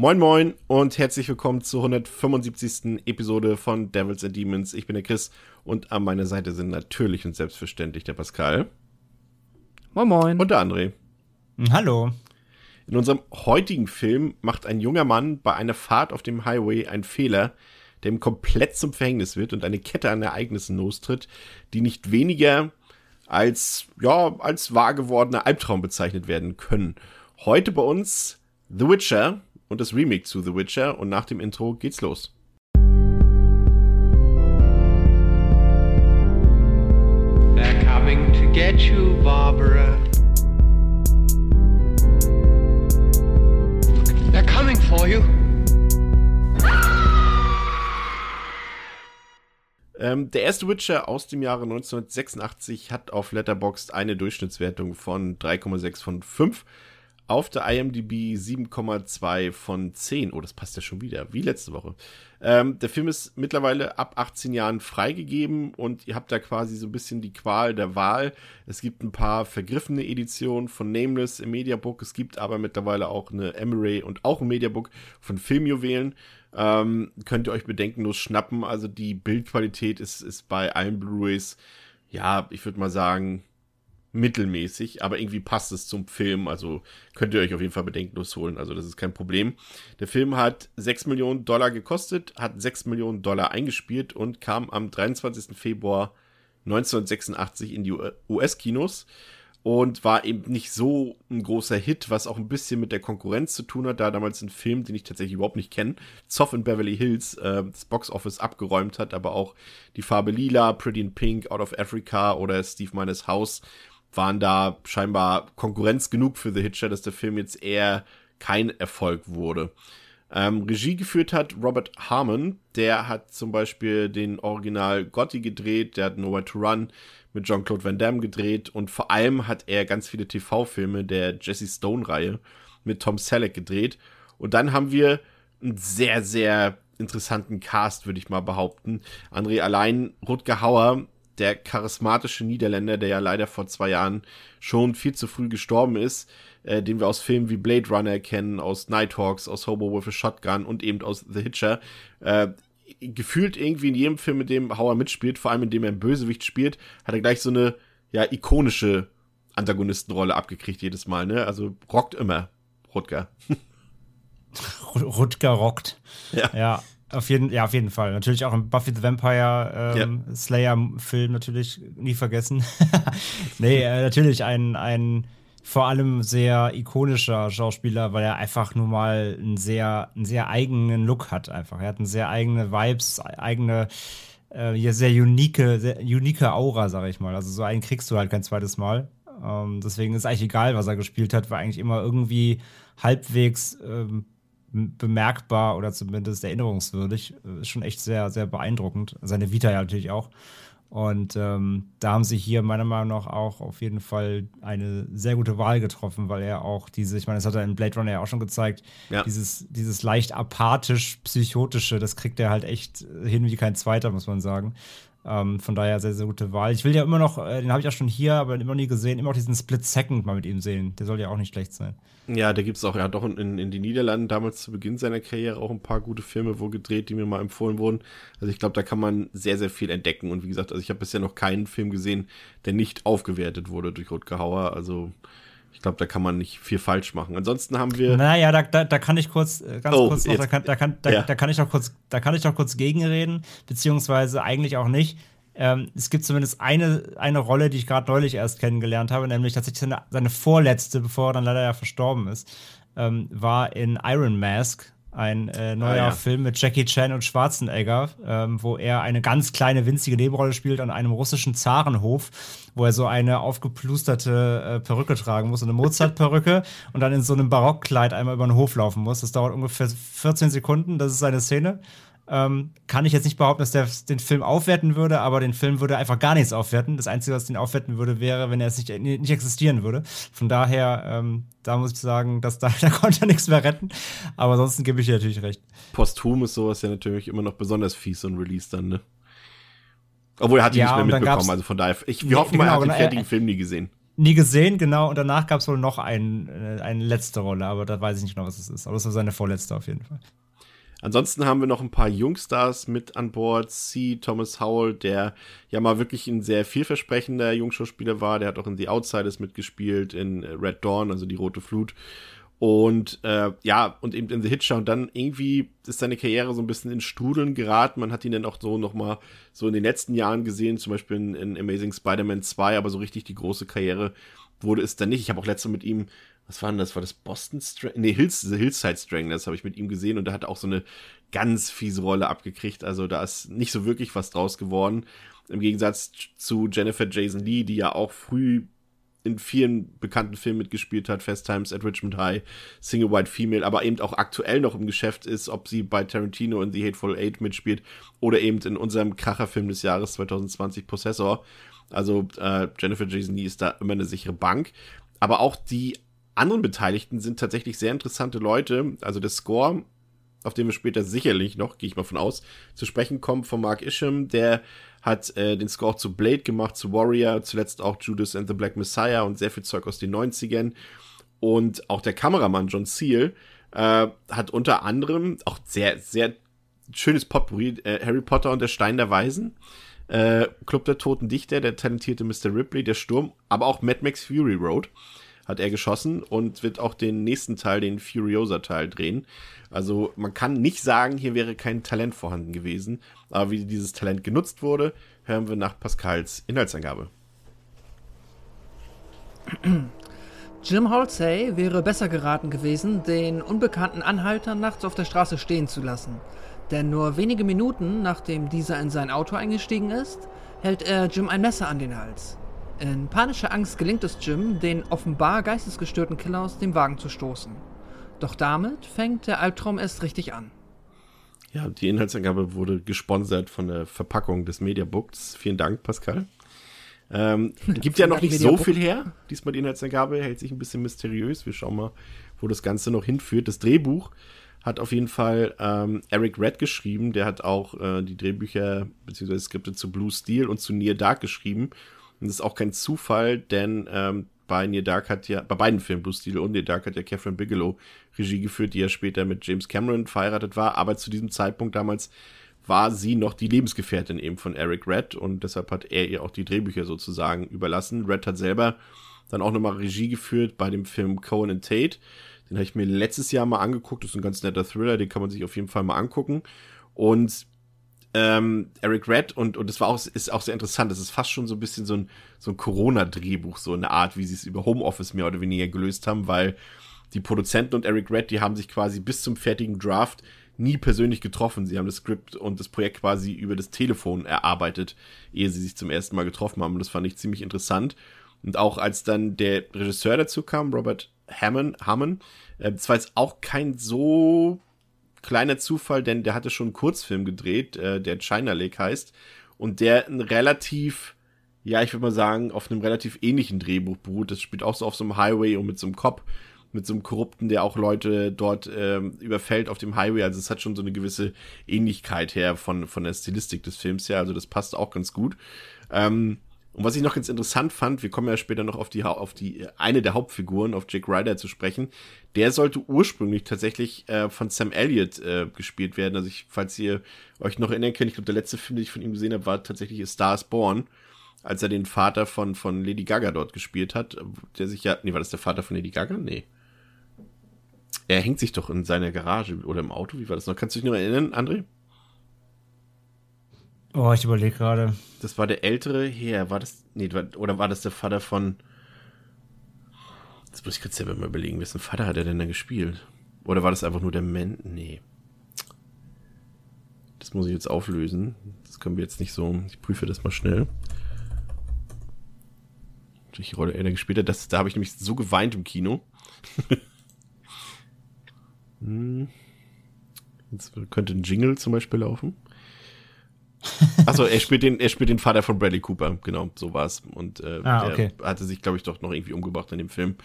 Moin Moin und herzlich willkommen zur 175. Episode von Devils and Demons. Ich bin der Chris und an meiner Seite sind natürlich und selbstverständlich der Pascal. Moin Moin. Und der André. Hallo. In unserem heutigen Film macht ein junger Mann bei einer Fahrt auf dem Highway einen Fehler, der ihm komplett zum Verhängnis wird und eine Kette an Ereignissen lostritt, die nicht weniger als, ja, als wahr gewordener Albtraum bezeichnet werden können. Heute bei uns The Witcher, und das Remake zu The Witcher und nach dem Intro geht's los. They're coming to get you, Barbara. They're coming for you. Ähm, der erste Witcher aus dem Jahre 1986 hat auf Letterboxd eine Durchschnittswertung von 3,6 von 5 auf der IMDb 7,2 von 10. Oh, das passt ja schon wieder, wie letzte Woche. Ähm, der Film ist mittlerweile ab 18 Jahren freigegeben und ihr habt da quasi so ein bisschen die Qual der Wahl. Es gibt ein paar vergriffene Editionen von Nameless im Mediabook. Es gibt aber mittlerweile auch eine Emery und auch ein Mediabook von Filmjuwelen. Ähm, könnt ihr euch bedenkenlos schnappen. Also die Bildqualität ist, ist bei allen Blu-rays, ja, ich würde mal sagen, mittelmäßig, aber irgendwie passt es zum Film, also könnt ihr euch auf jeden Fall bedenkenlos holen, also das ist kein Problem. Der Film hat 6 Millionen Dollar gekostet, hat 6 Millionen Dollar eingespielt und kam am 23. Februar 1986 in die US-Kinos und war eben nicht so ein großer Hit, was auch ein bisschen mit der Konkurrenz zu tun hat, da damals ein Film, den ich tatsächlich überhaupt nicht kenne, Zoff in Beverly Hills, äh, das Boxoffice abgeräumt hat, aber auch die Farbe Lila, Pretty in Pink, Out of Africa oder Steve Miners House waren da scheinbar Konkurrenz genug für The Hitcher, dass der Film jetzt eher kein Erfolg wurde. Ähm, Regie geführt hat Robert Harmon, der hat zum Beispiel den Original Gotti gedreht, der hat Nowhere to Run mit Jean-Claude Van Damme gedreht und vor allem hat er ganz viele TV-Filme der Jesse Stone-Reihe mit Tom Selleck gedreht. Und dann haben wir einen sehr, sehr interessanten Cast, würde ich mal behaupten. André allein, Rutger Hauer der charismatische Niederländer, der ja leider vor zwei Jahren schon viel zu früh gestorben ist, äh, den wir aus Filmen wie Blade Runner kennen, aus Nighthawks, aus Hobo with a Shotgun und eben aus The Hitcher. Äh, gefühlt irgendwie in jedem Film, mit dem Hauer mitspielt, vor allem in dem er einen Bösewicht spielt, hat er gleich so eine ja ikonische Antagonistenrolle abgekriegt jedes Mal. Ne? Also rockt immer Rutger. Rutger rockt. Ja. ja. Auf jeden, ja, auf jeden Fall. Natürlich auch im Buffy the Vampire ähm, ja. Slayer-Film natürlich nie vergessen. nee, äh, natürlich ein, ein vor allem sehr ikonischer Schauspieler, weil er einfach nur mal einen sehr, einen sehr eigenen Look hat einfach. Er hat eine sehr eigene Vibes, eigene, äh, sehr unique, sehr unique Aura, sag ich mal. Also so einen kriegst du halt kein zweites Mal. Ähm, deswegen ist eigentlich egal, was er gespielt hat, war eigentlich immer irgendwie halbwegs ähm, bemerkbar oder zumindest erinnerungswürdig. Ist schon echt sehr, sehr beeindruckend. Seine Vita ja natürlich auch. Und ähm, da haben sie hier meiner Meinung nach auch auf jeden Fall eine sehr gute Wahl getroffen, weil er auch diese, ich meine, das hat er in Blade Runner ja auch schon gezeigt, ja. dieses, dieses leicht apathisch-psychotische, das kriegt er halt echt hin wie kein zweiter, muss man sagen. Ähm, von daher sehr, sehr gute Wahl. Ich will ja immer noch, äh, den habe ich auch schon hier, aber immer nie gesehen, immer noch diesen Split Second mal mit ihm sehen. Der soll ja auch nicht schlecht sein. Ja, da gibt es auch, ja doch in, in den Niederlanden damals zu Beginn seiner Karriere auch ein paar gute Filme wo gedreht, die mir mal empfohlen wurden. Also ich glaube, da kann man sehr, sehr viel entdecken. Und wie gesagt, also ich habe bisher noch keinen Film gesehen, der nicht aufgewertet wurde durch Rutger Hauer. Also ich glaube, da kann man nicht viel falsch machen. Ansonsten haben wir. Naja, da, da, da kann ich kurz, äh, ganz oh, kurz noch, da kann, da, kann, da, ja. da kann ich noch kurz, da kann ich noch kurz gegenreden, beziehungsweise eigentlich auch nicht. Ähm, es gibt zumindest eine, eine Rolle, die ich gerade neulich erst kennengelernt habe, nämlich tatsächlich seine, seine vorletzte, bevor er dann leider ja verstorben ist, ähm, war in Iron Mask, ein äh, neuer ah, ja. Film mit Jackie Chan und Schwarzenegger, ähm, wo er eine ganz kleine, winzige Nebenrolle spielt an einem russischen Zarenhof, wo er so eine aufgeplusterte äh, Perücke tragen muss, eine Mozart-Perücke und dann in so einem Barockkleid einmal über den Hof laufen muss. Das dauert ungefähr 14 Sekunden, das ist seine Szene. Ähm, kann ich jetzt nicht behaupten, dass der den Film aufwerten würde, aber den Film würde einfach gar nichts aufwerten. Das Einzige, was den aufwerten würde, wäre, wenn er es nicht, nicht existieren würde. Von daher, ähm, da muss ich sagen, dass da, da konnte er nichts mehr retten. Aber ansonsten gebe ich dir natürlich recht. Posthum ist sowas ja natürlich immer noch besonders fies, so ein Release dann, ne? Obwohl er hat ihn ja, nicht mehr mitbekommen, also von daher. Ich, wir hoffen mal, er hat den fertigen Film nie gesehen nie gesehen, genau. Und danach gab es wohl noch ein, äh, eine letzte Rolle, aber da weiß ich nicht noch, was es ist. Aber es war seine vorletzte auf jeden Fall. Ansonsten haben wir noch ein paar Jungstars mit an Bord. C. Thomas Howell, der ja mal wirklich ein sehr vielversprechender Jungschauspieler war. Der hat auch in The Outsiders mitgespielt, in Red Dawn, also die Rote Flut. Und äh, ja, und eben in The Hitcher. Und dann irgendwie ist seine Karriere so ein bisschen in Strudeln geraten. Man hat ihn dann auch so nochmal so in den letzten Jahren gesehen, zum Beispiel in, in Amazing Spider-Man 2, aber so richtig die große Karriere wurde es dann nicht. Ich habe auch letztes Mal mit ihm was war denn das? War das Boston Strang? Nee, Hills, Hillside Strang, das habe ich mit ihm gesehen und er hat auch so eine ganz fiese Rolle abgekriegt. Also da ist nicht so wirklich was draus geworden. Im Gegensatz zu Jennifer Jason Lee, die ja auch früh in vielen bekannten Filmen mitgespielt hat, Fast Times at Richmond High, Single White Female, aber eben auch aktuell noch im Geschäft ist, ob sie bei Tarantino in The Hateful Eight mitspielt oder eben in unserem Kracherfilm des Jahres 2020 Possessor. Also äh, Jennifer Jason Lee ist da immer eine sichere Bank. Aber auch die anderen Beteiligten sind tatsächlich sehr interessante Leute. Also der Score, auf den wir später sicherlich noch, gehe ich mal von aus, zu sprechen kommen von Mark Isham, der hat äh, den Score zu Blade gemacht, zu Warrior, zuletzt auch Judas and the Black Messiah und sehr viel Zeug aus den 90ern. Und auch der Kameramann John Seal äh, hat unter anderem auch sehr, sehr schönes Potpourri, äh, Harry Potter und der Stein der Weisen, äh, Club der Toten Dichter, der talentierte Mr. Ripley, der Sturm, aber auch Mad Max Fury Road hat er geschossen und wird auch den nächsten Teil, den Furiosa-Teil drehen. Also man kann nicht sagen, hier wäre kein Talent vorhanden gewesen. Aber wie dieses Talent genutzt wurde, hören wir nach Pascals Inhaltsangabe. Jim Halsey wäre besser geraten gewesen, den unbekannten Anhalter nachts auf der Straße stehen zu lassen. Denn nur wenige Minuten nachdem dieser in sein Auto eingestiegen ist, hält er Jim ein Messer an den Hals. In panischer Angst gelingt es Jim, den offenbar geistesgestörten Killer aus dem Wagen zu stoßen. Doch damit fängt der Albtraum erst richtig an. Ja, die Inhaltsangabe wurde gesponsert von der Verpackung des Mediabooks. Vielen Dank, Pascal. Ähm, gibt ja noch nicht so viel her. Diesmal die Inhaltsangabe hält sich ein bisschen mysteriös. Wir schauen mal, wo das Ganze noch hinführt. Das Drehbuch hat auf jeden Fall ähm, Eric Red geschrieben. Der hat auch äh, die Drehbücher bzw. Skripte zu Blue Steel und zu Near Dark geschrieben und das ist auch kein Zufall, denn ähm, bei Near Dark hat ja, bei beiden Filmen, Blue Steel und Near Dark, hat ja Catherine Bigelow Regie geführt, die ja später mit James Cameron verheiratet war, aber zu diesem Zeitpunkt damals war sie noch die Lebensgefährtin eben von Eric Red und deshalb hat er ihr auch die Drehbücher sozusagen überlassen. Red hat selber dann auch nochmal Regie geführt bei dem Film Cohen and Tate. Den habe ich mir letztes Jahr mal angeguckt. Das ist ein ganz netter Thriller, den kann man sich auf jeden Fall mal angucken. Und ähm, Eric Red und, und das war auch, ist auch sehr interessant. Das ist fast schon so ein bisschen so ein, so ein Corona-Drehbuch, so eine Art, wie sie es über Homeoffice mehr oder weniger gelöst haben, weil die Produzenten und Eric Red, die haben sich quasi bis zum fertigen Draft nie persönlich getroffen. Sie haben das Skript und das Projekt quasi über das Telefon erarbeitet, ehe sie sich zum ersten Mal getroffen haben. Und das fand ich ziemlich interessant. Und auch als dann der Regisseur dazu kam, Robert Hammond, Hammond, äh, das war jetzt auch kein so kleiner Zufall, denn der hatte schon einen Kurzfilm gedreht, äh, der China Lake heißt, und der ein relativ, ja, ich würde mal sagen, auf einem relativ ähnlichen Drehbuch beruht. Das spielt auch so auf so einem Highway und mit so einem Cop, mit so einem Korrupten, der auch Leute dort ähm, überfällt auf dem Highway. Also es hat schon so eine gewisse Ähnlichkeit her von, von der Stilistik des Films her. Also das passt auch ganz gut. Ähm, und was ich noch ganz interessant fand, wir kommen ja später noch auf die, auf die eine der Hauptfiguren, auf Jake Ryder zu sprechen. Der sollte ursprünglich tatsächlich äh, von Sam Elliott äh, gespielt werden. Also ich, falls ihr euch noch erinnern könnt, ich glaube, der letzte Film, den ich von ihm gesehen habe, war tatsächlich A Star is Born, als er den Vater von, von Lady Gaga dort gespielt hat. Der sich ja, nee, war das der Vater von Lady Gaga? Nee. Er hängt sich doch in seiner Garage oder im Auto. Wie war das noch? Kannst du dich noch erinnern, André? Oh, ich überlege gerade. Das war der ältere Herr. War das. Nee, oder war das der Vater von. Jetzt muss ich kurz selber mal überlegen, wessen Vater hat er denn da gespielt? Oder war das einfach nur der Mann? Nee. Das muss ich jetzt auflösen. Das können wir jetzt nicht so. Ich prüfe das mal schnell. Welche Rolle er da gespielt hat. Das, da habe ich nämlich so geweint im Kino. hm. Jetzt könnte ein Jingle zum Beispiel laufen. Achso, er spielt den, er spielt den Vater von Bradley Cooper, genau, so war's. Und äh, ah, okay. der hatte sich, glaube ich, doch noch irgendwie umgebracht in dem Film.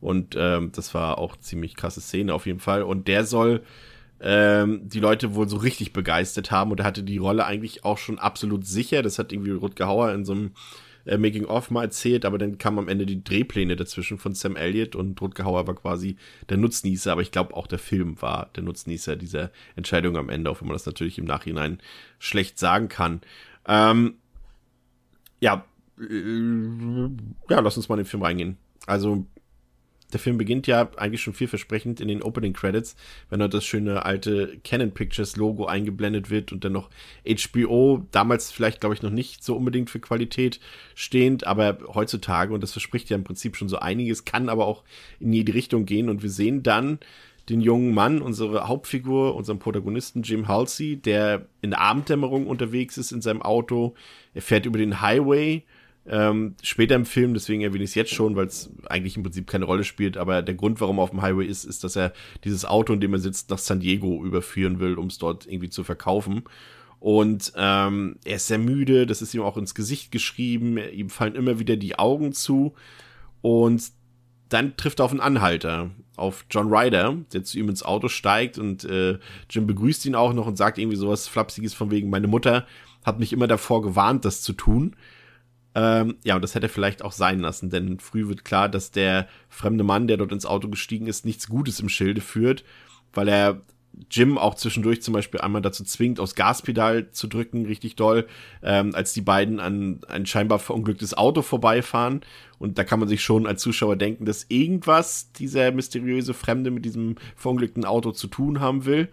Und ähm, das war auch ziemlich krasse Szene auf jeden Fall. Und der soll ähm, die Leute wohl so richtig begeistert haben und er hatte die Rolle eigentlich auch schon absolut sicher. Das hat irgendwie Rutger Hauer in so einem äh, Making-of mal erzählt, aber dann kamen am Ende die Drehpläne dazwischen von Sam Elliott und Rutger Hauer war quasi der Nutznießer, aber ich glaube auch der Film war der Nutznießer dieser Entscheidung am Ende, auch wenn man das natürlich im Nachhinein schlecht sagen kann. Ähm, ja, äh, ja, lass uns mal in den Film reingehen. Also der Film beginnt ja eigentlich schon vielversprechend in den Opening Credits, wenn dort das schöne alte Canon Pictures Logo eingeblendet wird und dann noch HBO, damals vielleicht glaube ich noch nicht so unbedingt für Qualität stehend, aber heutzutage, und das verspricht ja im Prinzip schon so einiges, kann aber auch in jede Richtung gehen und wir sehen dann den jungen Mann, unsere Hauptfigur, unseren Protagonisten Jim Halsey, der in der Abenddämmerung unterwegs ist in seinem Auto. Er fährt über den Highway ähm, später im Film, deswegen erwähne ich es jetzt schon, weil es eigentlich im Prinzip keine Rolle spielt, aber der Grund, warum er auf dem Highway ist, ist, dass er dieses Auto, in dem er sitzt, nach San Diego überführen will, um es dort irgendwie zu verkaufen. Und ähm, er ist sehr müde, das ist ihm auch ins Gesicht geschrieben, ihm fallen immer wieder die Augen zu. Und dann trifft er auf einen Anhalter, auf John Ryder, der zu ihm ins Auto steigt und äh, Jim begrüßt ihn auch noch und sagt irgendwie sowas Flapsiges von wegen, meine Mutter hat mich immer davor gewarnt, das zu tun. Ähm, ja, und das hätte er vielleicht auch sein lassen, denn früh wird klar, dass der fremde Mann, der dort ins Auto gestiegen ist, nichts Gutes im Schilde führt, weil er Jim auch zwischendurch zum Beispiel einmal dazu zwingt, aufs Gaspedal zu drücken, richtig doll, ähm, als die beiden an ein scheinbar verunglücktes Auto vorbeifahren. Und da kann man sich schon als Zuschauer denken, dass irgendwas dieser mysteriöse Fremde mit diesem verunglückten Auto zu tun haben will.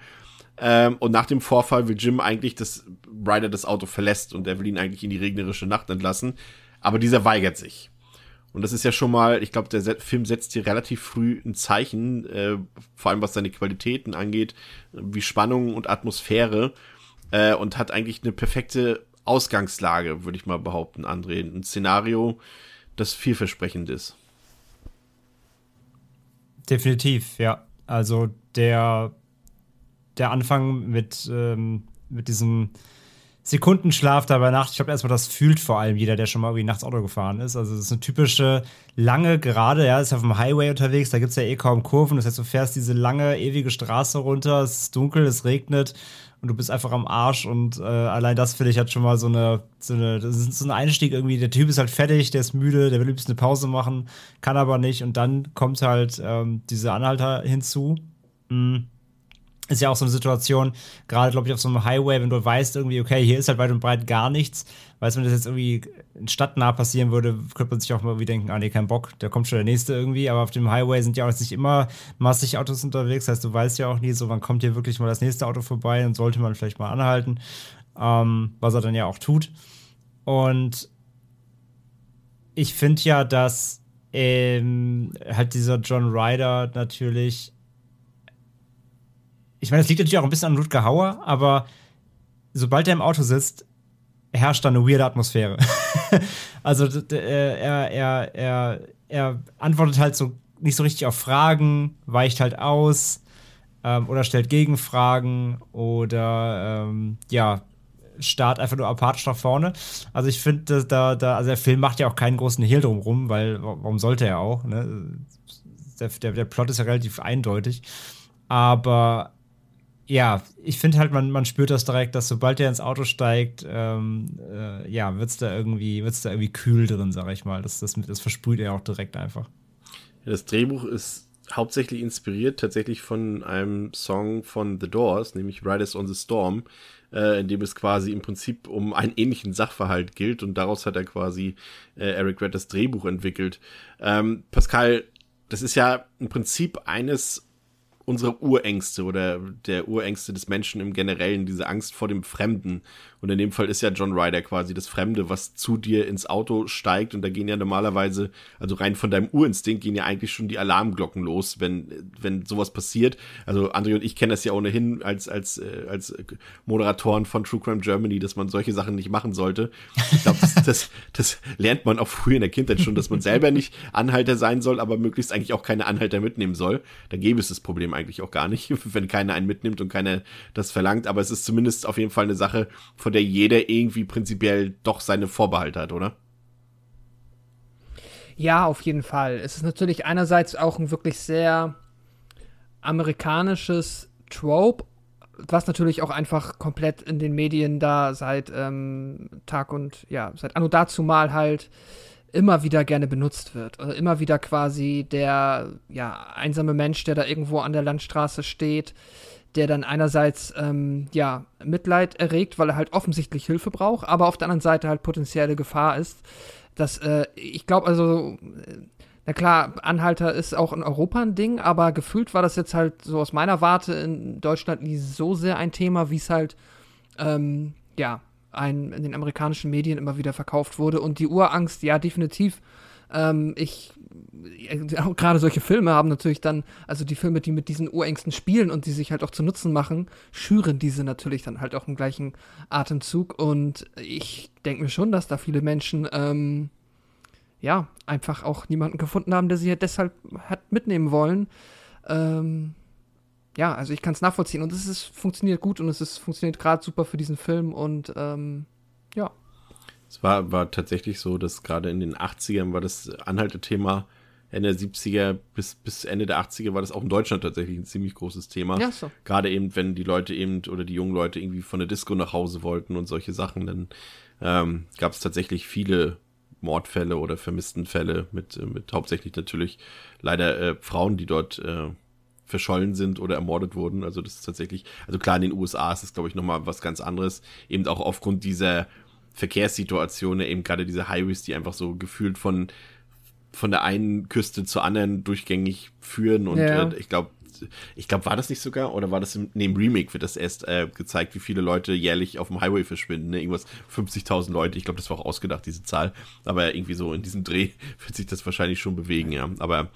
Ähm, und nach dem Vorfall will Jim eigentlich, dass Ryder das Auto verlässt und er will ihn eigentlich in die regnerische Nacht entlassen. Aber dieser weigert sich. Und das ist ja schon mal, ich glaube, der Film setzt hier relativ früh ein Zeichen, äh, vor allem was seine Qualitäten angeht, wie Spannung und Atmosphäre. Äh, und hat eigentlich eine perfekte Ausgangslage, würde ich mal behaupten, André. Ein Szenario, das vielversprechend ist. Definitiv, ja. Also der der Anfang mit, ähm, mit diesem Sekundenschlaf dabei Nacht. Ich glaube, erstmal, das fühlt vor allem jeder, der schon mal irgendwie nachts Auto gefahren ist. Also, das ist eine typische lange Gerade, ja, ist auf dem Highway unterwegs, da gibt es ja eh kaum Kurven. Das heißt, du fährst diese lange, ewige Straße runter, es ist dunkel, es regnet und du bist einfach am Arsch. Und äh, allein das finde ich hat schon mal so eine, so eine, das ist so ein Einstieg irgendwie. Der Typ ist halt fertig, der ist müde, der will liebst eine Pause machen, kann aber nicht. Und dann kommt halt ähm, diese Anhalter hinzu. Mhm ist ja auch so eine Situation, gerade glaube ich auf so einem Highway, wenn du weißt irgendwie, okay, hier ist halt weit und breit gar nichts, weißt wenn das jetzt irgendwie stadtnah passieren würde, könnte man sich auch mal irgendwie denken, ah nee, kein Bock, da kommt schon der nächste irgendwie, aber auf dem Highway sind ja auch nicht immer massig Autos unterwegs, das heißt, du weißt ja auch nie so, wann kommt hier wirklich mal das nächste Auto vorbei und sollte man vielleicht mal anhalten, ähm, was er dann ja auch tut. Und ich finde ja, dass ähm, halt dieser John Ryder natürlich ich meine, es liegt natürlich auch ein bisschen an Ludger Hauer, aber sobald er im Auto sitzt, herrscht da eine weirde Atmosphäre. also äh, er, er, er, er antwortet halt so nicht so richtig auf Fragen, weicht halt aus ähm, oder stellt Gegenfragen oder ähm, ja, starrt einfach nur apathisch nach vorne. Also ich finde, da, da, also der Film macht ja auch keinen großen Hehl drumrum, weil warum sollte er auch? Ne? Der, der, der Plot ist ja relativ eindeutig. Aber ja, ich finde halt, man, man spürt das direkt, dass sobald er ins Auto steigt, ähm, äh, ja, wird es da irgendwie, da irgendwie kühl drin, sag ich mal. Das, das, das versprüht er auch direkt einfach. Ja, das Drehbuch ist hauptsächlich inspiriert tatsächlich von einem Song von The Doors, nämlich Riders on the Storm, äh, in dem es quasi im Prinzip um einen ähnlichen Sachverhalt gilt und daraus hat er quasi äh, Eric Red das Drehbuch entwickelt. Ähm, Pascal, das ist ja im Prinzip eines unsere Urängste oder der Urängste des Menschen im Generellen, diese Angst vor dem Fremden. Und in dem Fall ist ja John Ryder quasi das Fremde, was zu dir ins Auto steigt. Und da gehen ja normalerweise, also rein von deinem Urinstinkt, gehen ja eigentlich schon die Alarmglocken los, wenn, wenn sowas passiert. Also André und ich kennen das ja ohnehin als, als, äh, als Moderatoren von True Crime Germany, dass man solche Sachen nicht machen sollte. Ich glaube, das, das, das lernt man auch früh in der Kindheit schon, dass man selber nicht Anhalter sein soll, aber möglichst eigentlich auch keine Anhalter mitnehmen soll. Da gäbe es das Problem eigentlich auch gar nicht, wenn keiner einen mitnimmt und keiner das verlangt. Aber es ist zumindest auf jeden Fall eine Sache, von der jeder irgendwie prinzipiell doch seine Vorbehalte hat, oder? Ja, auf jeden Fall. Es ist natürlich einerseits auch ein wirklich sehr amerikanisches Trope, was natürlich auch einfach komplett in den Medien da seit ähm, Tag und ja, seit Anno dazu mal halt immer wieder gerne benutzt wird. Also immer wieder quasi der ja, einsame Mensch, der da irgendwo an der Landstraße steht, der dann einerseits ähm, ja, Mitleid erregt, weil er halt offensichtlich Hilfe braucht, aber auf der anderen Seite halt potenzielle Gefahr ist. Das, äh, ich glaube also, na klar, Anhalter ist auch in Europa ein Ding, aber gefühlt war das jetzt halt so aus meiner Warte in Deutschland nie so sehr ein Thema, wie es halt, ähm, ja, ein, in den amerikanischen Medien immer wieder verkauft wurde. Und die Urangst, ja, definitiv. Ähm, ich, äh, gerade solche Filme haben natürlich dann, also die Filme, die mit diesen Urängsten spielen und die sich halt auch zu Nutzen machen, schüren diese natürlich dann halt auch im gleichen Atemzug. Und ich denke mir schon, dass da viele Menschen, ähm, ja, einfach auch niemanden gefunden haben, der sie halt deshalb hat mitnehmen wollen. Ähm, ja, also ich kann es nachvollziehen und es ist, funktioniert gut und es ist, funktioniert gerade super für diesen Film und ähm, ja. Es war, war tatsächlich so, dass gerade in den 80ern war das Anhaltethema Ende der 70er bis, bis Ende der 80er war das auch in Deutschland tatsächlich ein ziemlich großes Thema. Ja, so. Gerade eben, wenn die Leute eben oder die jungen Leute irgendwie von der Disco nach Hause wollten und solche Sachen, dann ähm, gab es tatsächlich viele Mordfälle oder Vermisstenfälle mit, mit hauptsächlich natürlich leider äh, Frauen, die dort äh, verschollen sind oder ermordet wurden. Also das ist tatsächlich, also klar, in den USA ist das, glaube ich, nochmal was ganz anderes. Eben auch aufgrund dieser Verkehrssituation, eben gerade diese Highways, die einfach so gefühlt von, von der einen Küste zur anderen durchgängig führen. Und ja. äh, ich glaube, ich glaube, war das nicht sogar, oder war das im, nee, im Remake wird das erst äh, gezeigt, wie viele Leute jährlich auf dem Highway verschwinden, ne? Irgendwas 50.000 Leute, ich glaube, das war auch ausgedacht, diese Zahl, aber irgendwie so in diesem Dreh wird sich das wahrscheinlich schon bewegen, ja, aber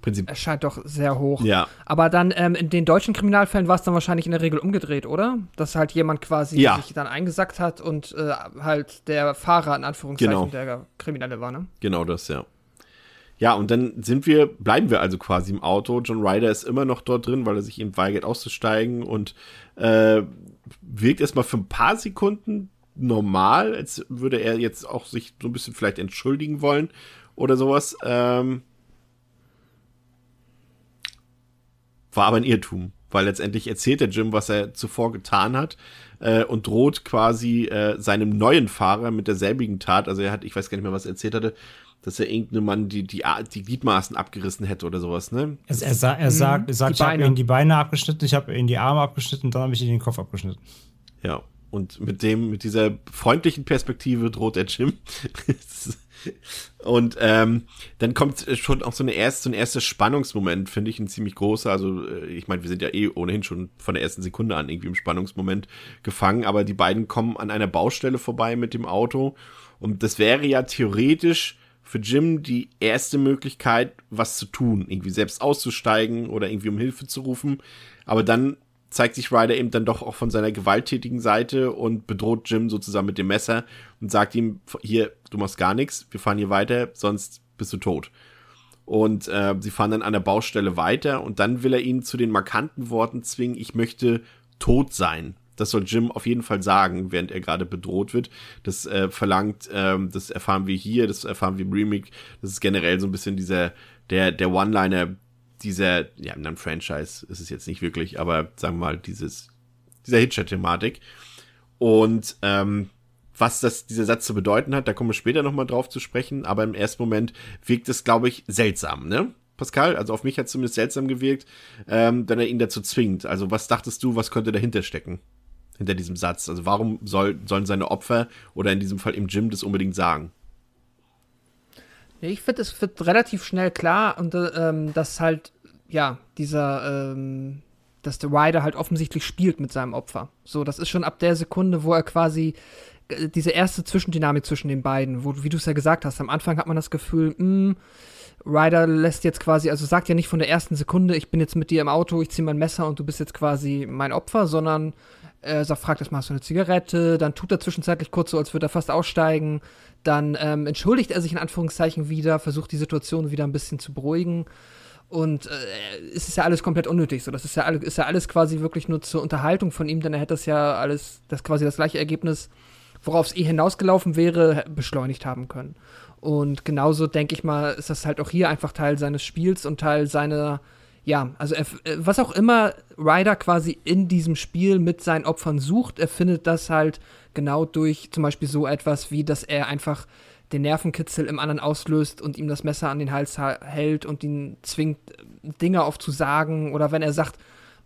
Prinzip. Es scheint doch sehr hoch. Ja. Aber dann ähm, in den deutschen Kriminalfällen war es dann wahrscheinlich in der Regel umgedreht, oder? Dass halt jemand quasi ja. sich dann eingesackt hat und äh, halt der Fahrer in Anführungszeichen genau. der Kriminelle war, ne? Genau das, ja. Ja, und dann sind wir, bleiben wir also quasi im Auto. John Ryder ist immer noch dort drin, weil er sich eben weigert auszusteigen und äh, wirkt erstmal für ein paar Sekunden normal, als würde er jetzt auch sich so ein bisschen vielleicht entschuldigen wollen oder sowas. Ähm, War aber ein Irrtum, weil letztendlich erzählt der Jim, was er zuvor getan hat äh, und droht quasi äh, seinem neuen Fahrer mit derselbigen Tat. Also er hat, ich weiß gar nicht mehr, was er erzählt hatte, dass er irgendeinem Mann die, die, die Gliedmaßen abgerissen hätte oder sowas, ne? Also er, sa er sagt, er sagt ich habe ihm die Beine abgeschnitten, ich habe ihm die Arme abgeschnitten, dann habe ich ihm den Kopf abgeschnitten. Ja, und mit dem, mit dieser freundlichen Perspektive droht der Jim. Und ähm, dann kommt schon auch so, eine erste, so ein erster Spannungsmoment, finde ich, ein ziemlich großer. Also, äh, ich meine, wir sind ja eh ohnehin schon von der ersten Sekunde an irgendwie im Spannungsmoment gefangen, aber die beiden kommen an einer Baustelle vorbei mit dem Auto. Und das wäre ja theoretisch für Jim die erste Möglichkeit, was zu tun, irgendwie selbst auszusteigen oder irgendwie um Hilfe zu rufen. Aber dann zeigt sich Ryder eben dann doch auch von seiner gewalttätigen Seite und bedroht Jim sozusagen mit dem Messer und sagt ihm, hier, du machst gar nichts, wir fahren hier weiter, sonst bist du tot. Und äh, sie fahren dann an der Baustelle weiter und dann will er ihn zu den markanten Worten zwingen, ich möchte tot sein. Das soll Jim auf jeden Fall sagen, während er gerade bedroht wird. Das äh, verlangt, ähm, das erfahren wir hier, das erfahren wir im Remake. Das ist generell so ein bisschen dieser, der, der One-Liner, dieser, ja, in einem Franchise ist es jetzt nicht wirklich, aber sagen wir mal, dieses, dieser Hitcher-Thematik. Und ähm, was das, dieser Satz zu bedeuten hat, da kommen wir später nochmal drauf zu sprechen, aber im ersten Moment wirkt es, glaube ich, seltsam, ne? Pascal, also auf mich hat es zumindest seltsam gewirkt, ähm, wenn er ihn dazu zwingt. Also was dachtest du, was könnte dahinter stecken? Hinter diesem Satz? Also warum soll, sollen seine Opfer oder in diesem Fall im Gym das unbedingt sagen? Ich finde, es wird relativ schnell klar und ähm, dass halt, ja, dieser, ähm, dass der Rider halt offensichtlich spielt mit seinem Opfer. So, das ist schon ab der Sekunde, wo er quasi äh, diese erste Zwischendynamik zwischen den beiden, wo, wie du es ja gesagt hast, am Anfang hat man das Gefühl, mh, hm, Ryder lässt jetzt quasi, also sagt ja nicht von der ersten Sekunde, ich bin jetzt mit dir im Auto, ich ziehe mein Messer und du bist jetzt quasi mein Opfer, sondern er sagt, fragt erstmal, hast du eine Zigarette? Dann tut er zwischenzeitlich kurz so, als würde er fast aussteigen. Dann ähm, entschuldigt er sich in Anführungszeichen wieder, versucht die Situation wieder ein bisschen zu beruhigen. Und äh, es ist ja alles komplett unnötig. So, das ist ja, alles, ist ja alles quasi wirklich nur zur Unterhaltung von ihm, denn er hätte das ja alles, das quasi das gleiche Ergebnis, worauf es eh hinausgelaufen wäre, beschleunigt haben können. Und genauso denke ich mal, ist das halt auch hier einfach Teil seines Spiels und Teil seiner, ja, also er, was auch immer Ryder quasi in diesem Spiel mit seinen Opfern sucht, er findet das halt genau durch zum Beispiel so etwas wie, dass er einfach den Nervenkitzel im anderen auslöst und ihm das Messer an den Hals hält und ihn zwingt, Dinge aufzusagen. Oder wenn er sagt,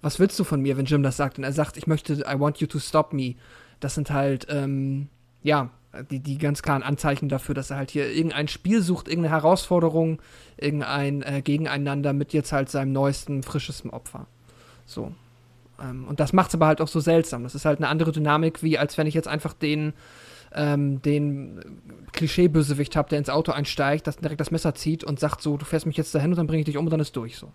was willst du von mir, wenn Jim das sagt? Und er sagt, ich möchte, I want you to stop me. Das sind halt, ähm, ja, die, die ganz klaren Anzeichen dafür, dass er halt hier irgendein Spiel sucht, irgendeine Herausforderung, irgendein äh, Gegeneinander mit jetzt halt seinem neuesten, frischesten Opfer. So. Ähm, und das macht es aber halt auch so seltsam. Das ist halt eine andere Dynamik, wie als wenn ich jetzt einfach den ähm, den Klischee-Bösewicht habe, der ins Auto einsteigt, das direkt das Messer zieht und sagt so, du fährst mich jetzt dahin und dann bringe ich dich um und dann ist durch so.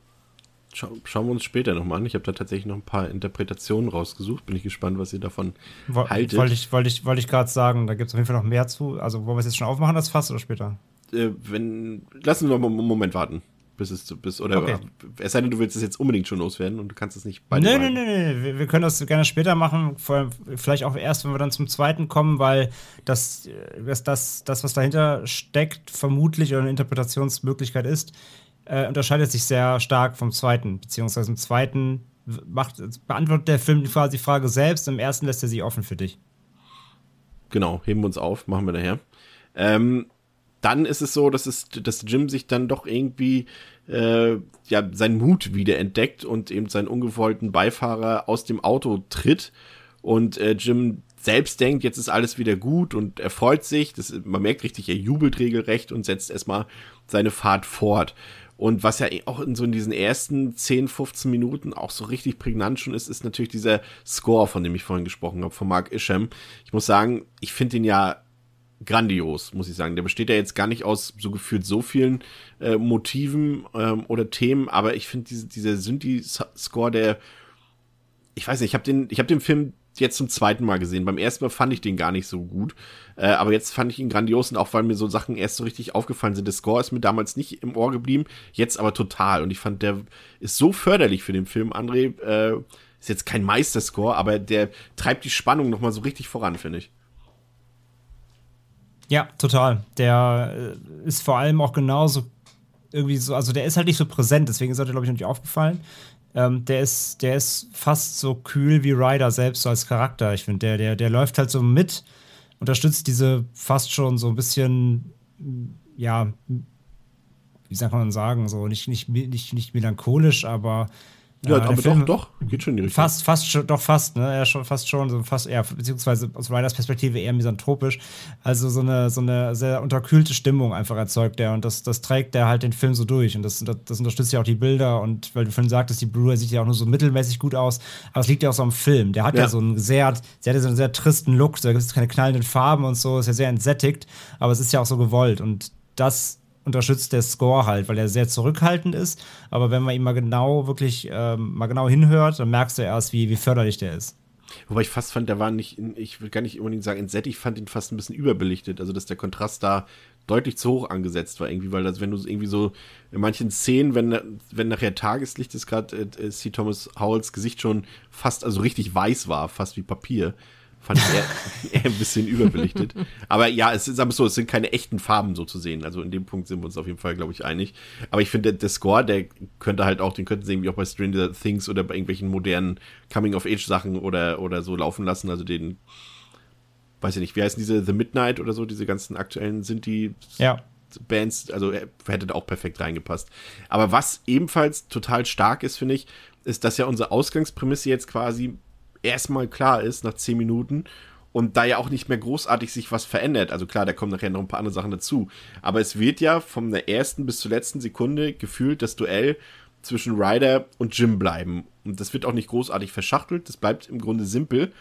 Schau, schauen wir uns später nochmal an. Ich habe da tatsächlich noch ein paar Interpretationen rausgesucht. Bin ich gespannt, was ihr davon Wo, haltet. Wollte ich, wollte ich, wollte ich gerade sagen, da gibt es auf jeden Fall noch mehr zu. Also wollen wir es jetzt schon aufmachen, das Fass oder später? Äh, wenn, lassen wir mal einen Moment warten bis es bis oder okay. es sei denn, du willst es jetzt unbedingt schon loswerden und du kannst es nicht beide nee, nee, nee, wir, wir können das gerne später machen, vor, vielleicht auch erst, wenn wir dann zum zweiten kommen, weil das, das, das, das was dahinter steckt, vermutlich oder eine Interpretationsmöglichkeit ist, äh, unterscheidet sich sehr stark vom zweiten, beziehungsweise im zweiten macht, beantwortet der Film quasi die Frage selbst, im ersten lässt er sie offen für dich. Genau, heben wir uns auf, machen wir daher. Ähm, dann ist es so, dass es, dass Jim sich dann doch irgendwie äh, ja seinen Mut wieder entdeckt und eben seinen ungewollten Beifahrer aus dem Auto tritt und äh, Jim selbst denkt, jetzt ist alles wieder gut und er freut sich. Das, man merkt richtig, er jubelt regelrecht und setzt erstmal seine Fahrt fort. Und was ja auch in so in diesen ersten 10, 15 Minuten auch so richtig prägnant schon ist, ist natürlich dieser Score, von dem ich vorhin gesprochen habe, von Mark Isham. Ich muss sagen, ich finde ihn ja grandios, muss ich sagen. Der besteht ja jetzt gar nicht aus so gefühlt so vielen äh, Motiven ähm, oder Themen, aber ich finde diese, dieser Synthi-Score, der, ich weiß nicht, ich habe den, ich habe den Film jetzt zum zweiten Mal gesehen. Beim ersten Mal fand ich den gar nicht so gut, äh, aber jetzt fand ich ihn grandios und auch weil mir so Sachen erst so richtig aufgefallen sind. Der Score ist mir damals nicht im Ohr geblieben, jetzt aber total und ich fand, der ist so förderlich für den Film. André äh, ist jetzt kein Meisterscore, aber der treibt die Spannung noch mal so richtig voran, finde ich. Ja, total. Der äh, ist vor allem auch genauso irgendwie so, also der ist halt nicht so präsent, deswegen ist er, glaube ich, noch nicht aufgefallen. Ähm, der ist, der ist fast so kühl wie Ryder selbst so als Charakter. Ich finde, der, der, der läuft halt so mit, unterstützt diese fast schon so ein bisschen, ja, wie sagt man sagen, so nicht, nicht, nicht, nicht melancholisch, aber ja, äh, aber Film, doch, doch, geht schon in die Richtung. Fast, fast schon, doch fast, ne? Ja, schon, fast schon, so fast eher, beziehungsweise aus Ryders Perspektive eher misanthropisch. Also so eine, so eine sehr unterkühlte Stimmung einfach erzeugt er und das, das trägt er halt den Film so durch und das, das, das unterstützt ja auch die Bilder und weil du vorhin sagtest, die Blu-ray sieht ja auch nur so mittelmäßig gut aus, aber es liegt ja auch so am Film. Der hat ja, ja so einen sehr, der hat ja so einen sehr tristen Look, da gibt es keine knallenden Farben und so, ist ja sehr entsättigt, aber es ist ja auch so gewollt und das unterstützt der Score halt, weil er sehr zurückhaltend ist. Aber wenn man ihn mal genau wirklich ähm, mal genau hinhört, dann merkst du erst, wie, wie förderlich der ist. Wobei ich fast fand, der war nicht, ich will gar nicht unbedingt sagen entsättigt, ich fand ihn fast ein bisschen überbelichtet. Also, dass der Kontrast da deutlich zu hoch angesetzt war, irgendwie, weil das, wenn du irgendwie so in manchen Szenen, wenn, wenn nachher Tageslicht ist, gerade äh, C. Thomas Howells Gesicht schon fast, also richtig weiß war, fast wie Papier, Fand ich eher, eher ein bisschen überbelichtet. Aber ja, es ist aber so, es sind keine echten Farben so zu sehen. Also in dem Punkt sind wir uns auf jeden Fall, glaube ich, einig. Aber ich finde, der Score, der könnte halt auch, den könnten sie irgendwie auch bei Stranger Things oder bei irgendwelchen modernen Coming-of-Age-Sachen oder, oder so laufen lassen. Also den, weiß ich nicht, wie heißen diese The Midnight oder so, diese ganzen aktuellen sind die ja. Bands, also er hätte da auch perfekt reingepasst. Aber was ebenfalls total stark ist, finde ich, ist, dass ja unsere Ausgangsprämisse jetzt quasi erstmal klar ist nach zehn Minuten und da ja auch nicht mehr großartig sich was verändert. Also klar, da kommen nachher noch ein paar andere Sachen dazu. Aber es wird ja von der ersten bis zur letzten Sekunde gefühlt das Duell zwischen Ryder und Jim bleiben. Und das wird auch nicht großartig verschachtelt. Das bleibt im Grunde simpel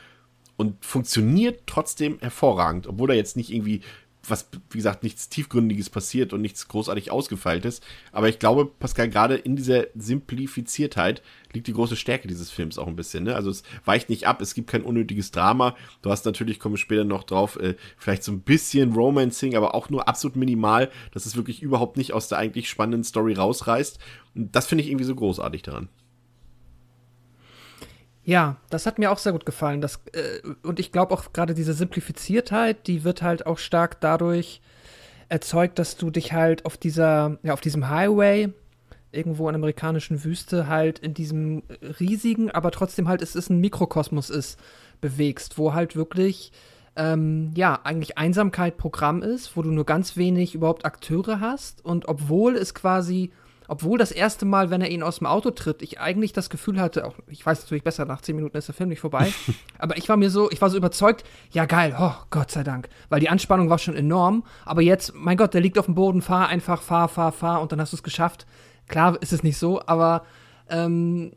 und funktioniert trotzdem hervorragend, obwohl da jetzt nicht irgendwie was, wie gesagt, nichts Tiefgründiges passiert und nichts großartig Ausgefeiltes. Aber ich glaube, Pascal, gerade in dieser Simplifiziertheit liegt die große Stärke dieses Films auch ein bisschen. Ne? Also es weicht nicht ab, es gibt kein unnötiges Drama. Du hast natürlich, komme ich später noch drauf, äh, vielleicht so ein bisschen Romancing, aber auch nur absolut minimal, dass es wirklich überhaupt nicht aus der eigentlich spannenden Story rausreißt. Und das finde ich irgendwie so großartig daran. Ja, das hat mir auch sehr gut gefallen. Das, äh, und ich glaube auch gerade diese Simplifiziertheit, die wird halt auch stark dadurch erzeugt, dass du dich halt auf dieser, ja, auf diesem Highway irgendwo in der amerikanischen Wüste halt in diesem riesigen, aber trotzdem halt es ist ein Mikrokosmos ist, bewegst, wo halt wirklich ähm, ja, eigentlich Einsamkeit Programm ist, wo du nur ganz wenig überhaupt Akteure hast und obwohl es quasi obwohl das erste Mal, wenn er ihn aus dem Auto tritt, ich eigentlich das Gefühl hatte, auch, ich weiß natürlich besser, nach zehn Minuten ist der Film nicht vorbei, aber ich war mir so, ich war so überzeugt, ja geil, oh Gott sei Dank, weil die Anspannung war schon enorm, aber jetzt, mein Gott, der liegt auf dem Boden, fahr einfach, fahr, fahr, fahr und dann hast du es geschafft. Klar ist es nicht so, aber ähm,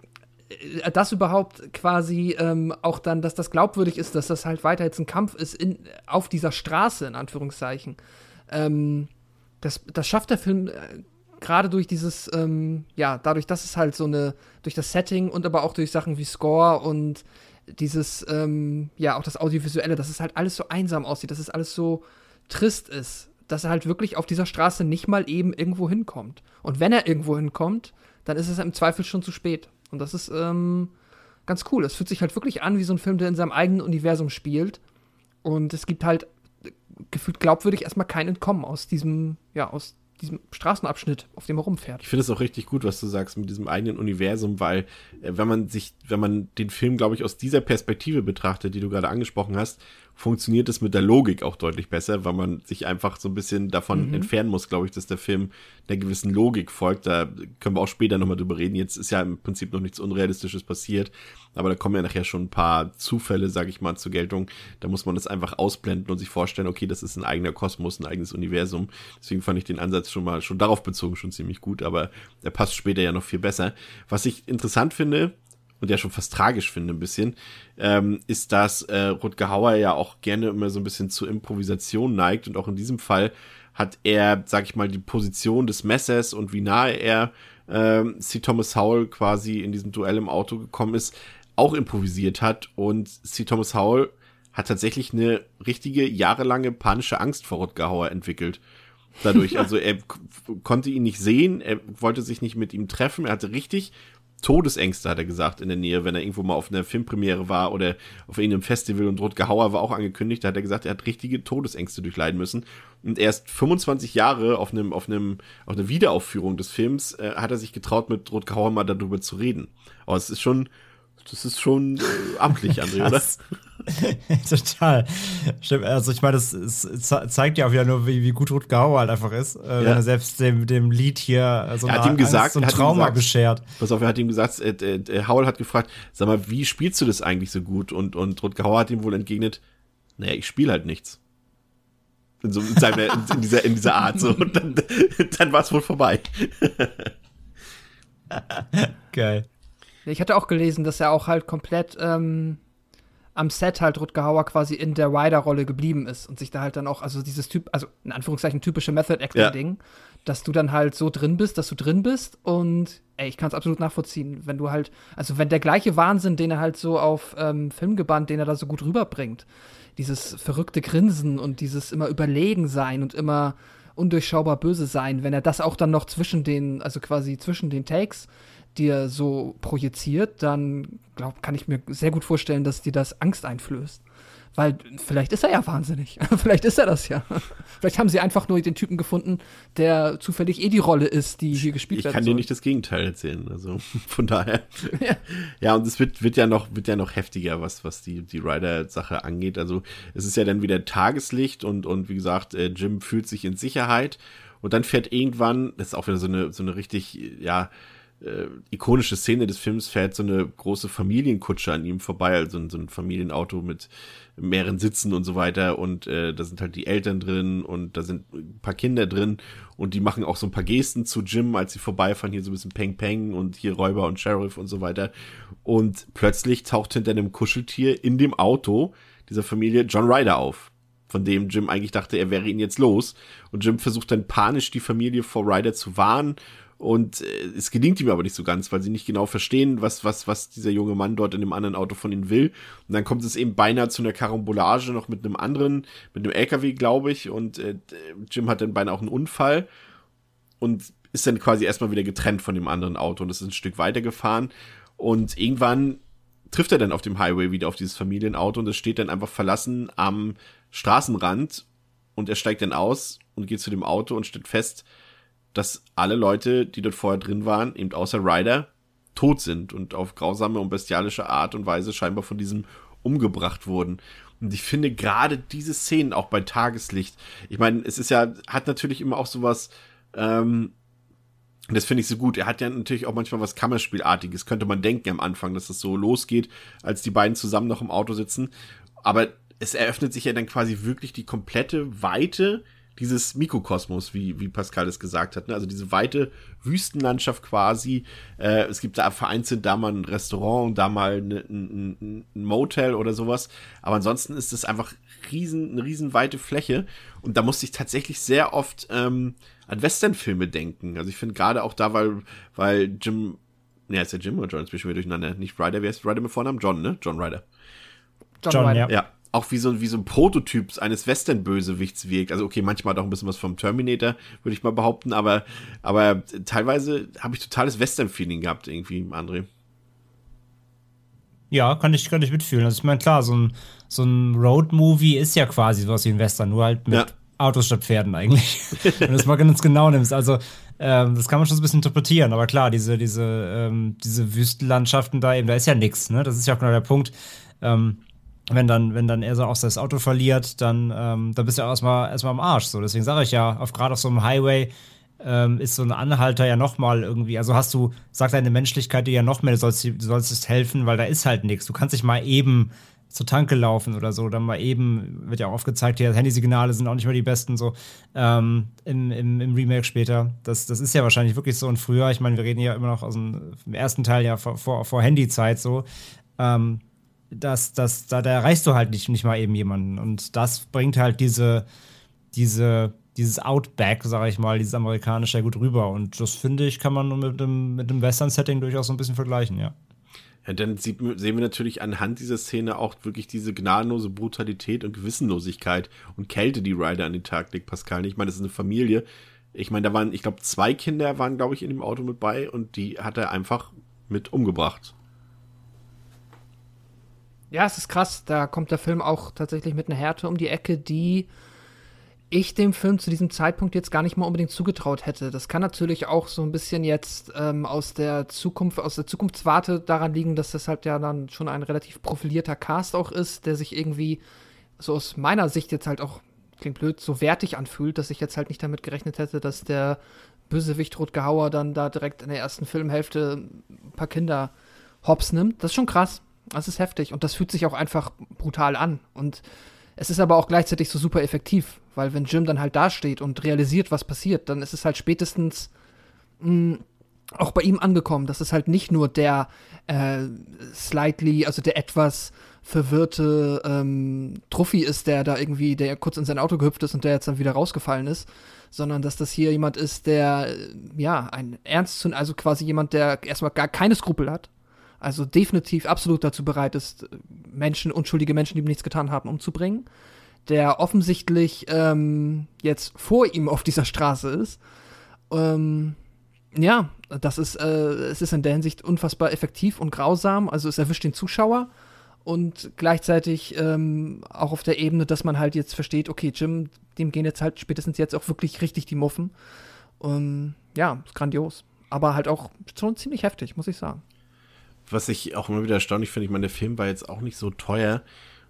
äh, das überhaupt quasi ähm, auch dann, dass das glaubwürdig ist, dass das halt weiter jetzt ein Kampf ist in, auf dieser Straße, in Anführungszeichen. Ähm, das, das schafft der Film äh, gerade durch dieses, ähm, ja, dadurch, dass es halt so eine, durch das Setting und aber auch durch Sachen wie Score und dieses, ähm, ja, auch das Audiovisuelle, dass es halt alles so einsam aussieht, dass es alles so trist ist, dass er halt wirklich auf dieser Straße nicht mal eben irgendwo hinkommt. Und wenn er irgendwo hinkommt, dann ist es im Zweifel schon zu spät. Und das ist ähm, ganz cool. Es fühlt sich halt wirklich an wie so ein Film, der in seinem eigenen Universum spielt. Und es gibt halt gefühlt glaubwürdig erstmal kein Entkommen aus diesem, ja, aus diesem Straßenabschnitt, auf dem er rumfährt. Ich finde es auch richtig gut, was du sagst mit diesem eigenen Universum, weil äh, wenn man sich, wenn man den Film, glaube ich, aus dieser Perspektive betrachtet, die du gerade angesprochen hast, funktioniert es mit der Logik auch deutlich besser, weil man sich einfach so ein bisschen davon mhm. entfernen muss, glaube ich, dass der Film einer gewissen Logik folgt. Da können wir auch später nochmal drüber reden. Jetzt ist ja im Prinzip noch nichts Unrealistisches passiert, aber da kommen ja nachher schon ein paar Zufälle, sage ich mal, zur Geltung. Da muss man das einfach ausblenden und sich vorstellen, okay, das ist ein eigener Kosmos, ein eigenes Universum. Deswegen fand ich den Ansatz schon mal, schon darauf bezogen, schon ziemlich gut, aber der passt später ja noch viel besser. Was ich interessant finde, und ja schon fast tragisch finde ein bisschen, ähm, ist, dass äh, Rutger Hauer ja auch gerne immer so ein bisschen zur Improvisation neigt und auch in diesem Fall hat er, sag ich mal, die Position des Messers und wie nahe er ähm, C. Thomas Howell quasi in diesem Duell im Auto gekommen ist, auch improvisiert hat und C. Thomas Howell hat tatsächlich eine richtige jahrelange panische Angst vor Rutger Hauer entwickelt. Dadurch, also er konnte ihn nicht sehen, er wollte sich nicht mit ihm treffen, er hatte richtig Todesängste, hat er gesagt, in der Nähe, wenn er irgendwo mal auf einer Filmpremiere war oder auf irgendeinem Festival und Rutger Hauer war auch angekündigt, da hat er gesagt, er hat richtige Todesängste durchleiden müssen. Und erst 25 Jahre auf einem, auf einem, auf einer Wiederaufführung des Films äh, hat er sich getraut, mit Rutger Hauer mal darüber zu reden. Aber es ist schon, das ist schon äh, amtlich, André, oder? Total. Stimmt. Also ich meine, das, das, zeigt ja auch wieder nur, wie, wie gut Rutger Hauer halt einfach ist, äh, ja. wenn er selbst dem, dem Lied hier so, er hat ihm gesagt, so ein Trauma gesagt, beschert. Pass auf, er hat ihm gesagt, äh, äh, Howell hat gefragt, sag mal, wie spielst du das eigentlich so gut? Und, und Rutger Hauer hat ihm wohl entgegnet, naja, ich spiele halt nichts. In, so, in, seiner, in, dieser, in dieser Art. So. Und dann, dann war es wohl vorbei. Geil. Ich hatte auch gelesen, dass er auch halt komplett ähm, am Set halt Rutger Hauer quasi in der Rider-Rolle geblieben ist und sich da halt dann auch, also dieses Typ, also in Anführungszeichen typische Method-Acting-Ding, ja. dass du dann halt so drin bist, dass du drin bist und ey, ich kann es absolut nachvollziehen, wenn du halt, also wenn der gleiche Wahnsinn, den er halt so auf ähm, Film gebannt, den er da so gut rüberbringt, dieses verrückte Grinsen und dieses immer überlegen sein und immer undurchschaubar böse sein, wenn er das auch dann noch zwischen den, also quasi zwischen den Takes dir so projiziert, dann glaub, kann ich mir sehr gut vorstellen, dass dir das Angst einflößt. Weil vielleicht ist er ja wahnsinnig. vielleicht ist er das ja. vielleicht haben sie einfach nur den Typen gefunden, der zufällig eh die Rolle ist, die hier gespielt wird. Ich kann dir nicht das Gegenteil erzählen. Also von daher. ja. ja, und es wird, wird ja noch, wird ja noch heftiger, was, was die, die Rider-Sache angeht. Also es ist ja dann wieder Tageslicht und, und wie gesagt, äh, Jim fühlt sich in Sicherheit. Und dann fährt irgendwann, das ist auch wieder so eine, so eine richtig, ja, äh, ikonische Szene des Films fährt so eine große Familienkutsche an ihm vorbei, also so ein Familienauto mit mehreren Sitzen und so weiter und äh, da sind halt die Eltern drin und da sind ein paar Kinder drin und die machen auch so ein paar Gesten zu Jim, als sie vorbeifahren, hier so ein bisschen Peng Peng und hier Räuber und Sheriff und so weiter und plötzlich taucht hinter einem Kuscheltier in dem Auto dieser Familie John Ryder auf von dem Jim eigentlich dachte, er wäre ihn jetzt los. Und Jim versucht dann panisch die Familie vor Ryder zu warnen. Und äh, es gelingt ihm aber nicht so ganz, weil sie nicht genau verstehen, was, was, was dieser junge Mann dort in dem anderen Auto von ihnen will. Und dann kommt es eben beinahe zu einer Karambolage noch mit einem anderen, mit einem LKW, glaube ich. Und äh, Jim hat dann beinahe auch einen Unfall und ist dann quasi erstmal wieder getrennt von dem anderen Auto und ist ein Stück weiter gefahren. Und irgendwann trifft er dann auf dem Highway wieder auf dieses Familienauto und es steht dann einfach verlassen am Straßenrand und er steigt dann aus und geht zu dem Auto und stellt fest, dass alle Leute, die dort vorher drin waren, eben außer Ryder, tot sind und auf grausame und bestialische Art und Weise scheinbar von diesem umgebracht wurden. Und ich finde gerade diese Szenen auch bei Tageslicht, ich meine, es ist ja, hat natürlich immer auch sowas, ähm, das finde ich so gut. Er hat ja natürlich auch manchmal was Kammerspielartiges, könnte man denken am Anfang, dass es das so losgeht, als die beiden zusammen noch im Auto sitzen. Aber es eröffnet sich ja dann quasi wirklich die komplette Weite dieses Mikrokosmos, wie, wie Pascal es gesagt hat. Ne? Also diese weite Wüstenlandschaft quasi. Äh, es gibt da vereinzelt da mal ein Restaurant und da mal ne, ein, ein, ein, Motel oder sowas. Aber ansonsten ist es einfach riesen, eine riesen weite Fläche. Und da musste ich tatsächlich sehr oft ähm, an Westernfilme denken. Also ich finde gerade auch da, weil, weil Jim, ne, ist ja Jim oder John, jetzt bin ich wieder durcheinander. Nicht Ryder, wer ist Ryder mit Vornamen? John, ne? John Ryder. John, John Ryder. Ja auch wie so, wie so ein Prototyp eines Western-Bösewichts wirkt. Also okay, manchmal auch ein bisschen was vom Terminator, würde ich mal behaupten, aber, aber teilweise habe ich totales Western-Feeling gehabt, irgendwie, André. Ja, kann ich, kann ich mitfühlen. Also ich meine, klar, so ein, so ein Road-Movie ist ja quasi sowas wie ein Western, nur halt mit ja. Autos statt Pferden eigentlich. Wenn du es mal ganz genau nimmst. Also, ähm, das kann man schon so ein bisschen interpretieren, aber klar, diese, diese, ähm, diese Wüstenlandschaften da eben, da ist ja nichts, ne? Das ist ja auch genau der Punkt. Ähm, wenn dann, wenn dann er so auch das Auto verliert, dann, ähm, dann bist du erstmal erstmal am Arsch. So, deswegen sage ich ja, auf gerade auf so einem Highway ähm, ist so ein Anhalter ja nochmal irgendwie, also hast du, sagt deine Menschlichkeit dir ja noch mehr, du sollst, du sollst helfen, weil da ist halt nichts. Du kannst dich mal eben zur Tanke laufen oder so, dann mal eben, wird ja auch aufgezeigt, hier Handysignale sind auch nicht mehr die besten, so ähm, im, im, im, Remake später. Das, das ist ja wahrscheinlich wirklich so. Und früher, ich meine, wir reden ja immer noch aus dem, ersten Teil ja vor, vor, vor Handyzeit so. Ähm, das, das, da, da erreichst du halt nicht, nicht mal eben jemanden. Und das bringt halt diese, diese, dieses Outback, sage ich mal, dieses amerikanische ja gut rüber. Und das finde ich, kann man mit dem, mit dem Western-Setting durchaus so ein bisschen vergleichen, ja. Ja, dann sehen wir natürlich anhand dieser Szene auch wirklich diese gnadenlose Brutalität und Gewissenlosigkeit und Kälte, die Ryder an den Tag legt, Pascal. Ich meine, das ist eine Familie. Ich meine, da waren, ich glaube, zwei Kinder waren, glaube ich, in dem Auto mit bei und die hat er einfach mit umgebracht. Ja, es ist krass. Da kommt der Film auch tatsächlich mit einer Härte um die Ecke, die ich dem Film zu diesem Zeitpunkt jetzt gar nicht mal unbedingt zugetraut hätte. Das kann natürlich auch so ein bisschen jetzt ähm, aus der Zukunft, aus der Zukunftswarte daran liegen, dass das halt ja dann schon ein relativ profilierter Cast auch ist, der sich irgendwie so aus meiner Sicht jetzt halt auch, klingt blöd, so wertig anfühlt, dass ich jetzt halt nicht damit gerechnet hätte, dass der Bösewicht Rutger Hauer dann da direkt in der ersten Filmhälfte ein paar Kinder hops nimmt. Das ist schon krass. Das ist heftig und das fühlt sich auch einfach brutal an. Und es ist aber auch gleichzeitig so super effektiv, weil wenn Jim dann halt dasteht und realisiert, was passiert, dann ist es halt spätestens mh, mm, auch bei ihm angekommen. Das ist halt nicht nur der äh, slightly, also der etwas verwirrte ähm, Trophy ist, der da irgendwie, der kurz in sein Auto gehüpft ist und der jetzt dann wieder rausgefallen ist, sondern dass das hier jemand ist, der ja ein ernst, also quasi jemand, der erstmal gar keine Skrupel hat also definitiv absolut dazu bereit ist, Menschen, unschuldige Menschen, die ihm nichts getan haben, umzubringen. Der offensichtlich ähm, jetzt vor ihm auf dieser Straße ist. Ähm, ja, das ist, äh, es ist in der Hinsicht unfassbar effektiv und grausam. Also es erwischt den Zuschauer und gleichzeitig ähm, auch auf der Ebene, dass man halt jetzt versteht, okay, Jim, dem gehen jetzt halt spätestens jetzt auch wirklich richtig die Muffen. Und ja, ist grandios. Aber halt auch schon ziemlich heftig, muss ich sagen was ich auch immer wieder erstaunlich finde, ich meine, der Film war jetzt auch nicht so teuer.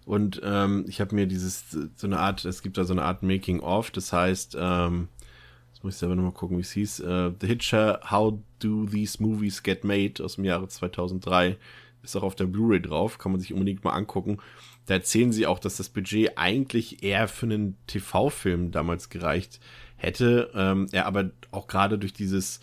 Und ähm, ich habe mir dieses, so eine Art, es gibt da so eine Art Making-of, das heißt, ähm, jetzt muss ich selber nochmal gucken, wie es hieß, uh, The Hitcher, How Do These Movies Get Made aus dem Jahre 2003, ist auch auf der Blu-ray drauf, kann man sich unbedingt mal angucken. Da erzählen sie auch, dass das Budget eigentlich eher für einen TV-Film damals gereicht hätte, ähm, er aber auch gerade durch dieses,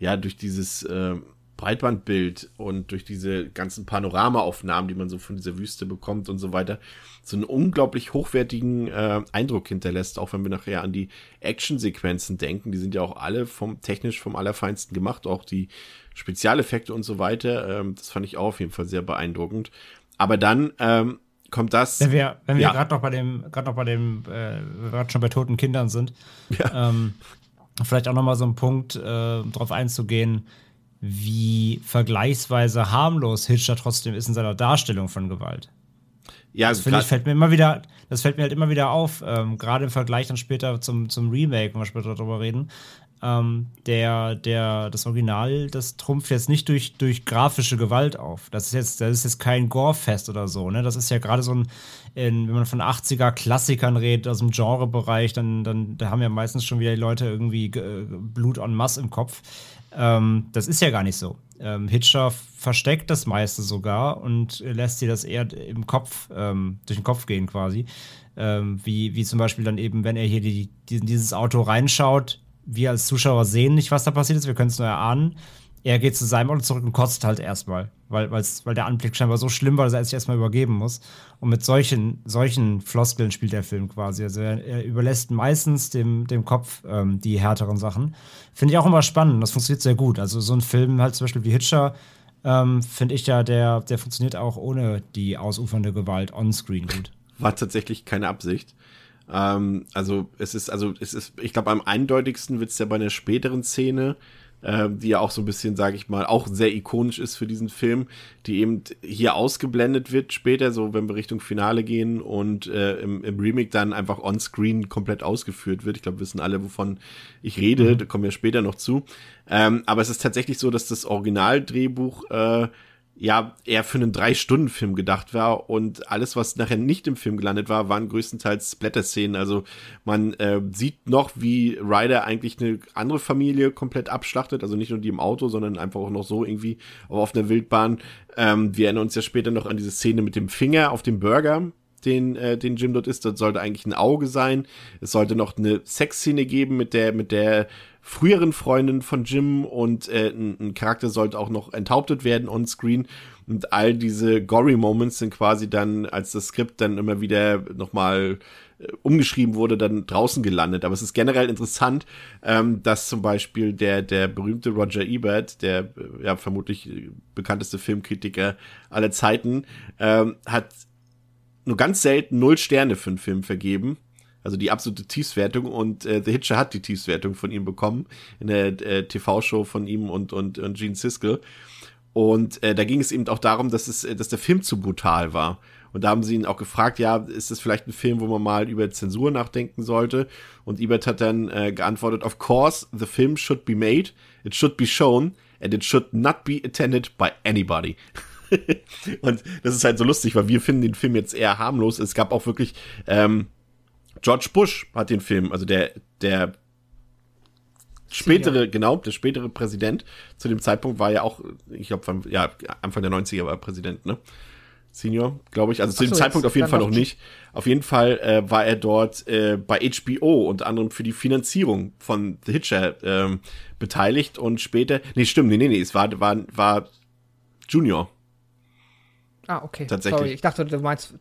ja, durch dieses, äh, Breitbandbild und durch diese ganzen Panoramaaufnahmen, die man so von dieser Wüste bekommt und so weiter, so einen unglaublich hochwertigen äh, Eindruck hinterlässt, auch wenn wir nachher an die Actionsequenzen denken. Die sind ja auch alle vom technisch vom Allerfeinsten gemacht, auch die Spezialeffekte und so weiter. Ähm, das fand ich auch auf jeden Fall sehr beeindruckend. Aber dann ähm, kommt das. Wenn wir, wenn wir ja. gerade noch bei dem, gerade noch bei dem, äh, gerade schon bei toten Kindern sind, ja. ähm, vielleicht auch noch mal so ein Punkt, äh, darauf einzugehen, wie vergleichsweise harmlos Hitcher trotzdem ist in seiner Darstellung von Gewalt. Ja, das finde ich, fällt mir immer wieder, das fällt mir halt immer wieder auf, ähm, gerade im Vergleich dann später zum, zum Remake, wenn wir später darüber reden. Ähm, der, der, das Original, das trumpft jetzt nicht durch, durch grafische Gewalt auf. Das ist jetzt, das ist jetzt kein Gore-Fest oder so, ne? Das ist ja gerade so ein, in, wenn man von 80er-Klassikern redet, aus dem Genrebereich, dann, dann da haben ja meistens schon wieder die Leute irgendwie äh, Blut en masse im Kopf. Ähm, das ist ja gar nicht so. Ähm, Hitcher versteckt das meiste sogar und lässt sie das eher im Kopf, ähm, durch den Kopf gehen quasi. Ähm, wie, wie zum Beispiel dann eben, wenn er hier die, die, dieses Auto reinschaut, wir als Zuschauer sehen nicht, was da passiert ist, wir können es nur erahnen er geht zu seinem Auto zurück und kotzt halt erstmal, weil, weil der Anblick scheinbar so schlimm war, dass er sich erstmal übergeben muss. Und mit solchen, solchen Floskeln spielt der Film quasi. Also er, er überlässt meistens dem, dem Kopf ähm, die härteren Sachen. Finde ich auch immer spannend. Das funktioniert sehr gut. Also so ein Film halt zum Beispiel wie Hitcher, ähm, finde ich ja, der, der funktioniert auch ohne die ausufernde Gewalt on-screen gut. War tatsächlich keine Absicht. Ähm, also es ist, also es ist, ich glaube, am eindeutigsten wird es ja bei einer späteren Szene, die ja auch so ein bisschen, sage ich mal, auch sehr ikonisch ist für diesen Film, die eben hier ausgeblendet wird später, so wenn wir Richtung Finale gehen und äh, im, im Remake dann einfach on-screen komplett ausgeführt wird. Ich glaube, wissen alle, wovon ich rede, mhm. da kommen wir später noch zu. Ähm, aber es ist tatsächlich so, dass das Originaldrehbuch äh, ja eher für einen Drei-Stunden-Film gedacht war und alles, was nachher nicht im Film gelandet war, waren größtenteils Splatter-Szenen. Also man äh, sieht noch, wie Ryder eigentlich eine andere Familie komplett abschlachtet, also nicht nur die im Auto, sondern einfach auch noch so irgendwie auf einer Wildbahn. Ähm, wir erinnern uns ja später noch an diese Szene mit dem Finger auf dem Burger, den, äh, den Jim dort ist. Das sollte eigentlich ein Auge sein. Es sollte noch eine Sexszene geben mit der, mit der früheren Freundin von Jim und äh, ein, ein Charakter sollte auch noch enthauptet werden on screen. Und all diese gory Moments sind quasi dann, als das Skript dann immer wieder nochmal äh, umgeschrieben wurde, dann draußen gelandet. Aber es ist generell interessant, ähm, dass zum Beispiel der, der berühmte Roger Ebert, der äh, ja vermutlich bekannteste Filmkritiker aller Zeiten, ähm, hat nur ganz selten null Sterne für einen Film vergeben also die absolute Tiefswertung und äh, The Hitcher hat die Tiefswertung von ihm bekommen in der äh, TV-Show von ihm und und und Gene Siskel und äh, da ging es eben auch darum, dass es äh, dass der Film zu brutal war und da haben sie ihn auch gefragt, ja, ist das vielleicht ein Film, wo man mal über Zensur nachdenken sollte? Und Ebert hat dann äh, geantwortet, of course, the film should be made, it should be shown, and it should not be attended by anybody. und das ist halt so lustig, weil wir finden den Film jetzt eher harmlos. Es gab auch wirklich ähm, George Bush hat den Film, also der, der spätere, genau, der spätere Präsident zu dem Zeitpunkt war ja auch, ich glaube, ja, Anfang der 90er war er Präsident, ne? Senior, glaube ich. Also zu dem Zeitpunkt auf jeden Fall noch nicht. Auf jeden Fall äh, war er dort äh, bei HBO unter anderem für die Finanzierung von The Hitcher ähm, beteiligt und später, nee, stimmt, nee, nee, nee, es war, war, war Junior. Ah, okay. Tatsächlich. Sorry, ich dachte, du meinst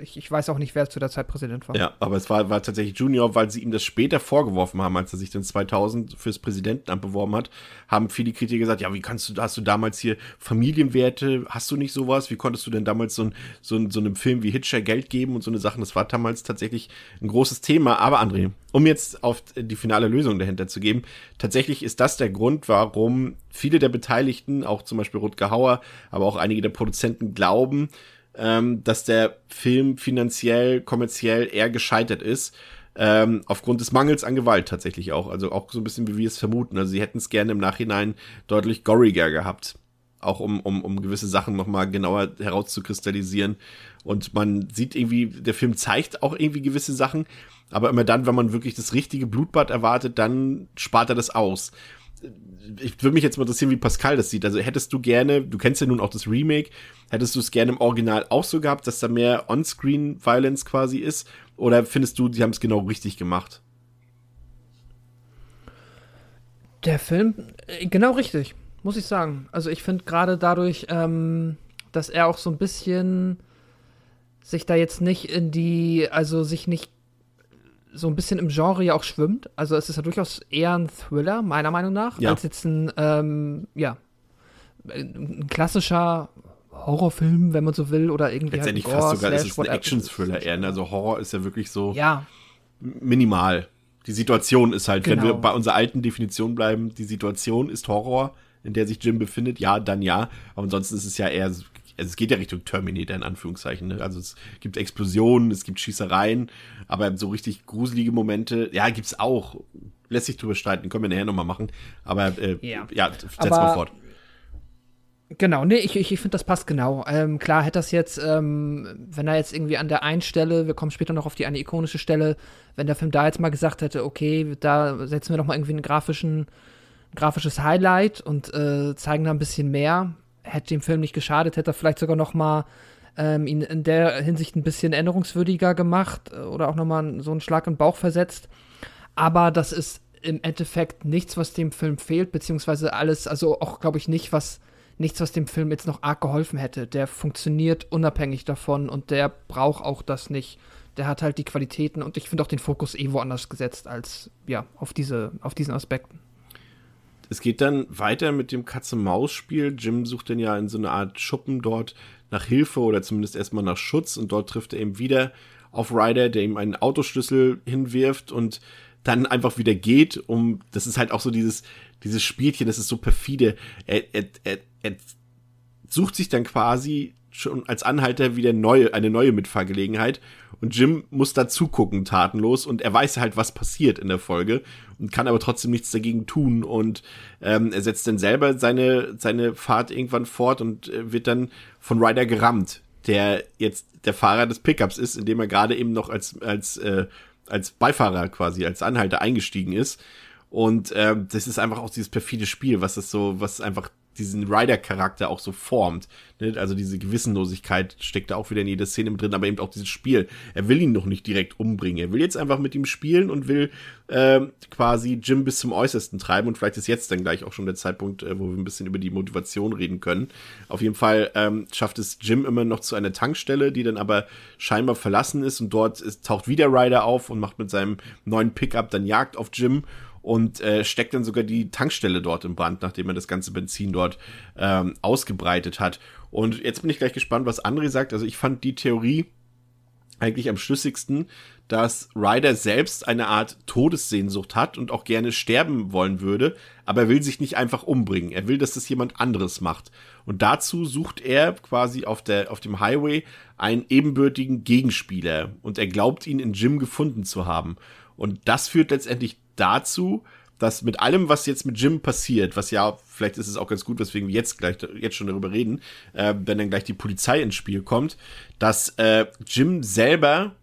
ich, ich, weiß auch nicht, wer zu der Zeit Präsident war. Ja, aber es war, war tatsächlich Junior, weil sie ihm das später vorgeworfen haben, als er sich dann 2000 fürs Präsidentenamt beworben hat, haben viele Kritiker gesagt, ja, wie kannst du, hast du damals hier Familienwerte, hast du nicht sowas? Wie konntest du denn damals so, ein, so, ein, so einem Film wie Hitcher Geld geben und so eine Sachen? Das war damals tatsächlich ein großes Thema. Aber André, um jetzt auf die finale Lösung dahinter zu geben, tatsächlich ist das der Grund, warum viele der Beteiligten, auch zum Beispiel Rutger Hauer, aber auch einige der Produzenten glauben, ähm, dass der Film finanziell, kommerziell eher gescheitert ist. Ähm, aufgrund des Mangels an Gewalt tatsächlich auch. Also auch so ein bisschen wie wir es vermuten. Also sie hätten es gerne im Nachhinein deutlich goriger gehabt. Auch um, um, um gewisse Sachen nochmal genauer herauszukristallisieren. Und man sieht irgendwie, der Film zeigt auch irgendwie gewisse Sachen, aber immer dann, wenn man wirklich das richtige Blutbad erwartet, dann spart er das aus ich würde mich jetzt mal interessieren, wie Pascal das sieht. Also hättest du gerne, du kennst ja nun auch das Remake, hättest du es gerne im Original auch so gehabt, dass da mehr On-Screen-Violence quasi ist? Oder findest du, die haben es genau richtig gemacht? Der Film, äh, genau richtig muss ich sagen. Also ich finde gerade dadurch, ähm, dass er auch so ein bisschen sich da jetzt nicht in die, also sich nicht so ein bisschen im Genre ja auch schwimmt. Also es ist ja durchaus eher ein Thriller, meiner Meinung nach, ja. als jetzt ein, ähm, ja, ein klassischer Horrorfilm, wenn man so will, oder irgendwie. Letztendlich halt fast sogar ist es ein Action-Thriller eher. Ne? Also Horror ist ja wirklich so ja. minimal. Die Situation ist halt, genau. wenn wir genau. bei unserer alten Definition bleiben, die Situation ist Horror, in der sich Jim befindet, ja, dann ja. Aber ansonsten ist es ja eher, also es geht ja Richtung Terminator in Anführungszeichen. Ne? Also es gibt Explosionen, es gibt Schießereien, aber so richtig gruselige Momente, ja, gibt's auch. Lässt sich drüber streiten, können wir nachher nochmal machen. Aber äh, ja, ja setz mal fort. Genau, nee, ich, ich, ich finde, das passt genau. Ähm, klar hätte das jetzt, ähm, wenn er jetzt irgendwie an der einen Stelle, wir kommen später noch auf die eine ikonische Stelle, wenn der Film da jetzt mal gesagt hätte, okay, da setzen wir doch mal irgendwie einen grafischen, grafisches Highlight und äh, zeigen da ein bisschen mehr, hätte dem Film nicht geschadet, hätte er vielleicht sogar noch mal ähm, ihn in der Hinsicht ein bisschen erinnerungswürdiger gemacht äh, oder auch noch mal so einen Schlag in den Bauch versetzt. Aber das ist im Endeffekt nichts, was dem Film fehlt, beziehungsweise alles, also auch, glaube ich, nicht, was nichts, was dem Film jetzt noch arg geholfen hätte. Der funktioniert unabhängig davon und der braucht auch das nicht. Der hat halt die Qualitäten und ich finde auch den Fokus eh woanders gesetzt als ja auf diese auf diesen Aspekten. Es geht dann weiter mit dem Katze-Maus-Spiel. Jim sucht dann ja in so eine Art Schuppen dort nach Hilfe oder zumindest erstmal nach Schutz und dort trifft er eben wieder auf Ryder, der ihm einen Autoschlüssel hinwirft und dann einfach wieder geht, um, das ist halt auch so dieses, dieses Spielchen, das ist so perfide. Er, er, er, er sucht sich dann quasi schon als Anhalter wieder neue, eine neue Mitfahrgelegenheit. Und Jim muss da zugucken, tatenlos. Und er weiß halt, was passiert in der Folge und kann aber trotzdem nichts dagegen tun. Und ähm, er setzt dann selber seine, seine Fahrt irgendwann fort und äh, wird dann von Ryder gerammt, der jetzt der Fahrer des Pickups ist, indem er gerade eben noch als, als, äh, als Beifahrer quasi, als Anhalter eingestiegen ist. Und äh, das ist einfach auch dieses perfide Spiel, was das so, was einfach diesen Rider-Charakter auch so formt. Ne? Also diese Gewissenlosigkeit steckt da auch wieder in jeder Szene drin, aber eben auch dieses Spiel. Er will ihn noch nicht direkt umbringen. Er will jetzt einfach mit ihm spielen und will äh, quasi Jim bis zum Äußersten treiben. Und vielleicht ist jetzt dann gleich auch schon der Zeitpunkt, äh, wo wir ein bisschen über die Motivation reden können. Auf jeden Fall ähm, schafft es Jim immer noch zu einer Tankstelle, die dann aber scheinbar verlassen ist. Und dort ist, taucht wieder Ryder auf und macht mit seinem neuen Pickup dann Jagd auf Jim und äh, steckt dann sogar die Tankstelle dort in Brand, nachdem er das ganze Benzin dort ähm, ausgebreitet hat. Und jetzt bin ich gleich gespannt, was André sagt. Also ich fand die Theorie eigentlich am schlüssigsten, dass Ryder selbst eine Art Todessehnsucht hat und auch gerne sterben wollen würde, aber er will sich nicht einfach umbringen. Er will, dass das jemand anderes macht. Und dazu sucht er quasi auf der, auf dem Highway einen ebenbürtigen Gegenspieler und er glaubt ihn in Jim gefunden zu haben. Und das führt letztendlich dazu, dass mit allem, was jetzt mit Jim passiert, was ja, vielleicht ist es auch ganz gut, weswegen wir jetzt gleich jetzt schon darüber reden, äh, wenn dann gleich die Polizei ins Spiel kommt, dass äh, Jim selber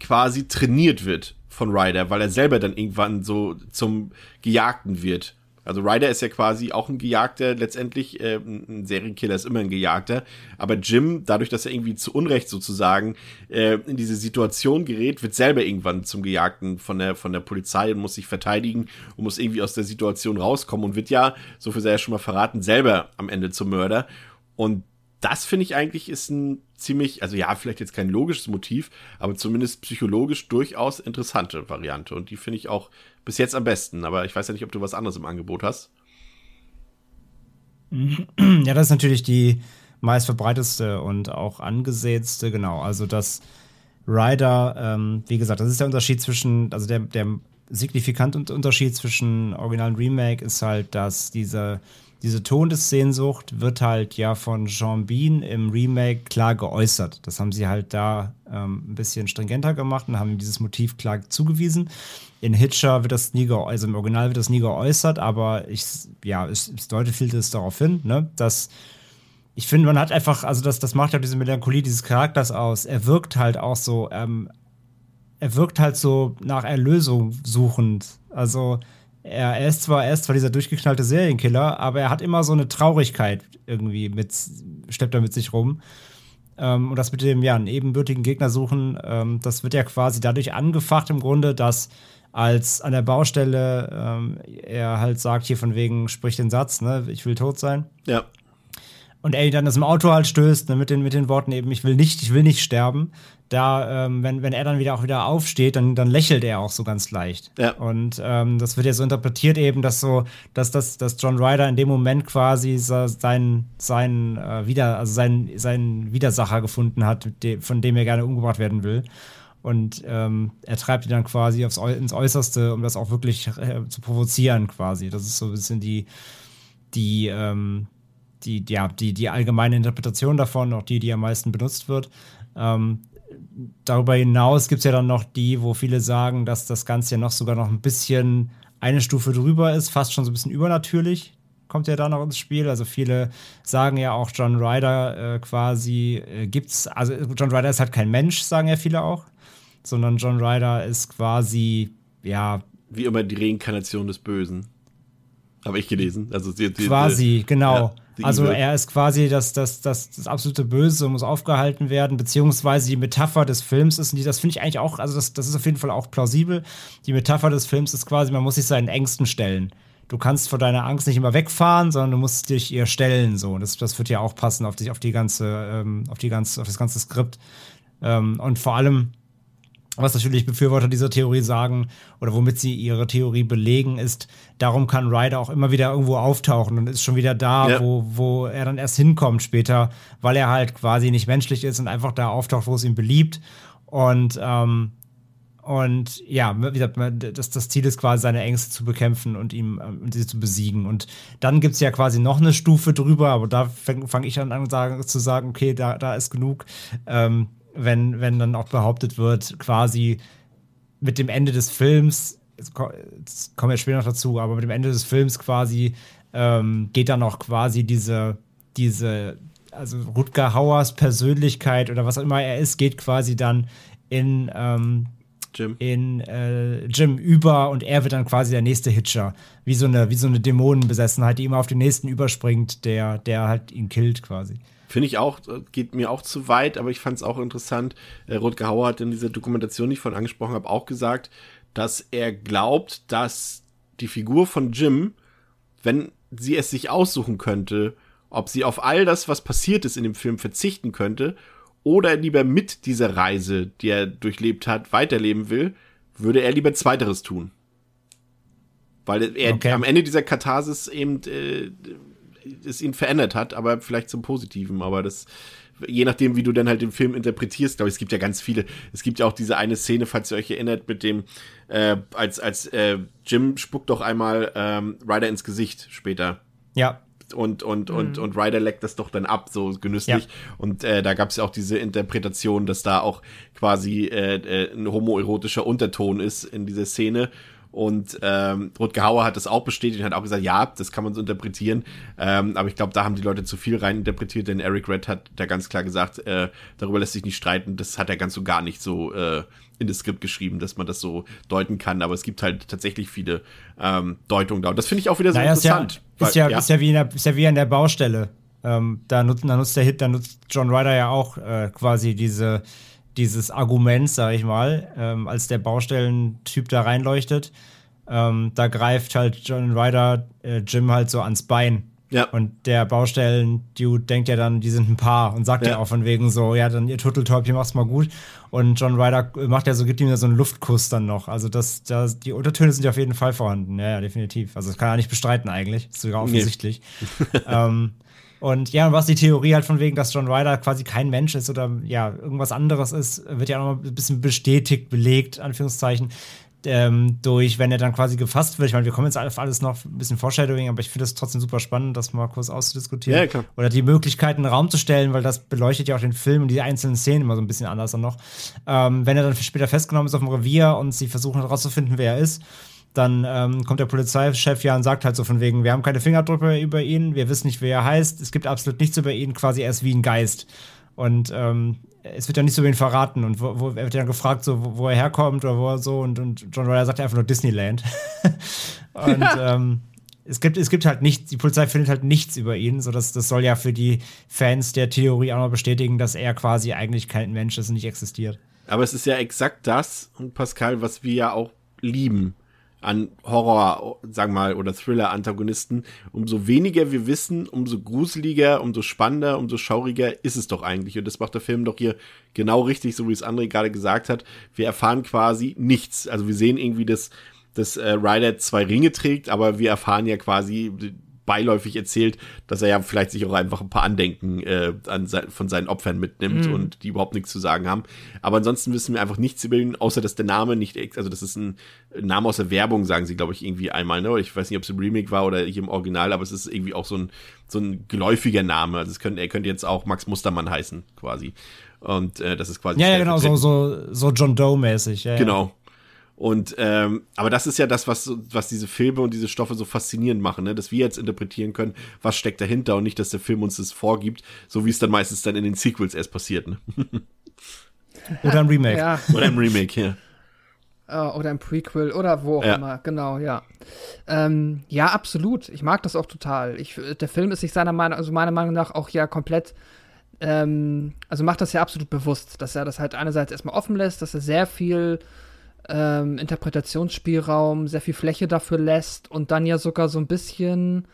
quasi trainiert wird von Ryder, weil er selber dann irgendwann so zum Gejagten wird. Also Ryder ist ja quasi auch ein Gejagter, letztendlich äh, ein Serienkiller ist immer ein Gejagter, aber Jim, dadurch, dass er irgendwie zu Unrecht sozusagen äh, in diese Situation gerät, wird selber irgendwann zum Gejagten von der von der Polizei und muss sich verteidigen und muss irgendwie aus der Situation rauskommen und wird ja, so viel sei ja schon mal verraten, selber am Ende zum Mörder. Und das finde ich eigentlich ist ein ziemlich, also ja, vielleicht jetzt kein logisches Motiv, aber zumindest psychologisch durchaus interessante Variante. Und die finde ich auch bis jetzt am besten. Aber ich weiß ja nicht, ob du was anderes im Angebot hast. Ja, das ist natürlich die meistverbreitetste und auch angesehenste, genau. Also das Rider, ähm, wie gesagt, das ist der Unterschied zwischen, also der, der signifikante Unterschied zwischen Original und Remake ist halt, dass diese diese Todessehnsucht wird halt ja von Jean Bean im Remake klar geäußert. Das haben sie halt da ähm, ein bisschen stringenter gemacht und haben dieses Motiv klar zugewiesen. In Hitcher wird das nie geäußert, also im Original wird das nie geäußert, aber ich, ja, es, es deutet vieles darauf hin, ne, dass ich finde, man hat einfach, also das, das macht ja diese Melancholie dieses Charakters aus. Er wirkt halt auch so, ähm, er wirkt halt so nach Erlösung suchend. Also, er, er, ist zwar, er ist zwar dieser durchgeknallte Serienkiller, aber er hat immer so eine Traurigkeit irgendwie mit, schleppt er mit sich rum. Ähm, und das mit dem, ja, einen ebenbürtigen Gegner suchen, ähm, das wird ja quasi dadurch angefacht im Grunde, dass als an der Baustelle ähm, er halt sagt, hier von wegen, sprich den Satz, ne, ich will tot sein. Ja. Und er dann aus dem Auto halt stößt, ne, mit, den, mit den Worten eben, ich will nicht, ich will nicht sterben. Da, ähm, wenn, wenn er dann wieder auch wieder aufsteht, dann, dann lächelt er auch so ganz leicht. Ja. Und ähm, das wird ja so interpretiert eben, dass so, dass, dass, dass John Ryder in dem Moment quasi seinen, seinen, äh, wieder, also seinen, seinen Widersacher gefunden hat, von dem er gerne umgebracht werden will. Und ähm, er treibt ihn dann quasi aufs, ins Äußerste, um das auch wirklich äh, zu provozieren, quasi. Das ist so ein bisschen die, die, ähm, die, ja, die, die allgemeine Interpretation davon, auch die, die am meisten benutzt wird. Ähm, darüber hinaus gibt es ja dann noch die, wo viele sagen, dass das Ganze ja noch sogar noch ein bisschen eine Stufe drüber ist, fast schon so ein bisschen übernatürlich, kommt ja da noch ins Spiel. Also viele sagen ja auch, John Ryder äh, quasi äh, gibt's, also John Ryder ist halt kein Mensch, sagen ja viele auch sondern John Ryder ist quasi, ja. Wie immer die Reinkarnation des Bösen. Habe ich gelesen. Also die, die, quasi, genau. Ja, also er ist quasi das, das, das, das absolute Böse muss aufgehalten werden, beziehungsweise die Metapher des Films ist, und die, das finde ich eigentlich auch, also das, das ist auf jeden Fall auch plausibel. Die Metapher des Films ist quasi, man muss sich seinen Ängsten stellen. Du kannst vor deiner Angst nicht immer wegfahren, sondern du musst dich ihr stellen. So, das, das wird ja auch passen auf die, auf die ganze, ähm, auf die ganze, auf das ganze Skript. Ähm, und vor allem, was natürlich Befürworter dieser Theorie sagen oder womit sie ihre Theorie belegen, ist, darum kann Ryder auch immer wieder irgendwo auftauchen und ist schon wieder da, ja. wo, wo er dann erst hinkommt später, weil er halt quasi nicht menschlich ist und einfach da auftaucht, wo es ihm beliebt. Und, ähm, und ja, wie gesagt, das, das Ziel ist quasi, seine Ängste zu bekämpfen und ihm ähm, sie zu besiegen. Und dann gibt es ja quasi noch eine Stufe drüber, aber da fange fang ich an, an zu sagen, okay, da, da ist genug. Ähm, wenn, wenn dann auch behauptet wird, quasi mit dem Ende des Films, jetzt kommen wir später noch dazu, aber mit dem Ende des Films quasi ähm, geht dann auch quasi diese, diese, also Rutger Hauers Persönlichkeit oder was auch immer er ist, geht quasi dann in ähm, Jim. in äh, Jim über und er wird dann quasi der nächste Hitcher. Wie so eine, wie so eine Dämonenbesessenheit, die immer auf den nächsten überspringt, der, der halt ihn killt quasi. Finde ich auch, äh, geht mir auch zu weit, aber ich fand es auch interessant. Äh, Rutger Hauer hat in dieser Dokumentation, die ich vorhin angesprochen habe, auch gesagt, dass er glaubt, dass die Figur von Jim, wenn sie es sich aussuchen könnte, ob sie auf all das, was passiert ist in dem Film, verzichten könnte oder lieber mit dieser Reise, die er durchlebt hat, weiterleben will, würde er lieber Zweiteres tun. Weil er okay. am Ende dieser Katharsis eben äh, es ihn verändert hat, aber vielleicht zum Positiven. Aber das, je nachdem, wie du dann halt den Film interpretierst, glaube ich, es gibt ja ganz viele. Es gibt ja auch diese eine Szene, falls ihr euch erinnert, mit dem, äh, als, als äh, Jim spuckt doch einmal ähm, Ryder ins Gesicht später. Ja. Und, und, mhm. und, und Ryder leckt das doch dann ab, so genüsslich. Ja. Und äh, da gab es ja auch diese Interpretation, dass da auch quasi äh, äh, ein homoerotischer Unterton ist in dieser Szene. Und ähm, Rutger Hauer hat das auch bestätigt und hat auch gesagt, ja, das kann man so interpretieren. Ähm, aber ich glaube, da haben die Leute zu viel rein interpretiert, denn Eric Red hat da ganz klar gesagt, äh, darüber lässt sich nicht streiten. Das hat er ganz so gar nicht so äh, in das Skript geschrieben, dass man das so deuten kann. Aber es gibt halt tatsächlich viele ähm, Deutungen da. Und das finde ich auch wieder so naja, interessant. Ist ja, weil, ist, ja, ja. Ist, ja wie in der, ist ja wie an der Baustelle. Ähm, da, nutzt, da nutzt der Hit, da nutzt John Ryder ja auch äh, quasi diese dieses Argument, sag ich mal, ähm, als der Baustellentyp da reinleuchtet, ähm, da greift halt John Ryder äh, Jim halt so ans Bein. Ja. Und der Baustellen-Dude denkt ja dann, die sind ein Paar und sagt ja, ja auch von wegen so, ja, dann ihr Turteltäubchen macht's mal gut. Und John Ryder macht ja so, gibt ihm ja so einen Luftkuss dann noch. Also das, das, die Untertöne sind ja auf jeden Fall vorhanden. Ja, ja, definitiv. Also das kann er nicht bestreiten eigentlich. ist sogar offensichtlich. Nee. ähm, und ja, was die Theorie halt von wegen, dass John Ryder quasi kein Mensch ist oder ja, irgendwas anderes ist, wird ja auch noch ein bisschen bestätigt, belegt, Anführungszeichen. Ähm, durch, wenn er dann quasi gefasst wird. Ich meine, wir kommen jetzt auf alles noch ein bisschen Foreshadowing, aber ich finde es trotzdem super spannend, das mal kurz auszudiskutieren. Ja, klar. Oder die Möglichkeiten in den Raum zu stellen, weil das beleuchtet ja auch den Film und die einzelnen Szenen immer so ein bisschen anders dann noch. Ähm, wenn er dann später festgenommen ist auf dem Revier und sie versuchen herauszufinden, wer er ist, dann ähm, kommt der Polizeichef ja und sagt halt so von wegen, wir haben keine Fingerdrücke über ihn, wir wissen nicht, wer er heißt, es gibt absolut nichts über ihn, quasi er ist wie ein Geist. Und ähm, es wird ja nicht so über ihn verraten. Und wo, wo, er wird dann gefragt, so, wo, wo, er herkommt oder wo er so. Und, und John Ryder sagt einfach nur Disneyland. und ähm, es, gibt, es gibt halt nichts, die Polizei findet halt nichts über ihn. So dass, das soll ja für die Fans der Theorie auch noch bestätigen, dass er quasi eigentlich kein Mensch ist und nicht existiert. Aber es ist ja exakt das, und Pascal, was wir ja auch lieben an Horror, sagen mal, oder Thriller-Antagonisten, umso weniger wir wissen, umso gruseliger, umso spannender, umso schauriger ist es doch eigentlich. Und das macht der Film doch hier genau richtig, so wie es André gerade gesagt hat. Wir erfahren quasi nichts. Also wir sehen irgendwie, dass, dass äh, Ryder zwei Ringe trägt, aber wir erfahren ja quasi beiläufig erzählt, dass er ja vielleicht sich auch einfach ein paar Andenken äh, an von seinen Opfern mitnimmt mhm. und die überhaupt nichts zu sagen haben. Aber ansonsten wissen wir einfach nichts über ihn, außer dass der Name nicht, also das ist ein Name aus der Werbung, sagen sie, glaube ich, irgendwie einmal, ne? Ich weiß nicht, ob es im Remake war oder hier im Original, aber es ist irgendwie auch so ein, so ein geläufiger Name. Also es könnte, er könnte jetzt auch Max Mustermann heißen, quasi. Und äh, das ist quasi. Ja, ja genau, so, so, so John Doe-mäßig. Ja, genau, und ähm, aber das ist ja das, was, was diese Filme und diese Stoffe so faszinierend machen, ne? dass wir jetzt interpretieren können, was steckt dahinter und nicht, dass der Film uns das vorgibt, so wie es dann meistens dann in den Sequels erst passiert. Ne? Oder ein Remake. Ja. Oder ein Remake, ja. Uh, oder ein Prequel oder wo auch ja. immer, genau, ja. Ähm, ja, absolut. Ich mag das auch total. Ich, der Film ist sich seiner Meinung, also meiner Meinung nach auch ja komplett, ähm, also macht das ja absolut bewusst, dass er das halt einerseits erstmal offen lässt, dass er sehr viel ähm, Interpretationsspielraum, sehr viel Fläche dafür lässt und dann ja sogar so ein bisschen.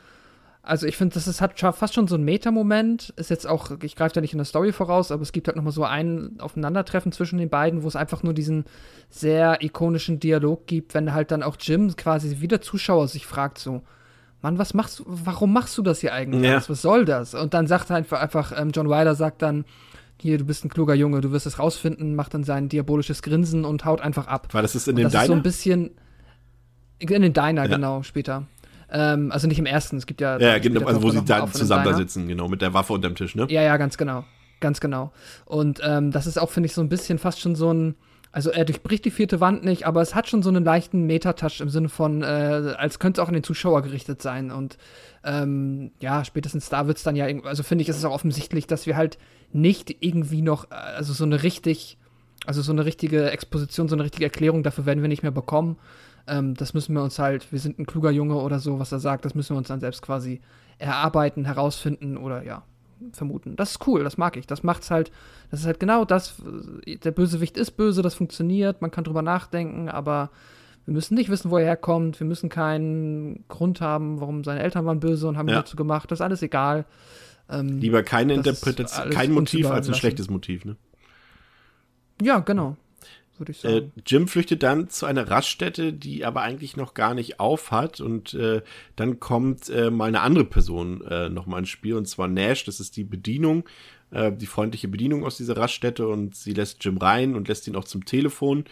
Also ich finde, das ist, hat fast schon so ein Meta-Moment. Ist jetzt auch, ich greife da nicht in der Story voraus, aber es gibt halt nochmal so ein Aufeinandertreffen zwischen den beiden, wo es einfach nur diesen sehr ikonischen Dialog gibt, wenn halt dann auch Jim quasi wieder Zuschauer sich fragt so, Mann, was machst du, warum machst du das hier eigentlich? Ja. Was soll das? Und dann sagt einfach, einfach ähm, John Wilder sagt dann, hier, du bist ein kluger Junge, du wirst es rausfinden, macht dann sein diabolisches Grinsen und haut einfach ab. War das ist in dem das Diner? Ist so ein bisschen in den Diner, ja. genau, später. Ähm, also nicht im ersten, es gibt ja. Ja, genau, also wo sie dann zusammen da sitzen, genau, mit der Waffe unterm Tisch, ne? Ja, ja, ganz genau. Ganz genau. Und ähm, das ist auch, finde ich, so ein bisschen fast schon so ein. Also er durchbricht die vierte Wand nicht, aber es hat schon so einen leichten Meta-Touch im Sinne von, äh, als könnte es auch an den Zuschauer gerichtet sein. Und ähm, ja, spätestens da wird es dann ja, also finde ich, ist es auch offensichtlich, dass wir halt nicht irgendwie noch, also so eine richtig, also so eine richtige Exposition, so eine richtige Erklärung dafür werden wir nicht mehr bekommen. Ähm, das müssen wir uns halt, wir sind ein kluger Junge oder so, was er sagt, das müssen wir uns dann selbst quasi erarbeiten, herausfinden oder ja, vermuten. Das ist cool, das mag ich. Das macht's halt, das ist halt genau das, der Bösewicht ist böse, das funktioniert, man kann drüber nachdenken, aber wir müssen nicht wissen, wo er herkommt, wir müssen keinen Grund haben, warum seine Eltern waren böse und haben ja. ihn dazu gemacht, das ist alles egal. Ähm, Lieber keine Interpretation, kein Motiv als ein schlechtes Motiv, ne? Ja, genau. Würde ich sagen. Äh, Jim flüchtet dann zu einer Raststätte, die aber eigentlich noch gar nicht auf hat. Und äh, dann kommt äh, mal eine andere Person äh, nochmal ins Spiel, und zwar Nash. Das ist die Bedienung, äh, die freundliche Bedienung aus dieser Raststätte. Und sie lässt Jim rein und lässt ihn auch zum Telefon.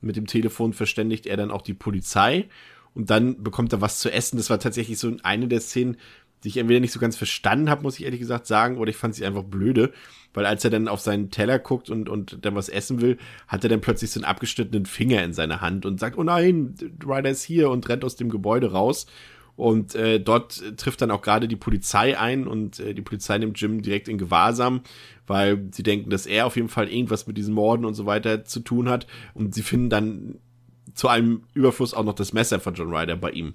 Mit dem Telefon verständigt er dann auch die Polizei. Und dann bekommt er was zu essen. Das war tatsächlich so eine der Szenen, die ich entweder nicht so ganz verstanden habe, muss ich ehrlich gesagt sagen, oder ich fand sie einfach blöde, weil als er dann auf seinen Teller guckt und, und dann was essen will, hat er dann plötzlich so einen abgeschnittenen Finger in seiner Hand und sagt, oh nein, Ryder ist hier und rennt aus dem Gebäude raus. Und äh, dort trifft dann auch gerade die Polizei ein und äh, die Polizei nimmt Jim direkt in Gewahrsam, weil sie denken, dass er auf jeden Fall irgendwas mit diesen Morden und so weiter zu tun hat. Und sie finden dann zu einem Überfluss auch noch das Messer von John Ryder bei ihm.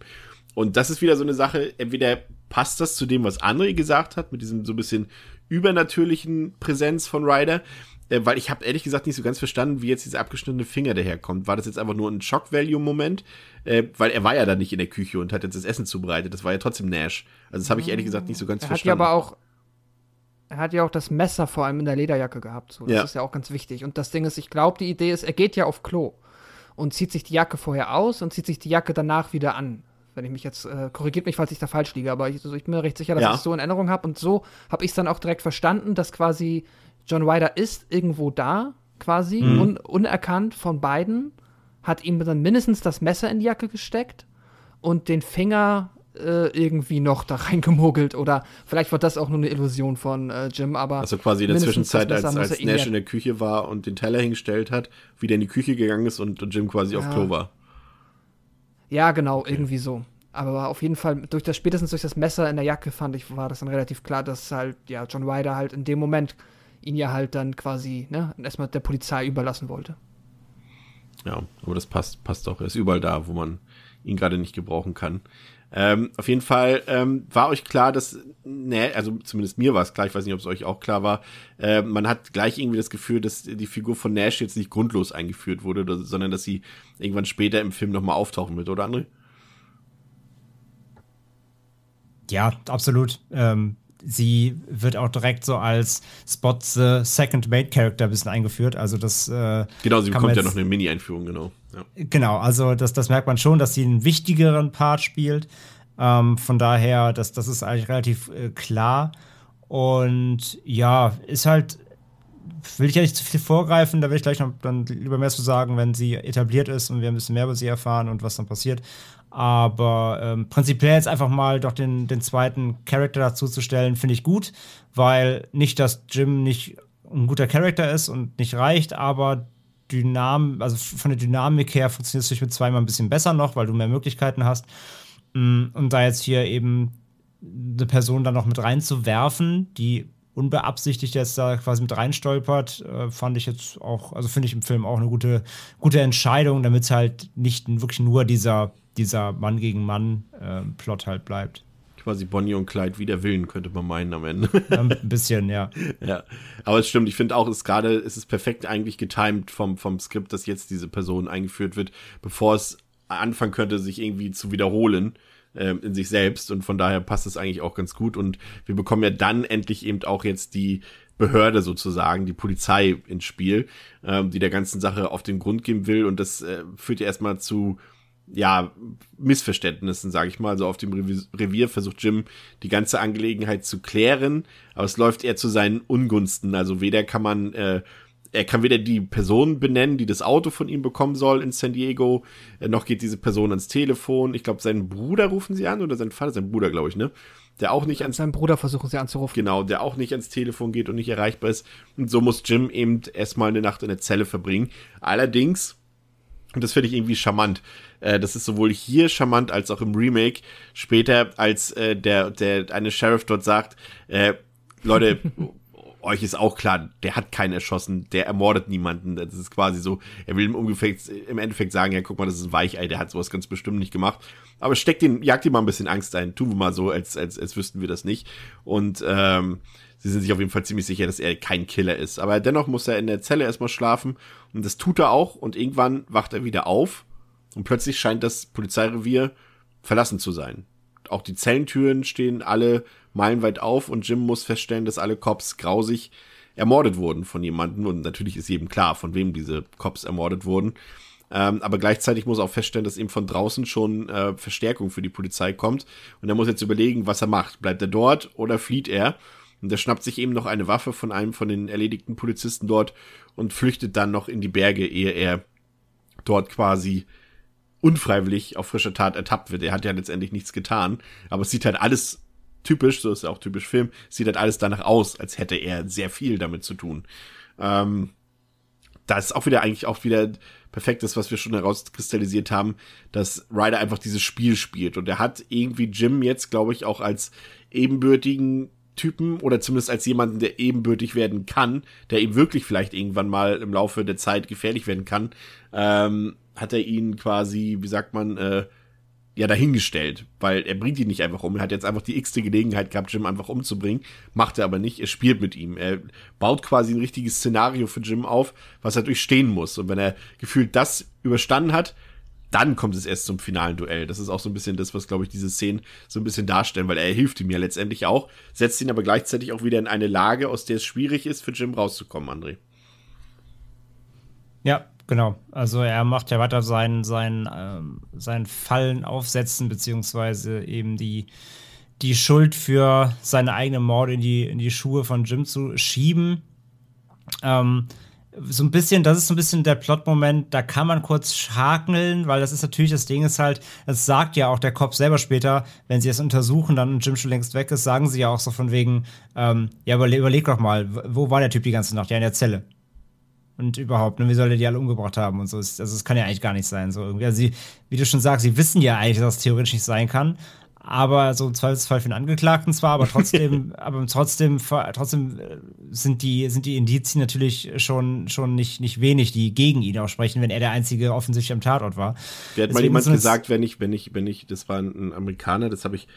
Und das ist wieder so eine Sache, entweder passt das zu dem, was André gesagt hat, mit diesem so ein bisschen übernatürlichen Präsenz von Ryder. Äh, weil ich habe ehrlich gesagt nicht so ganz verstanden, wie jetzt dieser abgeschnittene Finger daherkommt. War das jetzt einfach nur ein Shock-Value-Moment? Äh, weil er war ja da nicht in der Küche und hat jetzt das Essen zubereitet. Das war ja trotzdem Nash. Also das habe ich ehrlich gesagt nicht so ganz er verstanden. Hat ja aber auch er hat ja auch das Messer vor allem in der Lederjacke gehabt. So. Das ja. ist ja auch ganz wichtig. Und das Ding ist, ich glaube, die Idee ist, er geht ja auf Klo und zieht sich die Jacke vorher aus und zieht sich die Jacke danach wieder an wenn ich mich jetzt, äh, korrigiert mich, falls ich da falsch liege, aber ich, also ich bin mir recht sicher, dass ja. ich es so in Erinnerung habe. Und so habe ich es dann auch direkt verstanden, dass quasi John Ryder ist irgendwo da, quasi, mhm. un unerkannt von beiden, hat ihm dann mindestens das Messer in die Jacke gesteckt und den Finger äh, irgendwie noch da reingemogelt oder vielleicht war das auch nur eine Illusion von äh, Jim, aber. Also quasi in der Zwischenzeit, als, als Nash in der Küche war und den Teller hingestellt hat, wieder in die Küche gegangen ist und Jim quasi ja. auf Klo war. Ja, genau, okay. irgendwie so. Aber auf jeden Fall, durch das, spätestens durch das Messer in der Jacke fand ich, war das dann relativ klar, dass halt, ja, John Ryder halt in dem Moment ihn ja halt dann quasi, ne, erstmal der Polizei überlassen wollte. Ja, aber das passt, passt doch. Er ist überall da, wo man ihn gerade nicht gebrauchen kann. Ähm, auf jeden Fall ähm, war euch klar, dass ne, also zumindest mir war es klar, ich weiß nicht, ob es euch auch klar war, äh, man hat gleich irgendwie das Gefühl, dass die Figur von Nash jetzt nicht grundlos eingeführt wurde, sondern dass sie irgendwann später im Film nochmal auftauchen wird, oder André? Ja, absolut. Ähm, sie wird auch direkt so als Spot the Second Main Character ein bisschen eingeführt. Also das äh, Genau, sie bekommt ja noch eine Mini-Einführung, genau. Ja. Genau, also das, das merkt man schon, dass sie einen wichtigeren Part spielt. Ähm, von daher, das, das ist eigentlich relativ äh, klar. Und ja, ist halt, will ich ja nicht zu viel vorgreifen, da will ich gleich noch dann lieber mehr zu sagen, wenn sie etabliert ist und wir ein bisschen mehr über sie erfahren und was dann passiert. Aber ähm, prinzipiell jetzt einfach mal doch den, den zweiten Charakter dazu zu stellen, finde ich gut, weil nicht, dass Jim nicht ein guter Charakter ist und nicht reicht, aber Dynam, also von der Dynamik her funktioniert es mit zweimal ein bisschen besser noch, weil du mehr Möglichkeiten hast. Mm, und da jetzt hier eben eine Person dann noch mit reinzuwerfen, die unbeabsichtigt jetzt da quasi mit reinstolpert, äh, fand ich jetzt auch, also finde ich im Film auch eine gute, gute Entscheidung, damit es halt nicht wirklich nur dieser, dieser Mann gegen Mann-Plot äh, halt bleibt. Quasi Bonnie und Clyde wider Willen, könnte man meinen am Ende. Ein bisschen, ja. ja. Aber es stimmt, ich finde auch, es gerade, es ist perfekt eigentlich getimed vom, vom Skript, dass jetzt diese Person eingeführt wird, bevor es anfangen könnte, sich irgendwie zu wiederholen äh, in sich selbst. Und von daher passt es eigentlich auch ganz gut. Und wir bekommen ja dann endlich eben auch jetzt die Behörde sozusagen, die Polizei ins Spiel, ähm, die der ganzen Sache auf den Grund gehen will. Und das äh, führt ja erstmal zu ja, Missverständnissen, sage ich mal. Also auf dem Revier versucht Jim die ganze Angelegenheit zu klären, aber es läuft eher zu seinen Ungunsten. Also weder kann man äh, er kann weder die Person benennen, die das Auto von ihm bekommen soll in San Diego, äh, noch geht diese Person ans Telefon. Ich glaube, seinen Bruder rufen sie an oder sein Vater, sein Bruder, glaube ich, ne? Der auch nicht ans. Seinen Bruder versuchen sie anzurufen. Genau, der auch nicht ans Telefon geht und nicht erreichbar ist. Und so muss Jim eben erstmal eine Nacht in der Zelle verbringen. Allerdings, und das finde ich irgendwie charmant, äh, das ist sowohl hier charmant als auch im Remake, später, als äh, der, der eine Sheriff dort sagt, äh, Leute, euch ist auch klar, der hat keinen erschossen, der ermordet niemanden. Das ist quasi so, er will im, Endeffekt, im Endeffekt sagen, ja, guck mal, das ist ein Weichei, der hat sowas ganz bestimmt nicht gemacht. Aber steckt den, jagt ihm mal ein bisschen Angst ein. Tun wir mal so, als, als, als wüssten wir das nicht. Und ähm, sie sind sich auf jeden Fall ziemlich sicher, dass er kein Killer ist. Aber dennoch muss er in der Zelle erstmal schlafen. Und das tut er auch. Und irgendwann wacht er wieder auf. Und plötzlich scheint das Polizeirevier verlassen zu sein. Auch die Zellentüren stehen alle meilenweit auf und Jim muss feststellen, dass alle Cops grausig ermordet wurden von jemandem und natürlich ist jedem klar, von wem diese Cops ermordet wurden. Ähm, aber gleichzeitig muss er auch feststellen, dass eben von draußen schon äh, Verstärkung für die Polizei kommt und er muss jetzt überlegen, was er macht. Bleibt er dort oder flieht er? Und er schnappt sich eben noch eine Waffe von einem von den erledigten Polizisten dort und flüchtet dann noch in die Berge, ehe er dort quasi unfreiwillig auf frischer Tat ertappt wird. Er hat ja letztendlich nichts getan, aber es sieht halt alles typisch, so ist ja auch typisch Film, sieht halt alles danach aus, als hätte er sehr viel damit zu tun. Ähm, da ist auch wieder eigentlich auch wieder perfekt ist, was wir schon herauskristallisiert haben, dass Ryder einfach dieses Spiel spielt und er hat irgendwie Jim jetzt, glaube ich, auch als ebenbürtigen Typen oder zumindest als jemanden, der ebenbürtig werden kann, der ihm wirklich vielleicht irgendwann mal im Laufe der Zeit gefährlich werden kann, ähm, hat er ihn quasi, wie sagt man, äh, ja dahingestellt, weil er bringt ihn nicht einfach um. Er hat jetzt einfach die x-te Gelegenheit gehabt, Jim einfach umzubringen. Macht er aber nicht. Er spielt mit ihm. Er baut quasi ein richtiges Szenario für Jim auf, was er durchstehen muss. Und wenn er gefühlt das überstanden hat, dann kommt es erst zum finalen Duell. Das ist auch so ein bisschen das, was, glaube ich, diese Szenen so ein bisschen darstellen, weil er hilft ihm ja letztendlich auch, setzt ihn aber gleichzeitig auch wieder in eine Lage, aus der es schwierig ist, für Jim rauszukommen, André. Ja, Genau, also er macht ja weiter sein, sein, ähm, sein Fallen aufsetzen, beziehungsweise eben die, die Schuld für seine eigene Morde in die, in die Schuhe von Jim zu schieben. Ähm, so ein bisschen, das ist so ein bisschen der Plot-Moment, da kann man kurz schakeln, weil das ist natürlich, das Ding ist halt, das sagt ja auch der Kopf selber später, wenn sie es untersuchen, dann und Jim schon längst weg ist, sagen sie ja auch so von wegen, ähm, ja, überleg, überleg doch mal, wo war der Typ die ganze Nacht? Ja, in der Zelle und überhaupt, ne, wie soll er die alle umgebracht haben und so. Also es kann ja eigentlich gar nicht sein, so irgendwie. Also sie, wie du schon sagst, sie wissen ja eigentlich, dass es theoretisch nicht sein kann, aber so im Zweifelsfall für den Angeklagten zwar, aber trotzdem, aber trotzdem, trotzdem äh, sind die, sind die Indizien natürlich schon, schon nicht, nicht wenig, die gegen ihn auch sprechen, wenn er der einzige offensichtlich am Tatort war. Wer hat mal jemand gesagt, wenn ich, wenn ich, wenn ich, das war ein Amerikaner, das habe ich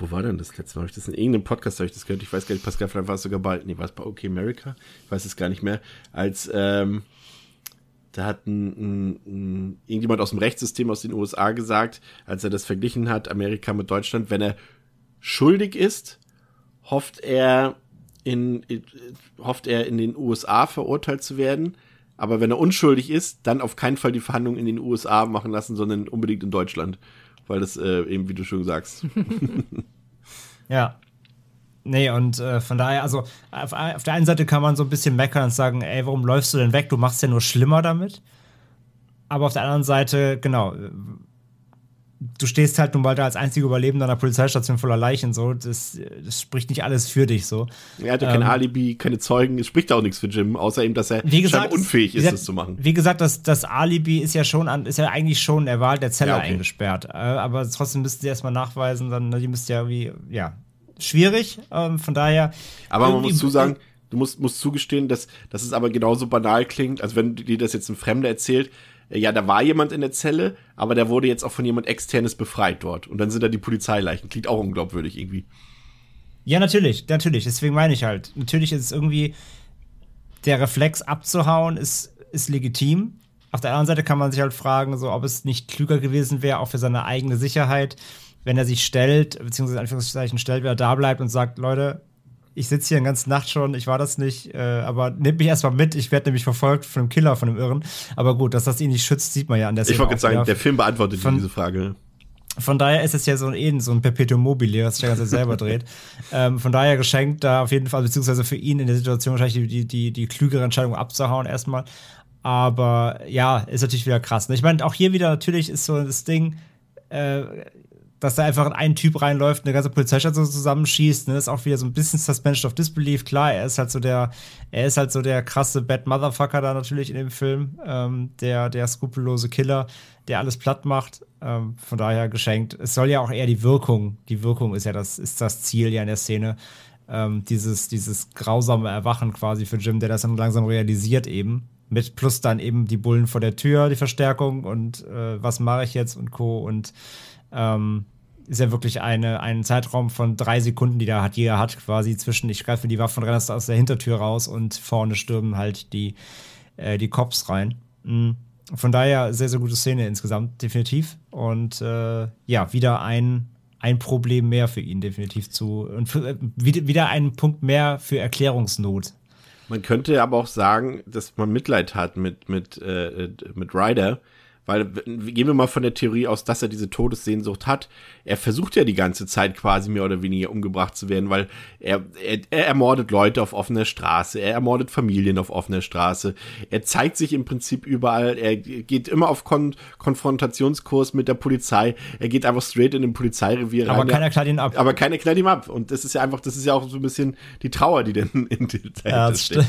wo war denn das letzte Mal? Habe ich das in irgendeinem Podcast habe ich das gehört? Ich weiß gar nicht, Pascal, vielleicht war es sogar bald. Nee, war es bei OK America? Ich weiß es gar nicht mehr. Als, ähm, da hat ein, ein, ein, irgendjemand aus dem Rechtssystem aus den USA gesagt, als er das verglichen hat, Amerika mit Deutschland, wenn er schuldig ist, hofft er in, hofft er in den USA verurteilt zu werden. Aber wenn er unschuldig ist, dann auf keinen Fall die Verhandlungen in den USA machen lassen, sondern unbedingt in Deutschland. Weil das äh, eben, wie du schon sagst. ja. Nee, und äh, von daher, also auf, auf, der einen Seite kann man so ein bisschen meckern und sagen, ey, warum läufst du denn weg? Du machst ja nur schlimmer damit. Aber auf der anderen Seite, genau, du stehst halt nun mal da als einziger Überlebender einer Polizeistation voller Leichen, so, das, das spricht nicht alles für dich, so. Er hatte kein ähm, Alibi, keine Zeugen, es spricht auch nichts für Jim, außer eben, dass er wie gesagt, unfähig ist, gesagt, das zu machen. Wie gesagt, das, das Alibi ist ja schon an, ist ja eigentlich schon, er war halt der Zelle ja, okay. eingesperrt, äh, aber trotzdem müssten sie erstmal nachweisen, dann, die müsste ja wie, ja, schwierig, ähm, von daher. Aber man muss zusagen, du musst, musst zugestehen, dass, dass es aber genauso banal klingt, als wenn dir das jetzt ein Fremder erzählt, ja, da war jemand in der Zelle, aber der wurde jetzt auch von jemand externes befreit dort. Und dann sind da die Polizeileichen. Klingt auch unglaubwürdig irgendwie. Ja, natürlich, natürlich. Deswegen meine ich halt. Natürlich ist es irgendwie, der Reflex abzuhauen ist, ist legitim. Auf der anderen Seite kann man sich halt fragen, so, ob es nicht klüger gewesen wäre, auch für seine eigene Sicherheit, wenn er sich stellt, beziehungsweise in Anführungszeichen stellt, wer da bleibt und sagt, Leute, ich sitze hier eine ganze Nacht schon, ich war das nicht, äh, aber nehmt mich erstmal mit, ich werde nämlich verfolgt von einem Killer, von einem Irren. Aber gut, dass das ihn nicht schützt, sieht man ja an der Szene. Ich wollte gerade sagen, der Film beantwortet von, diese Frage. Von daher ist es ja so ein, eben so ein Perpetuum mobile, was sich ja ganz selber dreht. Ähm, von daher geschenkt da auf jeden Fall, beziehungsweise für ihn in der Situation wahrscheinlich die, die, die klügere Entscheidung abzuhauen erstmal. Aber ja, ist natürlich wieder krass. Ne? Ich meine, auch hier wieder natürlich ist so das Ding, äh, dass da einfach ein Typ reinläuft, eine ganze Polizeistation zusammenschießt, ne, ist auch wieder so ein bisschen Suspension of Disbelief. Klar, er ist halt so der, er ist halt so der krasse Bad Motherfucker da natürlich in dem Film, ähm, der, der skrupellose Killer, der alles platt macht. Ähm, von daher geschenkt. Es soll ja auch eher die Wirkung, die Wirkung ist ja das, ist das Ziel ja in der Szene. Ähm, dieses, dieses grausame Erwachen quasi für Jim, der das dann langsam realisiert eben. Mit plus dann eben die Bullen vor der Tür, die Verstärkung und äh, was mache ich jetzt und Co. Und ähm, ist ja wirklich eine, ein Zeitraum von drei Sekunden, die da hat, jeder hat, quasi zwischen ich greife die Waffe und renne aus der Hintertür raus und vorne stürmen halt die, äh, die Cops rein. Mhm. Von daher sehr, sehr gute Szene insgesamt, definitiv. Und äh, ja, wieder ein, ein Problem mehr für ihn, definitiv zu. Und für, äh, wieder ein Punkt mehr für Erklärungsnot. Man könnte aber auch sagen, dass man Mitleid hat mit, mit, äh, mit Ryder, weil gehen wir mal von der Theorie aus, dass er diese Todessehnsucht hat. Er versucht ja die ganze Zeit quasi mehr oder weniger umgebracht zu werden, weil er, er, er ermordet Leute auf offener Straße, er ermordet Familien auf offener Straße, er zeigt sich im Prinzip überall, er geht immer auf Kon Konfrontationskurs mit der Polizei, er geht einfach straight in den Polizeirevier rein. Aber keiner knallt ihn ab. Aber keiner knallt ihn ab. Und das ist ja einfach, das ist ja auch so ein bisschen die Trauer, die denn in der ja, steht.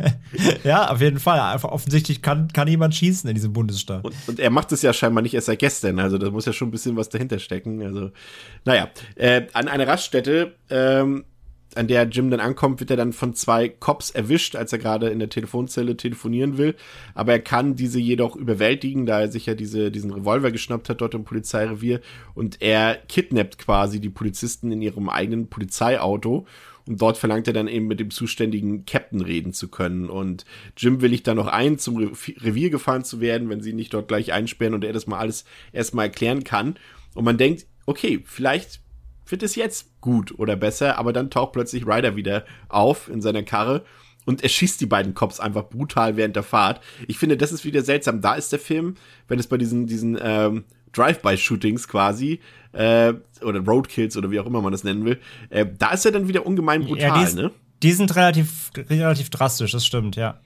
ja, auf jeden Fall. Einfach offensichtlich kann, kann jemand schießen in diesem Bundesstaat. Und, und er macht es ja scheinbar nicht erst seit gestern. Also da muss ja schon ein bisschen was dahinter stecken. Also, naja. Äh, an einer Raststätte, ähm, an der Jim dann ankommt, wird er dann von zwei Cops erwischt, als er gerade in der Telefonzelle telefonieren will. Aber er kann diese jedoch überwältigen, da er sich ja diese, diesen Revolver geschnappt hat dort im Polizeirevier. Und er kidnappt quasi die Polizisten in ihrem eigenen Polizeiauto und dort verlangt er dann eben mit dem zuständigen Captain reden zu können. Und Jim willigt dann noch ein, zum Revier gefahren zu werden, wenn sie nicht dort gleich einsperren und er das mal alles erstmal erklären kann. Und man denkt, okay, vielleicht wird es jetzt gut oder besser, aber dann taucht plötzlich Ryder wieder auf in seiner Karre und er schießt die beiden Cops einfach brutal während der Fahrt. Ich finde, das ist wieder seltsam. Da ist der Film, wenn es bei diesen, diesen ähm, Drive-by-Shootings quasi, äh, oder Roadkills oder wie auch immer man das nennen will, äh, da ist er dann wieder ungemein brutal, ja, die, ne? Die sind relativ, relativ drastisch, das stimmt, ja.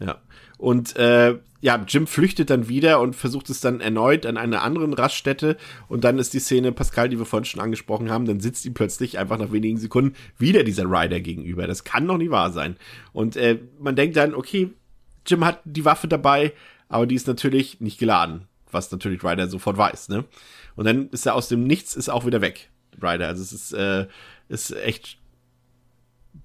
Ja. Und äh, ja, Jim flüchtet dann wieder und versucht es dann erneut an einer anderen Raststätte. Und dann ist die Szene, Pascal, die wir vorhin schon angesprochen haben, dann sitzt ihm plötzlich einfach nach wenigen Sekunden wieder dieser Rider gegenüber. Das kann doch nicht wahr sein. Und äh, man denkt dann, okay, Jim hat die Waffe dabei, aber die ist natürlich nicht geladen was natürlich Ryder sofort weiß, ne? Und dann ist er aus dem Nichts, ist auch wieder weg, Ryder. Also es ist, äh, ist echt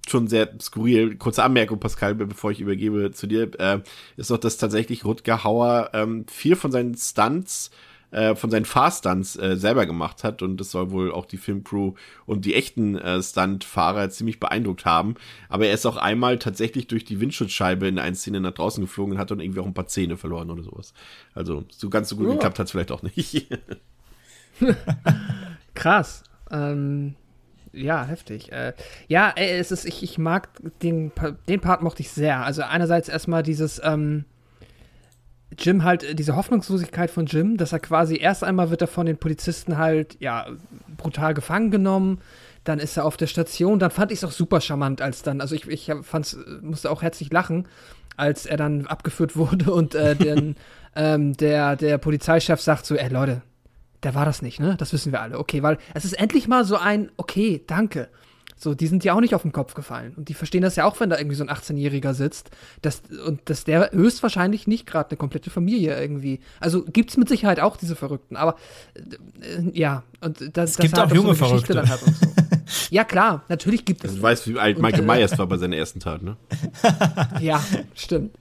schon sehr skurril. Kurze Anmerkung, Pascal, bevor ich übergebe zu dir, äh, ist doch, dass tatsächlich Rutger Hauer ähm, viel von seinen Stunts äh, von seinen Fahrstunts äh, selber gemacht hat und das soll wohl auch die Filmcrew und die echten äh, Stuntfahrer ziemlich beeindruckt haben. Aber er ist auch einmal tatsächlich durch die Windschutzscheibe in einer Szene nach draußen geflogen und hat dann irgendwie auch ein paar Zähne verloren oder sowas. Also so ganz so gut oh. geklappt hat es vielleicht auch nicht. Krass. Ähm, ja, heftig. Äh, ja, es ist, ich, ich mag den, den Part mochte ich sehr. Also einerseits erstmal dieses, ähm, Jim halt äh, diese Hoffnungslosigkeit von Jim, dass er quasi erst einmal wird er von den Polizisten halt ja brutal gefangen genommen, dann ist er auf der Station, dann fand ich es auch super charmant, als dann, also ich, ich fand's, musste auch herzlich lachen, als er dann abgeführt wurde und äh, den, ähm, der, der Polizeichef sagt so, ey Leute, der war das nicht, ne? Das wissen wir alle. Okay, weil es ist endlich mal so ein, okay, danke. So, die sind ja auch nicht auf den Kopf gefallen. Und die verstehen das ja auch, wenn da irgendwie so ein 18-Jähriger sitzt. Dass, und dass der höchstwahrscheinlich nicht gerade eine komplette Familie irgendwie. Also gibt es mit Sicherheit auch diese Verrückten. Aber äh, ja, und das, es gibt das auch junge so Verrückte. Dann hat und so. ja, klar, natürlich gibt es. Also, du weißt, wie alt Michael äh, Myers war bei seiner ersten Tat, ne? ja, stimmt.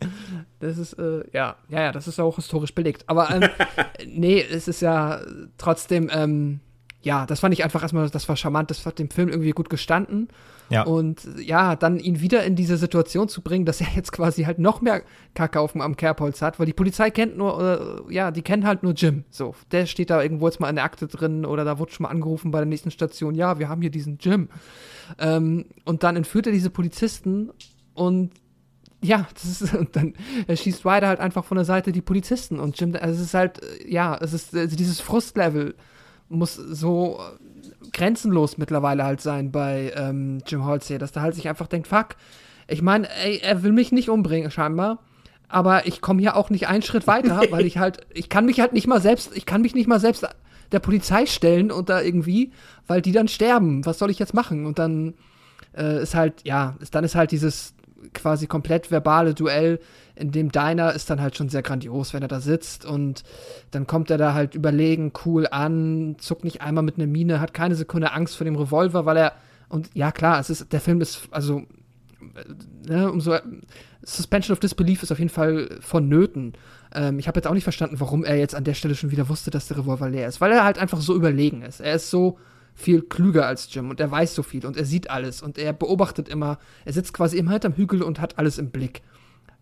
Das ist, äh, ja, ja, ja, das ist auch historisch belegt. Aber ähm, nee, es ist ja trotzdem, ähm, ja, das fand ich einfach erstmal, das war charmant, das hat dem Film irgendwie gut gestanden. Ja. Und ja, dann ihn wieder in diese Situation zu bringen, dass er jetzt quasi halt noch mehr Kacke auf dem, am Kerbholz hat, weil die Polizei kennt nur, äh, ja, die kennen halt nur Jim. So, der steht da irgendwo jetzt mal in der Akte drin oder da wurde schon mal angerufen bei der nächsten Station, ja, wir haben hier diesen Jim. Ähm, und dann entführt er diese Polizisten und ja, das ist, und dann schießt Ryder halt einfach von der Seite die Polizisten und Jim, also es ist halt, ja, es ist also dieses Frustlevel muss so grenzenlos mittlerweile halt sein bei ähm, Jim Halsey, dass der halt sich einfach denkt, fuck, ich meine, er will mich nicht umbringen scheinbar, aber ich komme hier auch nicht einen Schritt weiter, weil ich halt, ich kann mich halt nicht mal selbst, ich kann mich nicht mal selbst der Polizei stellen und da irgendwie, weil die dann sterben. Was soll ich jetzt machen? Und dann äh, ist halt, ja, ist, dann ist halt dieses quasi komplett verbale Duell in dem Diner ist dann halt schon sehr grandios, wenn er da sitzt und dann kommt er da halt überlegen, cool an, zuckt nicht einmal mit einer Mine, hat keine Sekunde Angst vor dem Revolver, weil er und ja klar, es ist der Film ist also äh, ne, umso Suspension of Disbelief ist auf jeden Fall vonnöten. Ähm, ich habe jetzt auch nicht verstanden, warum er jetzt an der Stelle schon wieder wusste, dass der Revolver leer ist, weil er halt einfach so überlegen ist. Er ist so viel klüger als Jim und er weiß so viel und er sieht alles und er beobachtet immer. Er sitzt quasi immer hinterm Hügel und hat alles im Blick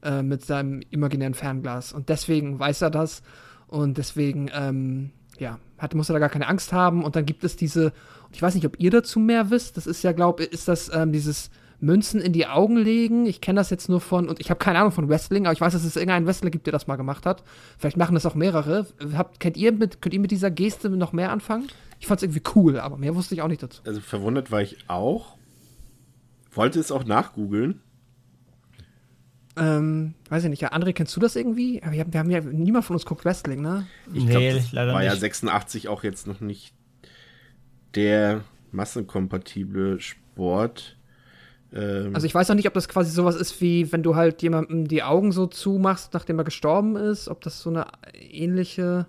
äh, mit seinem imaginären Fernglas und deswegen weiß er das und deswegen ähm, ja hat, muss er da gar keine Angst haben und dann gibt es diese ich weiß nicht, ob ihr dazu mehr wisst. Das ist ja glaube ist das ähm, dieses Münzen in die Augen legen. Ich kenne das jetzt nur von, und ich habe keine Ahnung von Wrestling, aber ich weiß, dass es irgendeinen Wrestler gibt, der das mal gemacht hat. Vielleicht machen das auch mehrere. Habt, kennt ihr mit, könnt ihr mit dieser Geste noch mehr anfangen? Ich fand es irgendwie cool, aber mehr wusste ich auch nicht dazu. Also verwundert war ich auch. Wollte es auch nachgoogeln. Ähm, weiß ich nicht. Ja, André, kennst du das irgendwie? Wir haben, wir haben ja, niemand von uns guckt Wrestling, ne? Ich nee, glaub, leider war nicht. ja 86 auch jetzt noch nicht der massenkompatible Sport. Ähm, also ich weiß auch nicht, ob das quasi sowas ist wie, wenn du halt jemandem die Augen so zumachst, nachdem er gestorben ist, ob das so eine ähnliche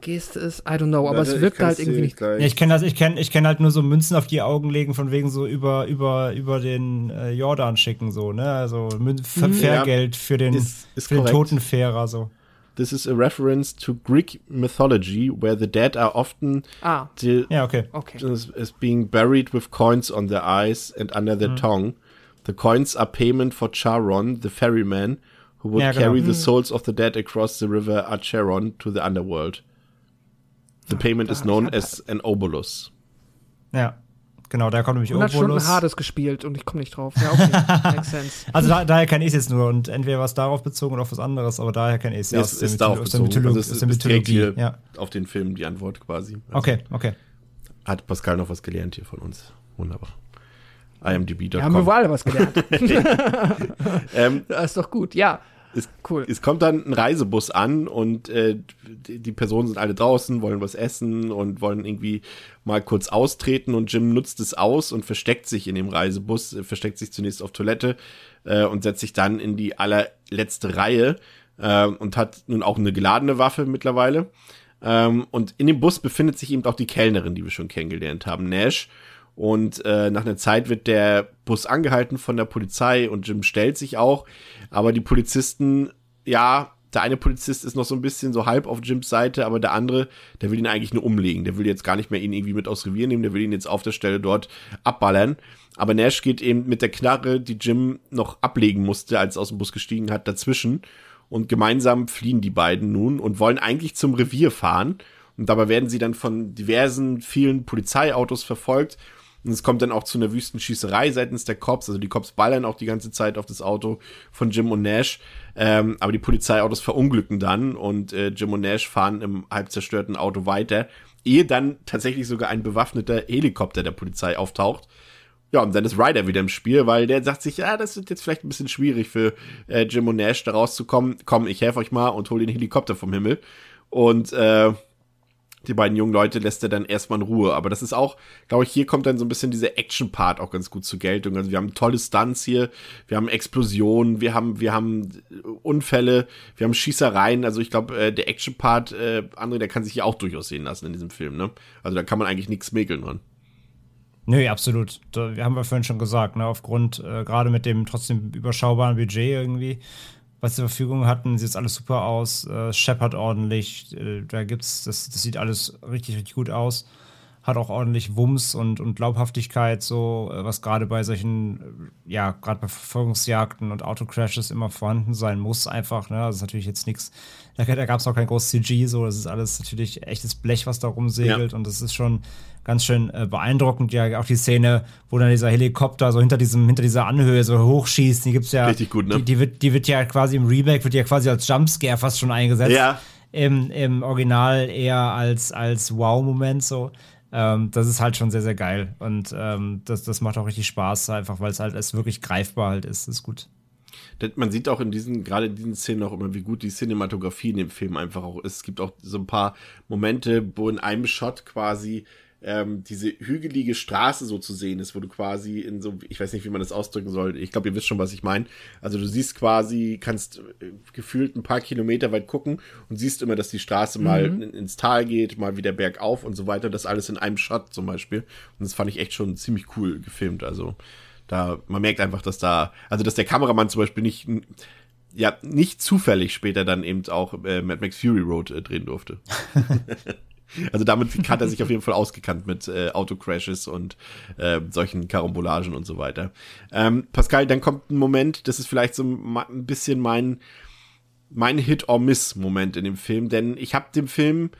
Geste ist, I don't know, aber Warte, es wirkt halt irgendwie nicht. Ja, ich kenne das, ich kenne ich kenn halt nur so Münzen auf die Augen legen, von wegen so über, über, über den äh, Jordan schicken, so, ne? Also mhm. Fährgeld für den, ist, ist für den toten Fährer, so. This is a reference to Greek mythology, where the dead are often ah. ja, okay. okay. As, as, being buried with coins on their eyes and under their mhm. tongue. The coins are payment for Charon, the ferryman, who would ja, genau. carry the mhm. souls of the dead across the river Acheron to the underworld. The payment is known as an obolus. Ja, genau, da kommt nämlich 100 Obolus. Stunden Hades gespielt und ich komme nicht drauf. Ja, okay, makes sense. Also da, daher kenne ich es jetzt nur und entweder was darauf bezogen oder auf was anderes, aber daher kenne ich es ja aus, ist der aus der Mythologie. Also aus der Mythologie. Ja. Auf den Film die Antwort quasi. Also okay, okay. Hat Pascal noch was gelernt hier von uns. Wunderbar. IMDb.com. Ja, haben wir wohl alle was gelernt. ähm, das ist doch gut, ja. Es, cool. es kommt dann ein Reisebus an und äh, die, die, Personen sind alle draußen, wollen was essen und wollen irgendwie mal kurz austreten und Jim nutzt es aus und versteckt sich in dem Reisebus, versteckt sich zunächst auf Toilette äh, und setzt sich dann in die allerletzte Reihe äh, und hat nun auch eine geladene Waffe mittlerweile. Ähm, und in dem Bus befindet sich eben auch die Kellnerin, die wir schon kennengelernt haben, Nash. Und äh, nach einer Zeit wird der Bus angehalten von der Polizei und Jim stellt sich auch. Aber die Polizisten, ja, der eine Polizist ist noch so ein bisschen so halb auf Jims Seite, aber der andere, der will ihn eigentlich nur umlegen. Der will jetzt gar nicht mehr ihn irgendwie mit aus Revier nehmen, der will ihn jetzt auf der Stelle dort abballern. Aber Nash geht eben mit der Knarre, die Jim noch ablegen musste, als er aus dem Bus gestiegen hat, dazwischen. Und gemeinsam fliehen die beiden nun und wollen eigentlich zum Revier fahren. Und dabei werden sie dann von diversen, vielen Polizeiautos verfolgt und es kommt dann auch zu einer Wüstenschießerei seitens der Cops. Also die Cops ballern auch die ganze Zeit auf das Auto von Jim und Nash. Ähm, aber die Polizeiautos verunglücken dann und äh, Jim und Nash fahren im halb zerstörten Auto weiter, ehe dann tatsächlich sogar ein bewaffneter Helikopter der Polizei auftaucht. Ja, und dann ist Ryder wieder im Spiel, weil der sagt sich, ja, das wird jetzt vielleicht ein bisschen schwierig für äh, Jim und Nash da rauszukommen. Komm, ich helfe euch mal und hol den Helikopter vom Himmel. Und äh, die beiden jungen Leute lässt er dann erstmal in Ruhe. Aber das ist auch, glaube ich, hier kommt dann so ein bisschen dieser Action-Part auch ganz gut zur Geltung. Also wir haben tolle Stunts hier, wir haben Explosionen, wir haben, wir haben Unfälle, wir haben Schießereien. Also ich glaube, äh, der Action-Part, äh, André, der kann sich hier auch durchaus sehen lassen in diesem Film, ne? Also da kann man eigentlich nichts mäkeln dran. Nö, absolut. Da, haben wir vorhin schon gesagt, ne, aufgrund äh, gerade mit dem trotzdem überschaubaren Budget irgendwie, was zur Verfügung hatten, sieht alles super aus, äh, scheppert ordentlich, äh, da gibt's, das, das sieht alles richtig, richtig gut aus. Hat auch ordentlich Wumms und, und Glaubhaftigkeit, so, äh, was gerade bei solchen, äh, ja, gerade bei Verfolgungsjagden und Autocrashes immer vorhanden sein muss, einfach, ne? Das ist natürlich jetzt nichts, da, da gab es auch kein großes CG, so, das ist alles natürlich echtes Blech, was da rumsegelt ja. und das ist schon ganz schön äh, beeindruckend. Ja, auch die Szene, wo dann dieser Helikopter so hinter diesem, hinter dieser Anhöhe so hochschießt, die gibt's ja. Richtig gut, ne? Die, die, wird, die wird ja quasi im Remake, wird ja quasi als Jumpscare fast schon eingesetzt. Ja. Im, im Original eher als, als Wow-Moment so. Ähm, das ist halt schon sehr, sehr geil. Und ähm, das, das macht auch richtig Spaß, einfach weil es halt es wirklich greifbar halt ist. Das ist gut. Man sieht auch in diesen, gerade in diesen Szenen auch immer, wie gut die Cinematografie in dem Film einfach auch ist. Es gibt auch so ein paar Momente, wo in einem Shot quasi ähm, diese hügelige Straße so zu sehen ist, wo du quasi in so, ich weiß nicht, wie man das ausdrücken soll. Ich glaube, ihr wisst schon, was ich meine. Also du siehst quasi, kannst äh, gefühlt ein paar Kilometer weit gucken und siehst immer, dass die Straße mhm. mal in, ins Tal geht, mal wieder bergauf und so weiter. Das alles in einem Shot zum Beispiel. Und das fand ich echt schon ziemlich cool gefilmt. Also da, man merkt einfach, dass da, also dass der Kameramann zum Beispiel nicht, ja, nicht zufällig später dann eben auch äh, Mad Max Fury Road äh, drehen durfte. Also damit hat er sich auf jeden Fall ausgekannt mit äh, Autocrashes und äh, solchen Karambolagen und so weiter. Ähm, Pascal, dann kommt ein Moment, das ist vielleicht so ein bisschen mein, mein Hit-or-Miss-Moment in dem Film, denn ich habe dem Film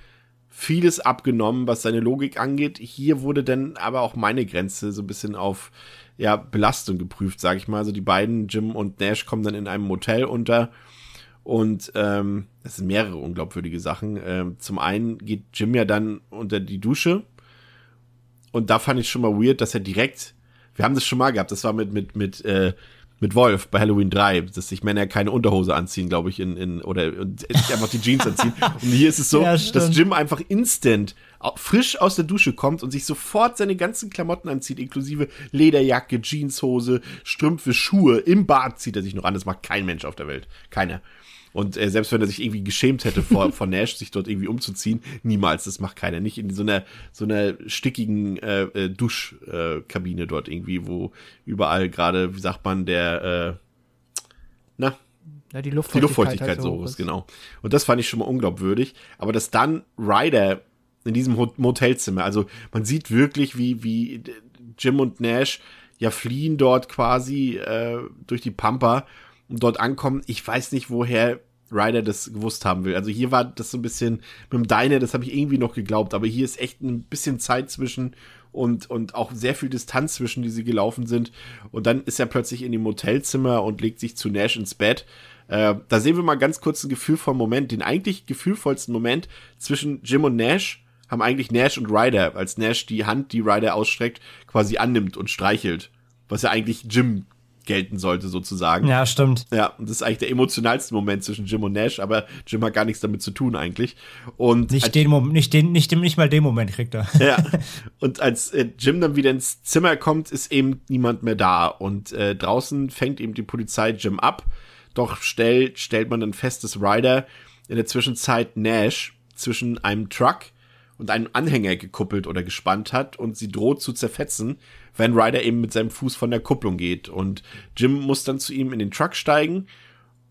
vieles abgenommen, was seine Logik angeht. Hier wurde dann aber auch meine Grenze so ein bisschen auf ja, Belastung geprüft, sage ich mal. Also die beiden, Jim und Nash, kommen dann in einem Motel unter und ähm, das sind mehrere unglaubwürdige Sachen. Ähm, zum einen geht Jim ja dann unter die Dusche. Und da fand ich schon mal weird, dass er direkt, wir haben das schon mal gehabt, das war mit, mit, mit, äh, mit Wolf bei Halloween 3, dass sich Männer keine Unterhose anziehen, glaube ich, in, in oder und einfach die Jeans anziehen. Und hier ist es so, ja, dass Jim einfach instant frisch aus der Dusche kommt und sich sofort seine ganzen Klamotten anzieht, inklusive Lederjacke, Jeanshose, Strümpfe, Schuhe. Im Bad zieht er sich noch an. Das macht kein Mensch auf der Welt. Keiner. Und äh, selbst wenn er sich irgendwie geschämt hätte vor, vor Nash, sich dort irgendwie umzuziehen, niemals, das macht keiner. Nicht in so einer, so einer stickigen äh, äh, Duschkabine äh, dort irgendwie, wo überall gerade, wie sagt man, der, äh, na, ja, die Luftfeuchtigkeit, die Luftfeuchtigkeit halt so hoch ist, genau. Und das fand ich schon mal unglaubwürdig. Aber dass dann Ryder in diesem Motelzimmer, also man sieht wirklich, wie, wie Jim und Nash ja fliehen dort quasi äh, durch die Pampa und dort ankommen. Ich weiß nicht, woher Ryder das gewusst haben will. Also hier war das so ein bisschen mit dem Diner, das habe ich irgendwie noch geglaubt, aber hier ist echt ein bisschen Zeit zwischen und, und auch sehr viel Distanz zwischen, die sie gelaufen sind. Und dann ist er plötzlich in dem Hotelzimmer und legt sich zu Nash ins Bett. Äh, da sehen wir mal ganz kurz ein gefühlvollen Moment, den eigentlich gefühlvollsten Moment zwischen Jim und Nash haben eigentlich Nash und Ryder, als Nash die Hand, die Ryder ausstreckt, quasi annimmt und streichelt. Was ja eigentlich Jim gelten sollte, sozusagen. Ja, stimmt. Ja, und das ist eigentlich der emotionalste Moment zwischen Jim und Nash, aber Jim hat gar nichts damit zu tun eigentlich. Und nicht den Moment, nicht den, nicht, nicht mal den Moment kriegt er. Ja. Und als äh, Jim dann wieder ins Zimmer kommt, ist eben niemand mehr da. Und äh, draußen fängt eben die Polizei Jim ab. Doch stellt, stellt man dann fest, dass Ryder in der Zwischenzeit Nash zwischen einem Truck und einem Anhänger gekuppelt oder gespannt hat und sie droht zu zerfetzen, wenn Ryder eben mit seinem Fuß von der Kupplung geht. Und Jim muss dann zu ihm in den Truck steigen,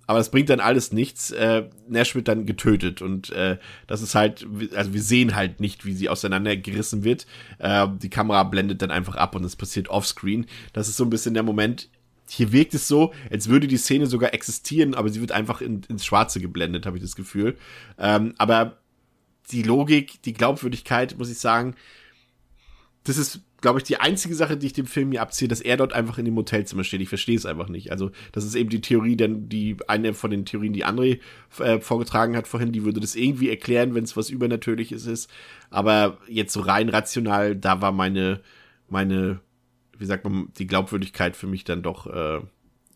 aber es bringt dann alles nichts. Äh, Nash wird dann getötet und äh, das ist halt, also wir sehen halt nicht, wie sie auseinandergerissen wird. Äh, die Kamera blendet dann einfach ab und es passiert offscreen. Das ist so ein bisschen der Moment. Hier wirkt es so, als würde die Szene sogar existieren, aber sie wird einfach in, ins Schwarze geblendet, habe ich das Gefühl. Ähm, aber die Logik, die Glaubwürdigkeit, muss ich sagen, das ist glaube ich, die einzige Sache, die ich dem Film hier abziehe, dass er dort einfach in dem Hotelzimmer steht. Ich verstehe es einfach nicht. Also, das ist eben die Theorie, denn die eine von den Theorien, die André äh, vorgetragen hat vorhin, die würde das irgendwie erklären, wenn es was Übernatürliches ist. Aber jetzt so rein rational, da war meine, meine, wie sagt man, die Glaubwürdigkeit für mich dann doch äh,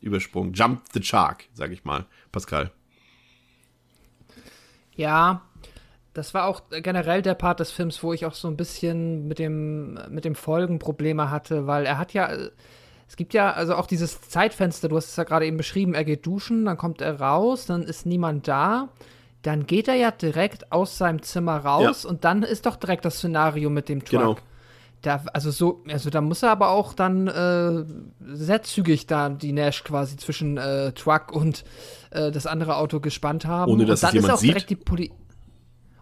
übersprungen. Jump the Shark, sag ich mal. Pascal. Ja, das war auch generell der Part des Films, wo ich auch so ein bisschen mit dem, mit dem Folgen Probleme hatte, weil er hat ja, es gibt ja also auch dieses Zeitfenster, du hast es ja gerade eben beschrieben, er geht duschen, dann kommt er raus, dann ist niemand da, dann geht er ja direkt aus seinem Zimmer raus ja. und dann ist doch direkt das Szenario mit dem Truck. Genau. Da, also so, also da muss er aber auch dann äh, sehr zügig da die Nash quasi zwischen äh, Truck und äh, das andere Auto gespannt haben. Ohne dass und dann es jemand ist auch direkt die Polizei